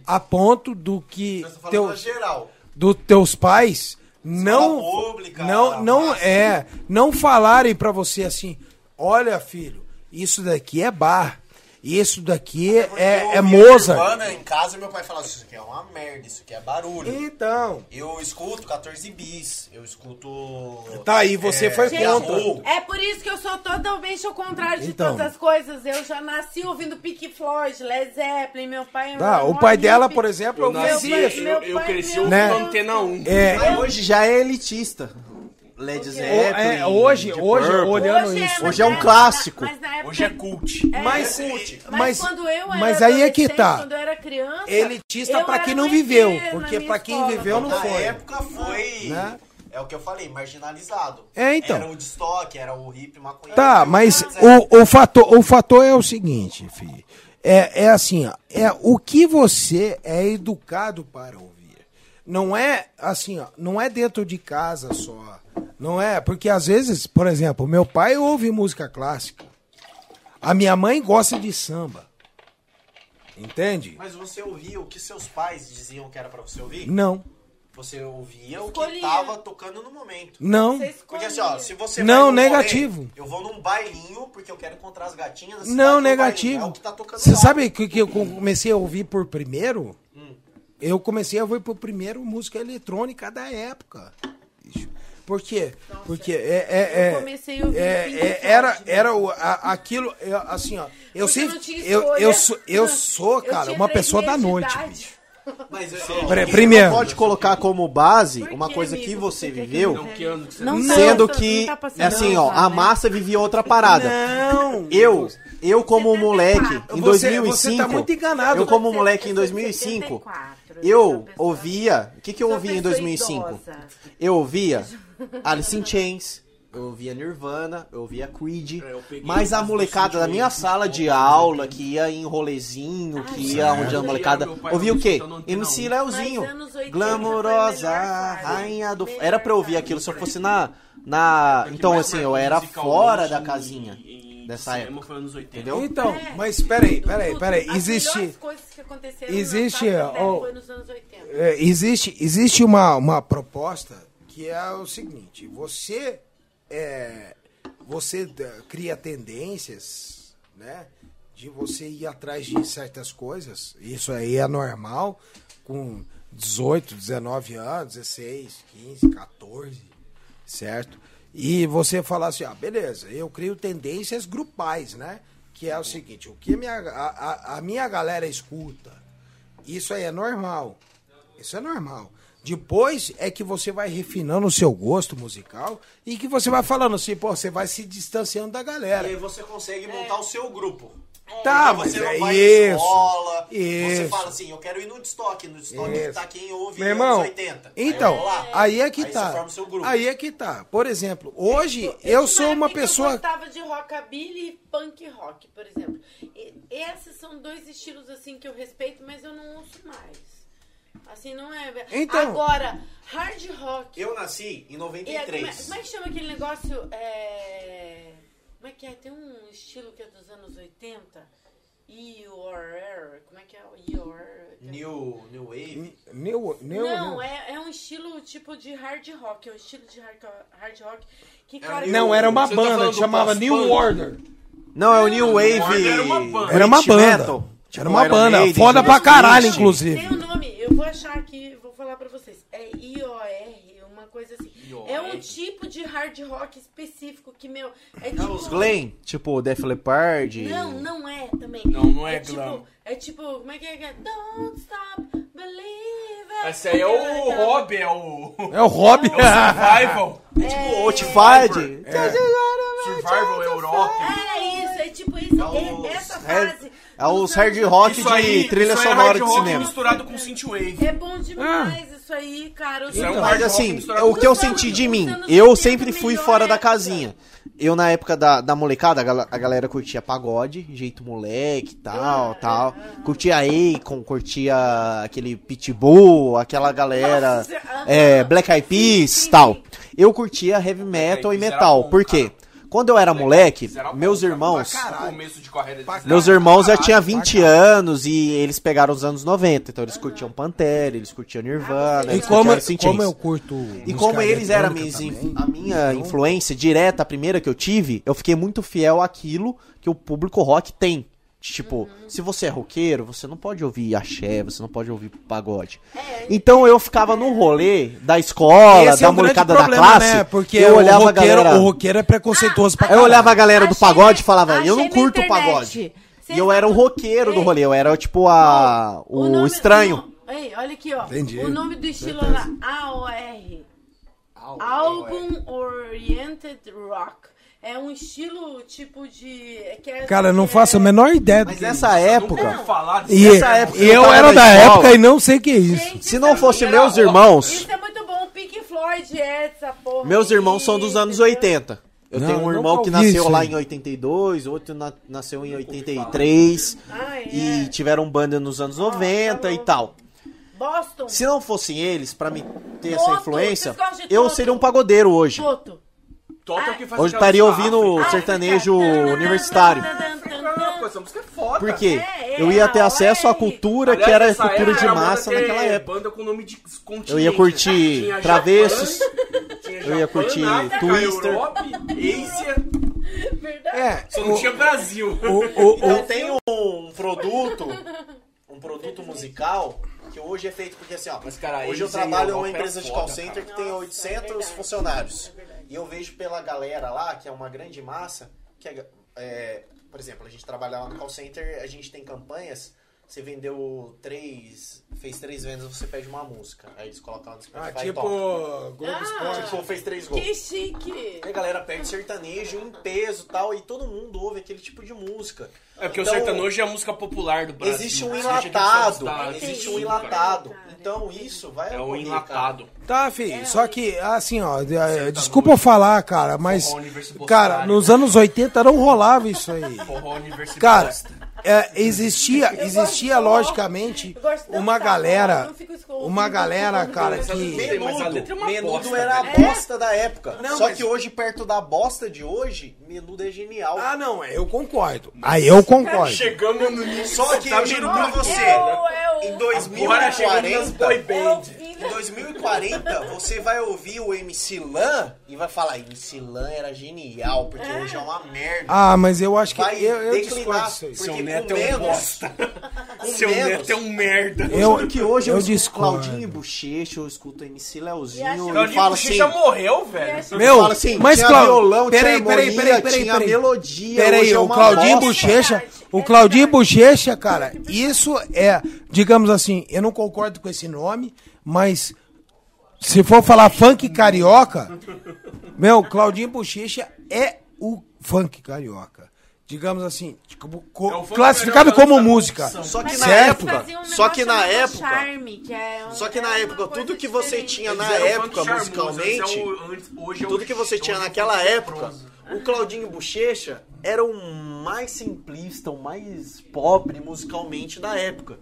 a ponto do que teu, geral. dos teus pais não pública, não não massa. é não falarem pra você assim, olha filho, isso daqui é bar, isso daqui Eu é, é Mozart. Nirvana em casa meu pai falava isso aqui é uma merda, isso aqui é barulho. Então, Eu escuto 14 bis, eu escuto. tá aí você foi Gente, contra. É por isso que eu sou totalmente ao contrário de Então. todas as coisas. Eu já nasci ouvindo Pink Floyd, Led Zeppelin, meu pai... Tá, era o pai dela, por exemplo, Eu eu nasci, eu, eu pai, cresci ouvindo Né? Antena 1. É, hoje já é elitista. Led Zeppelin. é, hoje, Deep hoje Purple. olhando Hoje é, isso. mas Hoje é um na- clássico. Na época... Hoje é cult. É, Mas, mas, mas, quando eu era mas aí é que tá. Quando eu era criança... Elitista eu pra era quem não viveu, na porque pra quem escola. viveu não Na foi. época foi. Né? É o que eu falei, marginalizado. É, então. Era o de estoque, era o hip maconheiro. Tá, mas é. o, o, fator, o fator é o seguinte, filho. É, é assim, ó, é o que você é educado para ouvir. Não é assim, ó, não é dentro de casa só. Não é, porque às vezes, por exemplo, meu pai ouve música clássica. A minha mãe gosta de samba. Entende? Mas você ouvia o que seus pais diziam que era pra você ouvir? Não. Você ouvia o que Escolhia. tava tocando no momento. Não. Porque escolhia. assim, ó, se você Não, negativo. rolê, eu vou num bailinho porque eu quero encontrar as gatinhas da Não, negativo. É o que tá tocando Você lá. sabe que, que eu comecei a ouvir por primeiro? Eu comecei a ouvir por primeiro música eletrônica da época. Por quê? Porque é, é, é, Eu comecei a ouvir é- é- era, né? era o, a- aquilo, eu, assim, ó. Eu Porque sempre. não tinha Eu, escolha. eu, sou, eu sou, Eu cara, uma pessoa da noite, bicho. Mas é, você primeiro. não pode colocar como base Por uma que, coisa amigo? que você viveu, Não, que ano que você Não sendo que não tá é assim, ó, a né? massa vivia outra parada. Não. Eu, eu como moleque em Você- 2005, você tá muito enganado. eu como moleque em Eu sou de 2005, 74, eu ouvia, o que que eu ouvia em pessoa 2005? idosa. Eu ouvia Alice in Chains, eu ouvia Nirvana, eu ouvia Creed, É, eu mas a molecada da minha sala de aula, que ia em rolezinho, que ia onde a molecada ouvia o quê? MC. Leozinho, Mas anos 80 glamourosa, rainha do... Era pra eu ouvir aquilo se eu fosse na... na... É que Então assim, eu era fora da casinha dessa época. Foi anos 80. Entendeu? Então, É. mas peraí, peraí, peraí. As Existe. existe, na face da ó, Terra foi nos anos 80. É, existe existe uma, uma proposta que é o seguinte: você é, você cria tendências, né? De você ir atrás de certas coisas. Isso aí é normal com 18, 19 anos, 16, 15, 14, certo? E você falar assim, ah, beleza, eu crio tendências grupais, né? Que é o seguinte, o que minha, a, a- a minha galera escuta, isso aí é normal. Isso é normal. Depois é que você vai refinando o seu gosto musical e que você vai falando assim, pô, você vai se distanciando da E galera. aí você consegue montar o seu grupo. Tá, Porque mas você não é vai isso. escola, você Isso. fala assim, eu quero ir no estoque, no estoque Isso. tá quem ouve Meu irmão, anos 80. então, Aí eu aí é que Aí tá. você forma o seu grupo. Aí é que tá. Por exemplo, hoje eu tinha sou uma pessoa. Que eu gostava de rockabilly e punk rock, por exemplo. E, esses são dois estilos assim que eu respeito, mas eu não ouço mais. Assim, não é. Então- Agora, hard rock. Eu nasci em E é- como, é, 93. como é que chama aquele negócio? É, como é que é? Tem um estilo que é dos anos 80. EOR. Como é que é? EOR. New, new Wave. Meu, meu, Não, é, é um estilo tipo de hard rock. É um estilo de hard, hard rock que, cara. não, era uma Você tá banda do chamava? New Order. Não, é o New Wave. Era uma banda. Era uma banda. Era Tipo, uma banda. Foda pra caralho, inclusive. Tem o nome, vou achar aqui, vou falar pra vocês. É IOR, uma coisa assim. IOR. É um tipo de hard rock específico que, meu, é É tipo... os Glenn, tipo Def Leppard. Não, não é também. Não, não é tipo, glam. É tipo, como é que é? Don't stop believing. Esse aí é o Rob, é o. É o Hobby. Survival. Tipo Otified. Survival Europe. É isso, é tipo isso. É é essa fase. É os dos hard anos rock Isso aí, de trilha isso aí é sonora hard de rock cinema. misturado com synthwave. É bom demais isso aí, cara. Isso é um Mas hard rock assim, o que eu senti de mim, eu 80 sempre fui fora da casinha. Eu, na época da, da molecada, a gal- a galera curtia pagode, jeito moleque tal, tal. Curtia Akon, curtia aquele Pitbull, aquela galera, Nossa, é, Black Eyed Peas sim, e tal. Eu curtia heavy metal e metal. bom, Por quê? cara. Quando eu era moleque, meus irmãos... pra caralho. Começo de carreira de Meus irmãos já tinham Caralho, 20 anos e eles pegaram os anos 90. Então eles curtiam Pantera, eles curtiam Nirvana, E eles como, como eu curto. E como eles eram a minha, eletrônica in- também, a minha então- influência direta, a primeira que eu tive, eu fiquei muito fiel àquilo que o público rock tem. Tipo, se você é roqueiro, você não pode ouvir axé, você não pode ouvir pagode. Então eu ficava no rolê da escola, Esse é da um grande molecada da problema, classe, né? Porque eu o, olhava a roqueiro, galera... o roqueiro é preconceituoso pra Eu caralho. olhava a galera do pagode e falava, eu não curto internet. pagode. Vocês E eu era o roqueiro do rolê, eu era tipo a... o, nome- estranho. o Ei, olha aqui, ó. Entendi. O nome do estilo era AOR. Album Oriented Rock. É um estilo tipo de. que é- Cara, eu não que faço a é- menor ideia do Mas que é nessa isso. época... Ouvi falar disso. E nessa época eu eu era da escola. época e não sei o que é isso. Gente, Se não fosse sabia? meus irmãos... Isso é muito bom. Pink Floyd é essa porra. Meus aí, irmãos são dos anos entendeu? 80. Eu Não, tenho um irmão que nasceu isso lá aí. em 82, outro na- nasceu em 83 Ah, é. e tiveram banda nos anos 90 e bom. tal. Boston. Se não fossem eles, pra me ter essa influência, eu seria um pagodeiro hoje. Toto. Toto é o que faz Hoje estaria ouvindo África. sertanejo África. universitário. Essa música é foda. Por quê? É, é, Eu ia ter acesso à UR. cultura que Aliás, era nessa cultura de era banda massa que é naquela época. Banda com nome de continente. Eu ia curtir Tinha Travessos, Japão, eu ia curtir Twister. Europa, Verdade. É, só não tinha Brasil. o, o, Então o, tem um produto, um produto musical que hoje é feito porque assim, ó, Mas, cara, hoje eu e trabalho em uma é empresa de foda, call center cara. que tem Nossa, 800 é verdade, funcionários. E eu vejo pela galera lá, que é uma grande massa, que é, é, por exemplo, a gente trabalha lá no call center, a gente tem campanhas você vendeu três. Fez três vendas, você pede uma música. Aí eles colocam lá no Spotify Ah, tipo. Globo Ah. Esporte. Tipo, fez três gols. Que chique. Aí a galera perde sertanejo em peso e tal, e todo mundo ouve aquele tipo de música. É porque Então, o sertanojo é a música popular do Brasil. Existe um de enlatado. Existe um enlatado. Então isso vai É um enlatado. Tá, fi, só que, assim, ó, é, desculpa eu falar, cara, mas, cara, nos anos 80 não rolava isso aí. Forró universitário. Cara, é, existia, existia logicamente uma galera, uma galera, cara, que... É uma Menudo bosta, era a né? bosta da época. Só que hoje, perto da bosta de hoje, Menudo é genial. Ah, não, eu concordo. Aí eu concordo. Chegamos no nível. Só que tá eu juro pra você, É é em Agora chegamos nas 2040, é em 2040, você vai ouvir o MC Lan e vai falar, MC Lan era genial, porque hoje é uma merda. Ah, mas eu acho que vai eu, eu discordo declinar, porque Seu neto com é um menos, bosta. Seu menos, neto é um merda. Eu- que hoje eu, eu escuto discordo. Claudinho e Bochecha, eu escuto MC Leozinho Claudinho falo assim... Bochecha morreu, velho. Meu, fala assim, mas tinha Clau- violão, tinha peraí, peraí, harmonia, peraí, peraí, tinha peraí. melodia, Peraí, hoje é o uma Claudinho bosta. Bochecha, o Claudinho Bochecha, cara, isso é, digamos assim, eu não concordo com esse nome, mas se for falar funk carioca, meu, Claudinho Bochecha é o funk carioca. Digamos assim, tipo, co- É classificado como música. Só que na época, um só que na época, Charme, que é um- só que na é época, tudo que você diferente. tinha na época, charmoso, musicalmente, é o- é tudo que você tinha é naquela época, o Claudinho Bochecha era o mais simplista, o mais pobre musicalmente da época.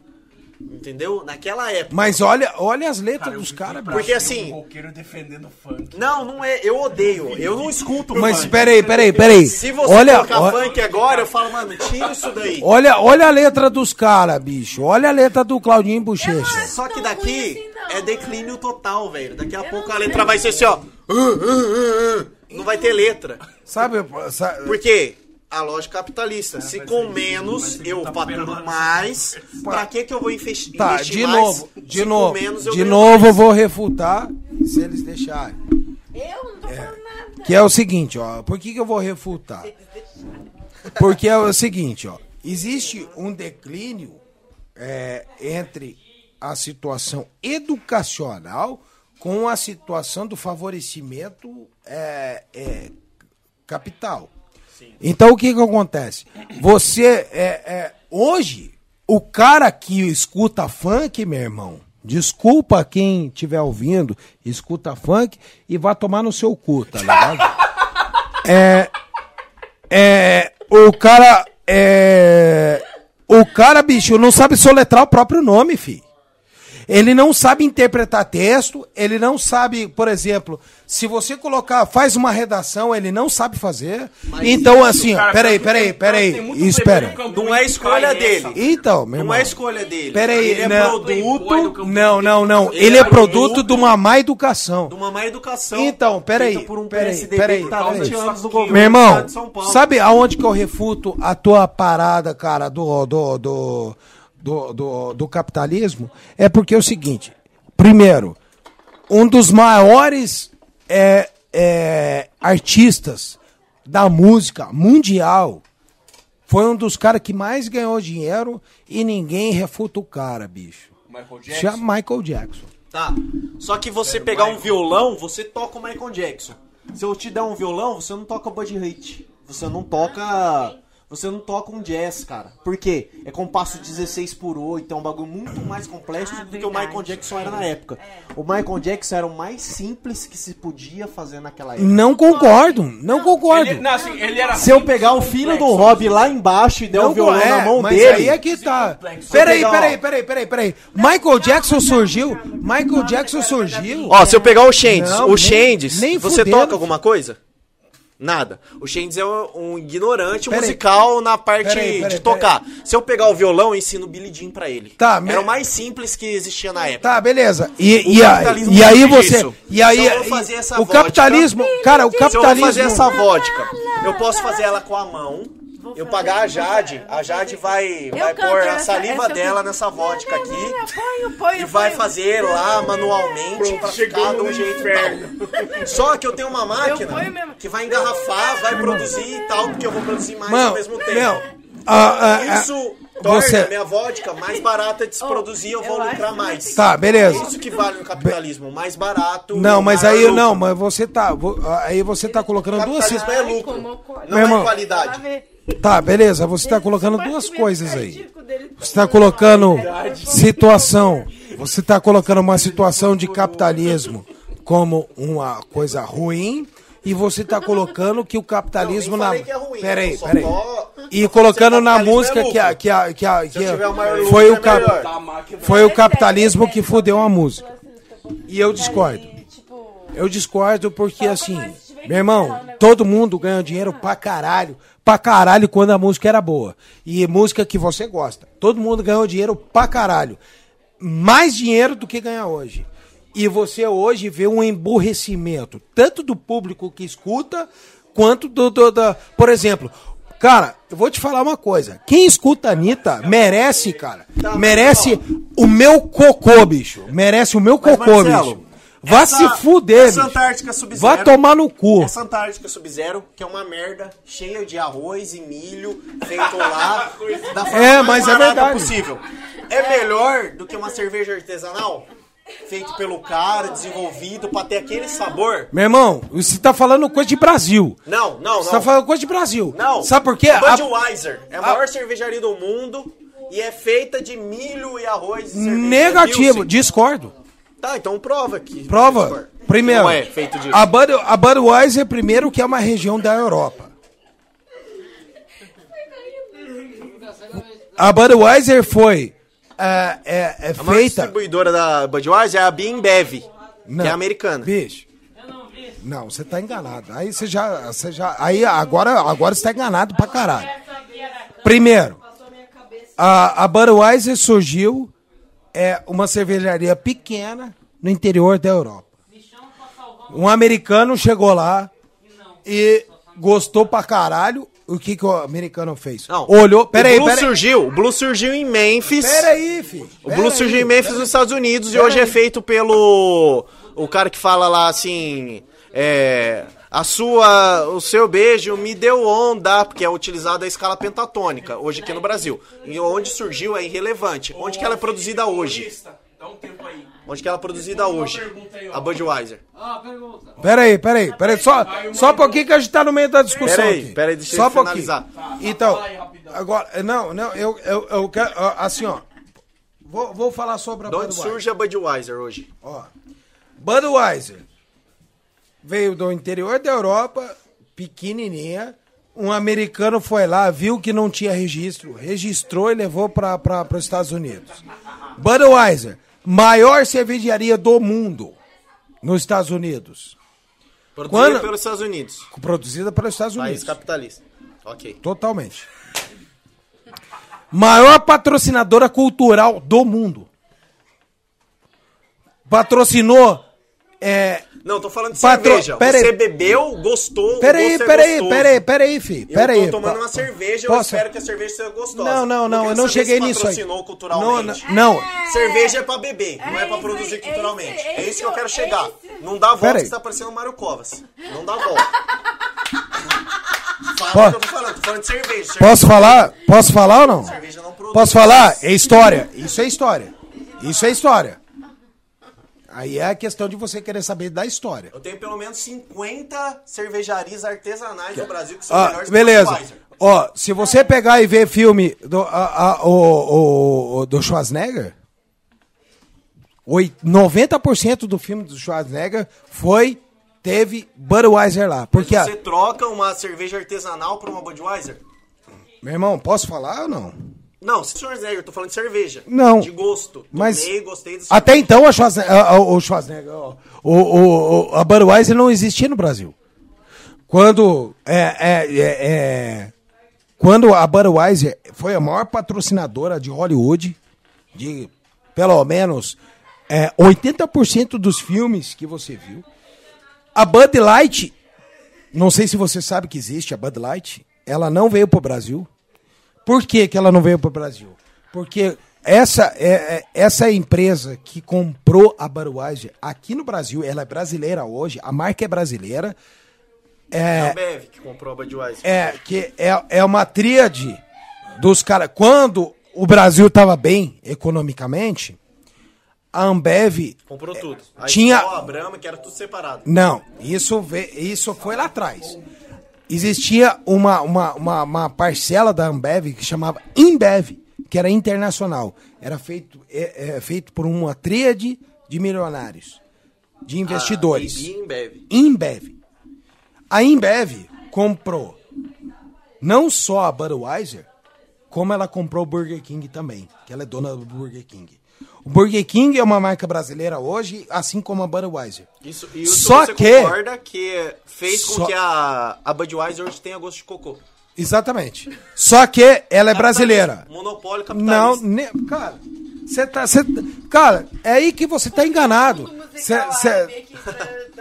Entendeu? Naquela época. Mas olha, olha as letras Cara, dos caras. Porque assim- Um roqueiro defendendo funk. Não, não é. Eu odeio. Eu não escuto Mas peraí, peraí, peraí. Se você Olha, colocar ó- funk agora, eu falo, mano, tira isso daí. olha, olha a letra dos caras, bicho. Olha a letra do Claudinho Bochecha. Só que daqui assim, não. é declínio total, velho. Daqui a Eu pouco a sei. letra vai ser assim, ó. Não vai ter letra. Sabe, sa- Porque a lógica capitalista, se vai com ser- menos eu muita faturo pérola. mais, pra que que eu vou investir, Tá, investir de mais? novo, se de com novo, menos eu de novo eu vou refutar, se eles deixarem. Eu não tô falando nada. Que é o seguinte, ó, por que que eu vou refutar? Porque é o seguinte, ó, existe um declínio é, entre a situação educacional com a situação do favorecimento é, é, Então o que que acontece? Você é, é, hoje o cara que escuta funk, meu irmão, desculpa quem estiver ouvindo, escuta funk e vai tomar no seu cu, tá ligado? é, é, o cara é, o cara, bicho, não sabe soletrar o próprio nome, fi. Ele não sabe interpretar texto, ele não sabe, por exemplo, se você colocar, faz uma redação, ele não sabe fazer. então, assim, cara, peraí, peraí, peraí, muito espera. Não é escolha dele. Então, meu Não irmão. é escolha dele. Peraí, ele é não. Produto campo Não, não, não. Ele Ele é é produto de uma má educação. de uma má educação. Então, peraí, por um peraí, PSDB peraí, tá peraí. 20 anos no Meu governo Meu do irmão, sabe aonde que eu refuto a tua parada, cara, do, do, do, do, do, do capitalismo? É porque é o seguinte: primeiro, um dos maiores é, é, artistas da música mundial foi um dos caras que mais ganhou dinheiro e ninguém refuta o cara, bicho. Michael Chama Michael Jackson. Tá. Só que você pegar um violão, você toca o Michael Jackson. Se eu te der um violão, você não toca Buddy Rich. Você não toca. Você não toca um jazz, cara. Por quê? É compasso 16 por 8, é um bagulho muito mais complexo Ah, do que o. Michael Jackson era na época. O Michael Jackson era o mais simples que se podia fazer naquela época. Não concordo, não concordo. Ele, não, assim, ele era Se eu pegar o filho do. Rob lá embaixo e der o Não, violão é, na mão mas dele. aí é que tá. Peraí, peraí, peraí, peraí, peraí. Michael Jackson surgiu. Michael Jackson surgiu. Ó, se eu pegar o Shandes, Não, o nem você toca alguma coisa? Nada. O Shandes é um, um ignorante Peraí. musical na parte Peraí, peraí, de tocar. Se eu pegar o violão, eu ensino Billy Jean pra ele. Tá, Era o mais simples que existia na época. Tá, beleza. E, O e, a- capitalismo e aí você. E aí. Essa o vodka- capitalismo. Cara, o Se eu capitalismo. fazer essa vodka, eu posso fazer ela com a mão. Eu pagar a Jade, a Jade vai, Eu vai pôr a saliva essa dela nessa vodka aqui. Ponho, ponho, E vai ponho. fazer lá manualmente pra ficar de um jeito tal. Só que eu tenho uma máquina que vai engarrafar, vai produzir e tal, porque eu vou produzir mais Mano, ao mesmo tempo. meu, ah, ah, ah, Isso torna você- a minha vodka mais barata de se Oh, produzir, eu vou eu lucrar mais. Tá, beleza. É isso que vale no capitalismo, mais barato. Não, mas aí lucro. não, mas você tá, aí você tá colocando duas Capitalismo é lucro, não Meu irmão. é qualidade. Tá, beleza, você tá Esse colocando duas coisas aí. Você tá falando colocando situação, você tá colocando uma situação de capitalismo como uma coisa ruim e você tá colocando que o capitalismo Não, na que é ruim, Peraí, eu só peraí. tô- E colocando na capitalismo música é que a, que a, que a, que eu tiver o maior lucro, foi o é cap, máquina. foi o capitalismo que fudeu a música. E eu discordo. Eu discordo porque, assim, que meu irmão, todo mundo ganha dinheiro pra caralho, pra caralho quando a música era boa. E música que você gosta. Todo mundo ganhou dinheiro pra caralho. Mais dinheiro do que ganha hoje. E você hoje vê um emburrecimento, tanto do público que escuta, quanto do, do, da- Por exemplo, cara, eu vou te falar uma coisa. Quem escuta a Anitta merece, cara. Merece o meu cocô, bicho. Merece o meu cocô, Marcelo, bicho. Vá essa- se fuder, essa. Antártica Sub-Zero- Vá tomar no cu. Essa Antártica Sub-Zero, que é uma merda, cheia de arroz e milho, feito lá, da forma É, mais mas é verdade. possível. É melhor do que uma cerveja artesanal, feito pelo cara, desenvolvido, pra ter aquele sabor. Meu irmão, você tá falando coisa de Brasil. Não, não, Você não. tá falando coisa de Brasil. Não. Sabe por quê? A A- Budweiser é a maior cervejaria do mundo e é feita de milho e arroz. E cerveja Negativo, discordo. Tá, então prova aqui. Prova. Primeiro, Não é feito disso. a, Bud, a Budweiser, primeiro, que é uma região da Europa. A Budweiser foi é, é, é A feita. distribuidora da Budweiser é a Bimbev, que é americana. Bicho. Não, você tá enganado. Aí você já. Você já aí agora, agora você tá enganado pra caralho. Primeiro, a, a Budweiser surgiu é uma cervejaria pequena no interior da Europa. Um americano chegou lá e gostou pra caralho. O que, que o americano fez? Não. Olhou. Peraí, o Blue peraí. surgiu, o Blue surgiu em Memphis. Peraí, filho. O Blue surgiu em Memphis, nos Estados Unidos, e Pera hoje é aí. feito pelo o cara que fala lá assim, é, a sua, o seu beijo me deu onda, porque é utilizado a escala pentatônica hoje aqui no Brasil. E onde surgiu é irrelevante. Onde que ela é produzida hoje? Onde que ela é produzida hoje? A Budweiser. Ah, pergunta. Peraí, peraí, peraí. Só, só um pouquinho que a gente tá no meio da discussão. Peraí, aqui. peraí, deixa só eu um pouquinho. finalizar. Então, fala aí, rapidão. agora, não, não, eu, eu, eu quero, assim, ó. Vou, vou falar sobre a De onde Budweiser. surge a Budweiser hoje? Ó, Budweiser veio do interior da Europa, pequenininha. Um americano foi lá, viu que não tinha registro, registrou e levou para os Estados Unidos. Budweiser, maior cervejaria do mundo nos Estados Unidos. Produzida Quando- pelos Estados Unidos. Produzida pelos Estados País Unidos. capitalista. Ok. Totalmente. Maior patrocinadora cultural do mundo. Patrocinou. É, Não, tô falando de Patro- cerveja. pera aí. Você bebeu, gostou. o peraí, gosto é peraí, gostoso. peraí, peraí, fi. Eu Peraí. tô tomando uma cerveja, eu Posso? espero que a cerveja seja gostosa. Não, não, não, eu não cheguei nisso aí. Não, culturalmente. não, não. Cerveja é pra beber, não é É pra isso produzir aí, é culturalmente. isso, é É isso que eu quero é chegar. Não dá volta Pera aí. que você tá parecendo o Mário Covas. Não dá volta. Fala Posso- o que eu tô falando, tô falando de cerveja. cerveja Posso falar? Posso falar ou não? Cerveja não produz. Posso falar? É história. Isso é história. Isso é história. Aí é a questão de você querer saber da história. Eu tenho pelo menos 50 cervejarias artesanais no Brasil que são Ah, melhores beleza. que a Budweiser. Ó, se você pegar e ver filme do, a- a- o, o- do Schwarzenegger, oi- 90% do filme do Schwarzenegger foi teve Budweiser lá. Porque, a- Você troca uma cerveja artesanal por uma Budweiser? meu irmão, posso falar ou não? Não, Schwarzenegger, eu tô falando de cerveja. Não. De gosto. Mas Tomei, gostei desse até então a Schwarzenegger, a- a- o Schwarzenegger, o, o- o- a Budweiser não existia no Brasil. Quando é, é, é, é, quando a Budweiser foi a maior patrocinadora de Hollywood, de pelo menos é, 80% dos filmes que você viu, a Bud Light, não sei se você sabe que existe a Bud Light, ela não veio pro Brasil. Por que, que ela não veio para o Brasil? Porque essa é, é- essa empresa que comprou a Budweiser aqui no Brasil, ela é brasileira hoje, a marca é brasileira, É a Bev que comprou a Budweiser. é que é, é uma tríade dos caras. Quando o Brasil estava bem economicamente, a Ambev Comprou tudo. A tinha- a Brahma, que era tudo separado. Não, isso, isso foi lá atrás. Existia uma, uma, uma, uma parcela da Ambev que chamava Imbev, que era internacional. Era feito, é, é, feito por uma tríade de milionários, de investidores. Ah, Embev. Imbev. A Imbev comprou não só a Budweiser, como ela comprou o Burger King também, que ela é dona do Burger King. O Burger King é uma marca brasileira hoje, assim como a Budweiser. Isso, e isso Só você que- concorda que fez com Só- que a, a Budweiser hoje tenha gosto de cocô. Exatamente. Só que ela é brasileira. Monopólio Não, capitalista. ne- cara, você tá, cê, cara, é aí que você tá enganado. Cê- cê-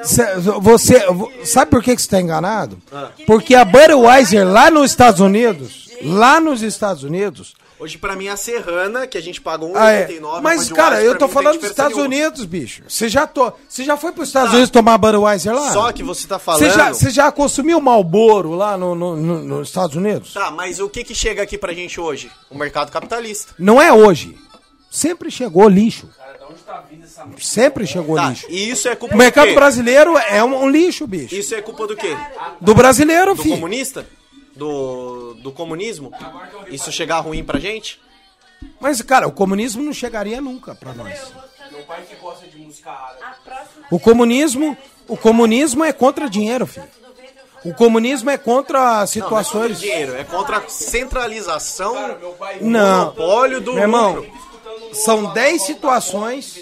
cê- você, vo- sabe por que que você tá enganado? Porque a Budweiser lá nos Estados Unidos, lá nos Estados Unidos, Hoje, pra mim, a Serrana, que a gente paga 1,89. ah, é. mas cara, eu tô falando dos Estados nenhuma. Unidos, bicho. Você já tô, você já foi para os Estados Unidos tomar Budweiser lá? Só que você tá falando... Você já, você já consumiu Marlboro lá no, no- no- nos Estados Unidos? Tá, mas o que que chega aqui pra gente hoje? O mercado capitalista. Não é hoje. Sempre chegou lixo. Cara, da onde tá vindo essa Sempre chegou Tá, lixo. e isso é culpa O mercado do quê? brasileiro é um, um lixo, bicho. Isso é culpa do quê? Do brasileiro, Do filho. comunista? Do, do comunismo? Isso chegar ruim pra gente? Mas, cara, o comunismo não chegaria nunca pra nós. Meu pai que gosta de música árabe. O comunismo, o comunismo é contra dinheiro, filho. O comunismo é contra Não, não é contra situações. dinheiro, é contra a centralização, Cara, meu pai Não. monopólio do Meu irmão. São 10 situações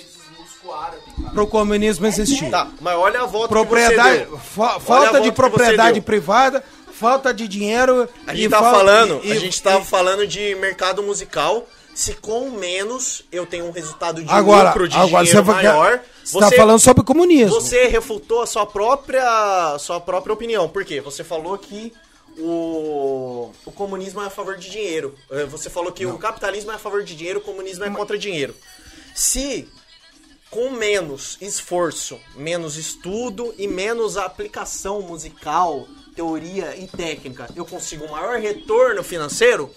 cara. pro comunismo existir. Tá, mas olha a volta Propriedade, que você deu. fa- falta de propriedade privada, falta de dinheiro. A gente tava fal- falando, e- a gente tava e- falando de mercado musical. Se com menos eu tenho um resultado de Agora, lucro, de agora você, dinheiro vai- maior, você tá falando sobre comunismo. Você refutou a sua própria, sua própria opinião. Por quê? Você falou que o, o comunismo é a favor de dinheiro. Eh, Você falou que o capitalismo é a favor de dinheiro, o comunismo é contra dinheiro. Se com menos esforço, menos estudo e menos aplicação musical, teoria e técnica, eu consigo um maior retorno financeiro,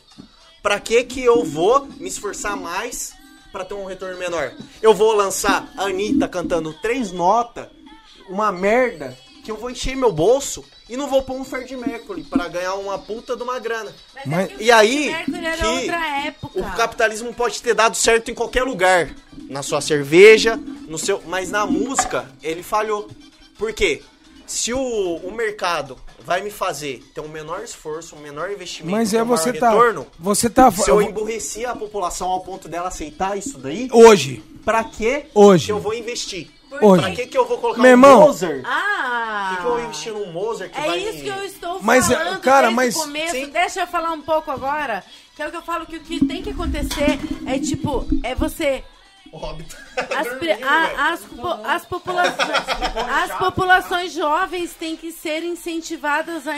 pra que que eu vou me esforçar mais pra ter um retorno menor? Eu vou lançar a Anitta cantando três notas, uma merda, que eu vou encher meu bolso e não vou pôr um Fred Mercury pra ganhar uma puta de uma grana. Mas- é E aí, que outra época. o capitalismo pode ter dado certo em qualquer lugar. Na sua cerveja, no seu. Mas na música, ele falhou. Por quê? Se o, o mercado vai me fazer ter um menor esforço, um menor investimento, Mas é um maior você tá. retorno, Você tá. se eu emburrecer a população ao ponto dela aceitar isso daí, Hoje. pra que Hoje. que eu vou investir? Hoje. Pra que que eu vou colocar Meu um irmão. Mozart? Ah! Por que, que eu vou investir num Mozart que É vai isso me- que eu estou Mas, falando cara, desde mas- começo. Sim. Deixa eu falar um pouco agora. Que é o que eu falo que o que tem que acontecer é tipo, é você. Óbito. As, pri- a- as, po- as populações, as populações jovens têm que ser incentivadas a,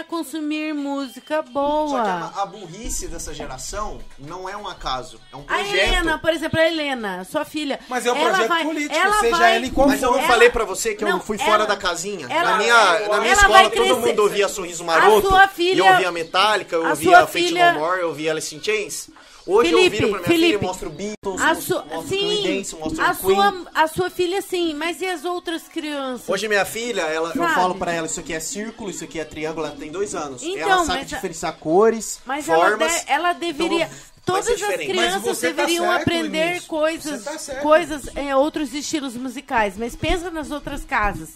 a consumir música Só que boa. a, a burrice dessa geração não é um acaso, é um A projeto. Helena, por exemplo, a Helena, sua filha. Mas é um ela projeto vai, político, ela seja vai, ele Mas eu não Ela- falei pra você que eu não, fui ela- fora da casinha. ela- na minha, na minha escola todo mundo ouvia Sorriso Maroto. sua E filha- eu ouvia Metallica, eu a ouvia sua Fate filha- No More, eu ouvia Alice in Chains. Hoje eu Felipe, viro pra minha Felipe, filha e mostro Beatles, A mostro, sua, mostro sim, mostro a Queen. sua, a sua filha sim, mas e as outras crianças? Hoje minha filha, ela, eu falo pra ela, isso aqui é círculo, isso aqui é triângulo, ela tem dois anos. Então, ela sabe mas a- diferenciar cores, Mas ela, formas. de- ela deveria. então Todas ser as crianças tá deveriam certo aprender nisso. coisas, tá certo. coisas em outros estilos musicais. Mas pensa nas outras casas.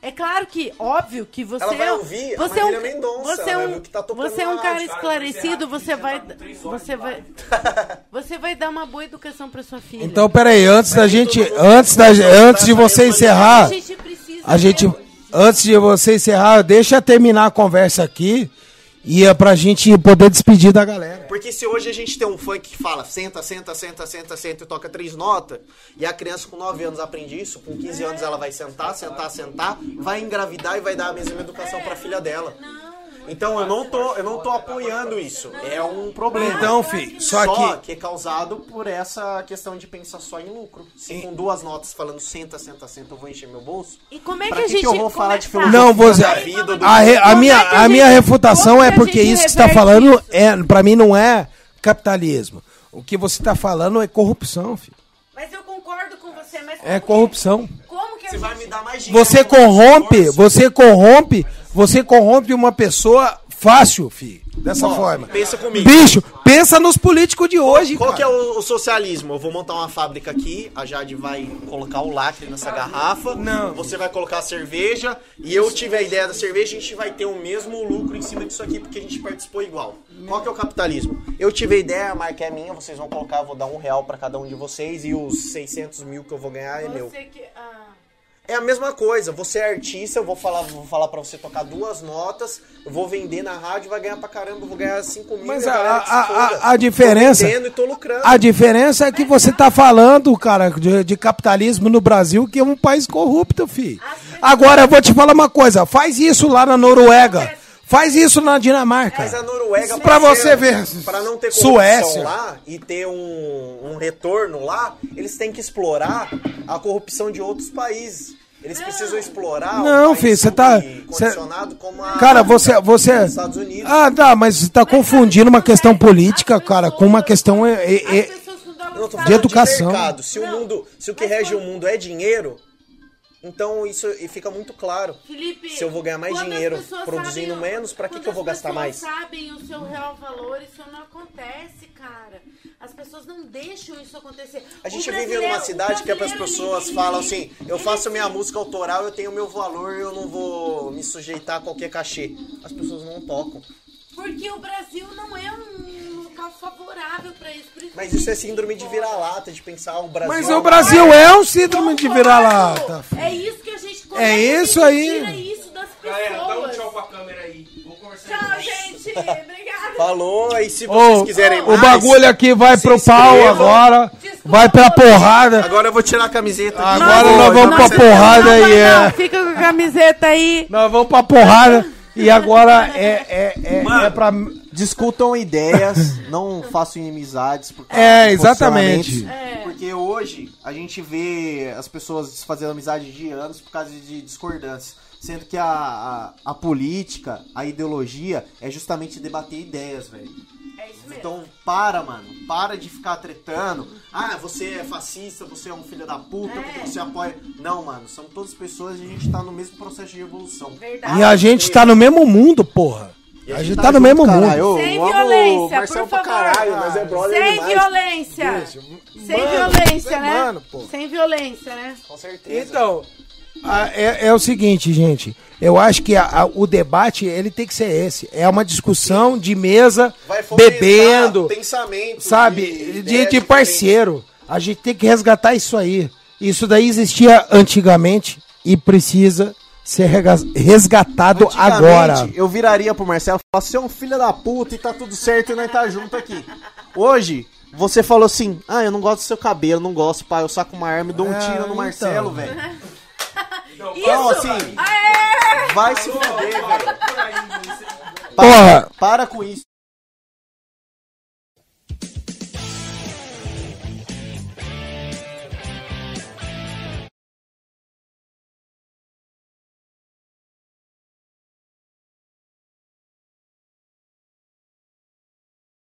É claro que, óbvio que você Ela vai é, ouvir a você é um, Mendonça, você é vai um, tá você é um cara rádio. esclarecido. Cara, Você vai, tá horas você vai, você vai dar uma boa educação para sua filha. Então, peraí, antes da gente. Antes, da, antes de você ênfase. encerrar. a gente. A gente. Antes de você encerrar, deixa eu terminar a conversa aqui. E é pra gente poder despedir da galera. Porque se hoje a gente tem um funk que fala senta, senta, senta, senta, senta e toca três notas, e a criança com 9 anos aprende isso, com 15 anos ela vai sentar, sentar, sentar, vai engravidar e vai dar a mesma educação pra filha dela. Então eu não tô, eu não tô apoiando isso. É um problema. Então, fi, só que- é causado por essa questão de pensar só em lucro. Se com duas notas falando senta, senta, senta, eu vou encher meu bolso. E como é Pra que a que gente que eu vou falar é- de filosofia Não, você. da vida, do- A, re- a minha, é que a a minha gente- refutação como é que a porque isso que você tá reverte falando isso? é, pra mim não é capitalismo. O que você tá falando é corrupção, filho. Mas eu concordo com você, mas É como corrupção. que- que a Você vai me dar mais dinheiro. Você corrompe, você corrompe, você corrompe uma pessoa fácil, filho. Dessa forma. pensa comigo. Bicho, pensa nos políticos de hoje, Qual cara. que é o, o socialismo? Eu vou montar uma fábrica aqui, a Jade vai colocar o lacre nessa garrafa, Não. você vai colocar a cerveja, e eu tive a ideia da cerveja, a gente vai ter o mesmo lucro em cima disso aqui, porque a gente participou igual. Qual que é o capitalismo? Eu tive a ideia, a marca é minha, vocês vão colocar, eu vou dar um real pra cada um de vocês, e os 600 mil que eu vou ganhar é meu. Você que... ah, É a mesma coisa, você é artista, eu vou falar, vou falar pra você tocar duas notas, eu vou vender na rádio, vai ganhar pra caramba, eu vou ganhar 5 mil. Mas a, a, a, a diferença. Tô e tô lucrando. A diferença é que você tá falando, cara, de, de capitalismo no Brasil, que é um país corrupto, filho. Agora eu vou te falar uma coisa: faz isso lá na Noruega. Faz isso na Dinamarca. Mas a Noruega, pra você ver. Pra não ter corrupção Suécia. lá e ter um, um retorno lá, eles têm que explorar a corrupção de outros países. Eles precisam explorar Não, um filho, você tá- condicionado como a... Cara, você. você... Estados Unidos. Ah, tá, mas você tá confundindo uma questão política, cara, com uma questão é, é, é- não tô vontade de educação. mercado. Se o mundo, se o que mas rege o mundo é dinheiro, então isso fica muito claro. Felipe, Se eu vou ganhar mais as dinheiro produzindo sabem menos, pra que que eu vou as gastar mais? pessoas sabem o seu real valor, isso não acontece, cara. As pessoas não deixam isso acontecer. A gente vive numa cidade que as brasileiro, pessoas ele- falam assim: eu faço minha música autoral, eu tenho meu valor, eu não vou me sujeitar a qualquer cachê. As pessoas não tocam. Porque o Brasil não é um local favorável pra isso. Por isso Mas isso é síndrome de vira-lata, de pensar o Brasil. Mas é o Brasil é um síndrome de vira-lata. É isso que a gente É isso aí. Tira isso das Galera, dá um pessoas. tchau pra câmera aí. Vou conversar Tchau, gente. Obrigada. Falou, e se vocês Ô, quiserem o mais. bagulho aqui vai pro pau agora. Desculpa. Vai pra porrada. Agora eu vou tirar a camiseta. aqui. Agora Vou- nós vamos vou- pra porrada Não, aí. não, É. não, Fica com a camiseta aí. Nós vamos pra porrada. E agora é, é, é, Mano. é pra. Discutam ideias, não façam inimizades. por causa É, exatamente. posicionamentos. Porque hoje a gente vê as pessoas fazendo amizade de anos por causa de discordâncias. Sendo que a, a, a política, a ideologia é justamente debater ideias, velho. É isso mesmo. Então para, mano. Para de ficar tretando. Ah, você é fascista, você é um filho da puta, É. porque você apoia. Não, mano. São todas pessoas e a gente tá no mesmo processo de evolução. Verdade. E a gente tá no mesmo mundo, porra. E A gente tá no mesmo mundo. Sem violência, Marcelo por favor. caralho, mas é brother Sem demais. violência. Sem Mano, violência, é né? mano, pô. Sem violência, né? Com certeza. Então, a- é, é o seguinte, gente. Eu acho que a- a- o debate ele tem que ser esse. É uma discussão de mesa, bebendo, pensamento, sabe? de De, de parceiro. A gente tem que resgatar isso aí. Isso daí existia antigamente e precisa ser resgatado agora. Eu viraria pro Marcelo e falaria: você é um filho da puta e tá tudo certo e nós tá junto aqui. Hoje, você falou assim: ah, eu não gosto do seu cabelo, não gosto, pai. Eu saco uma arma e dou um É, tiro no Marcelo, então. velho. Então, Isso. assim, Aê! vai se fuder, velho. Porra, Para com isso.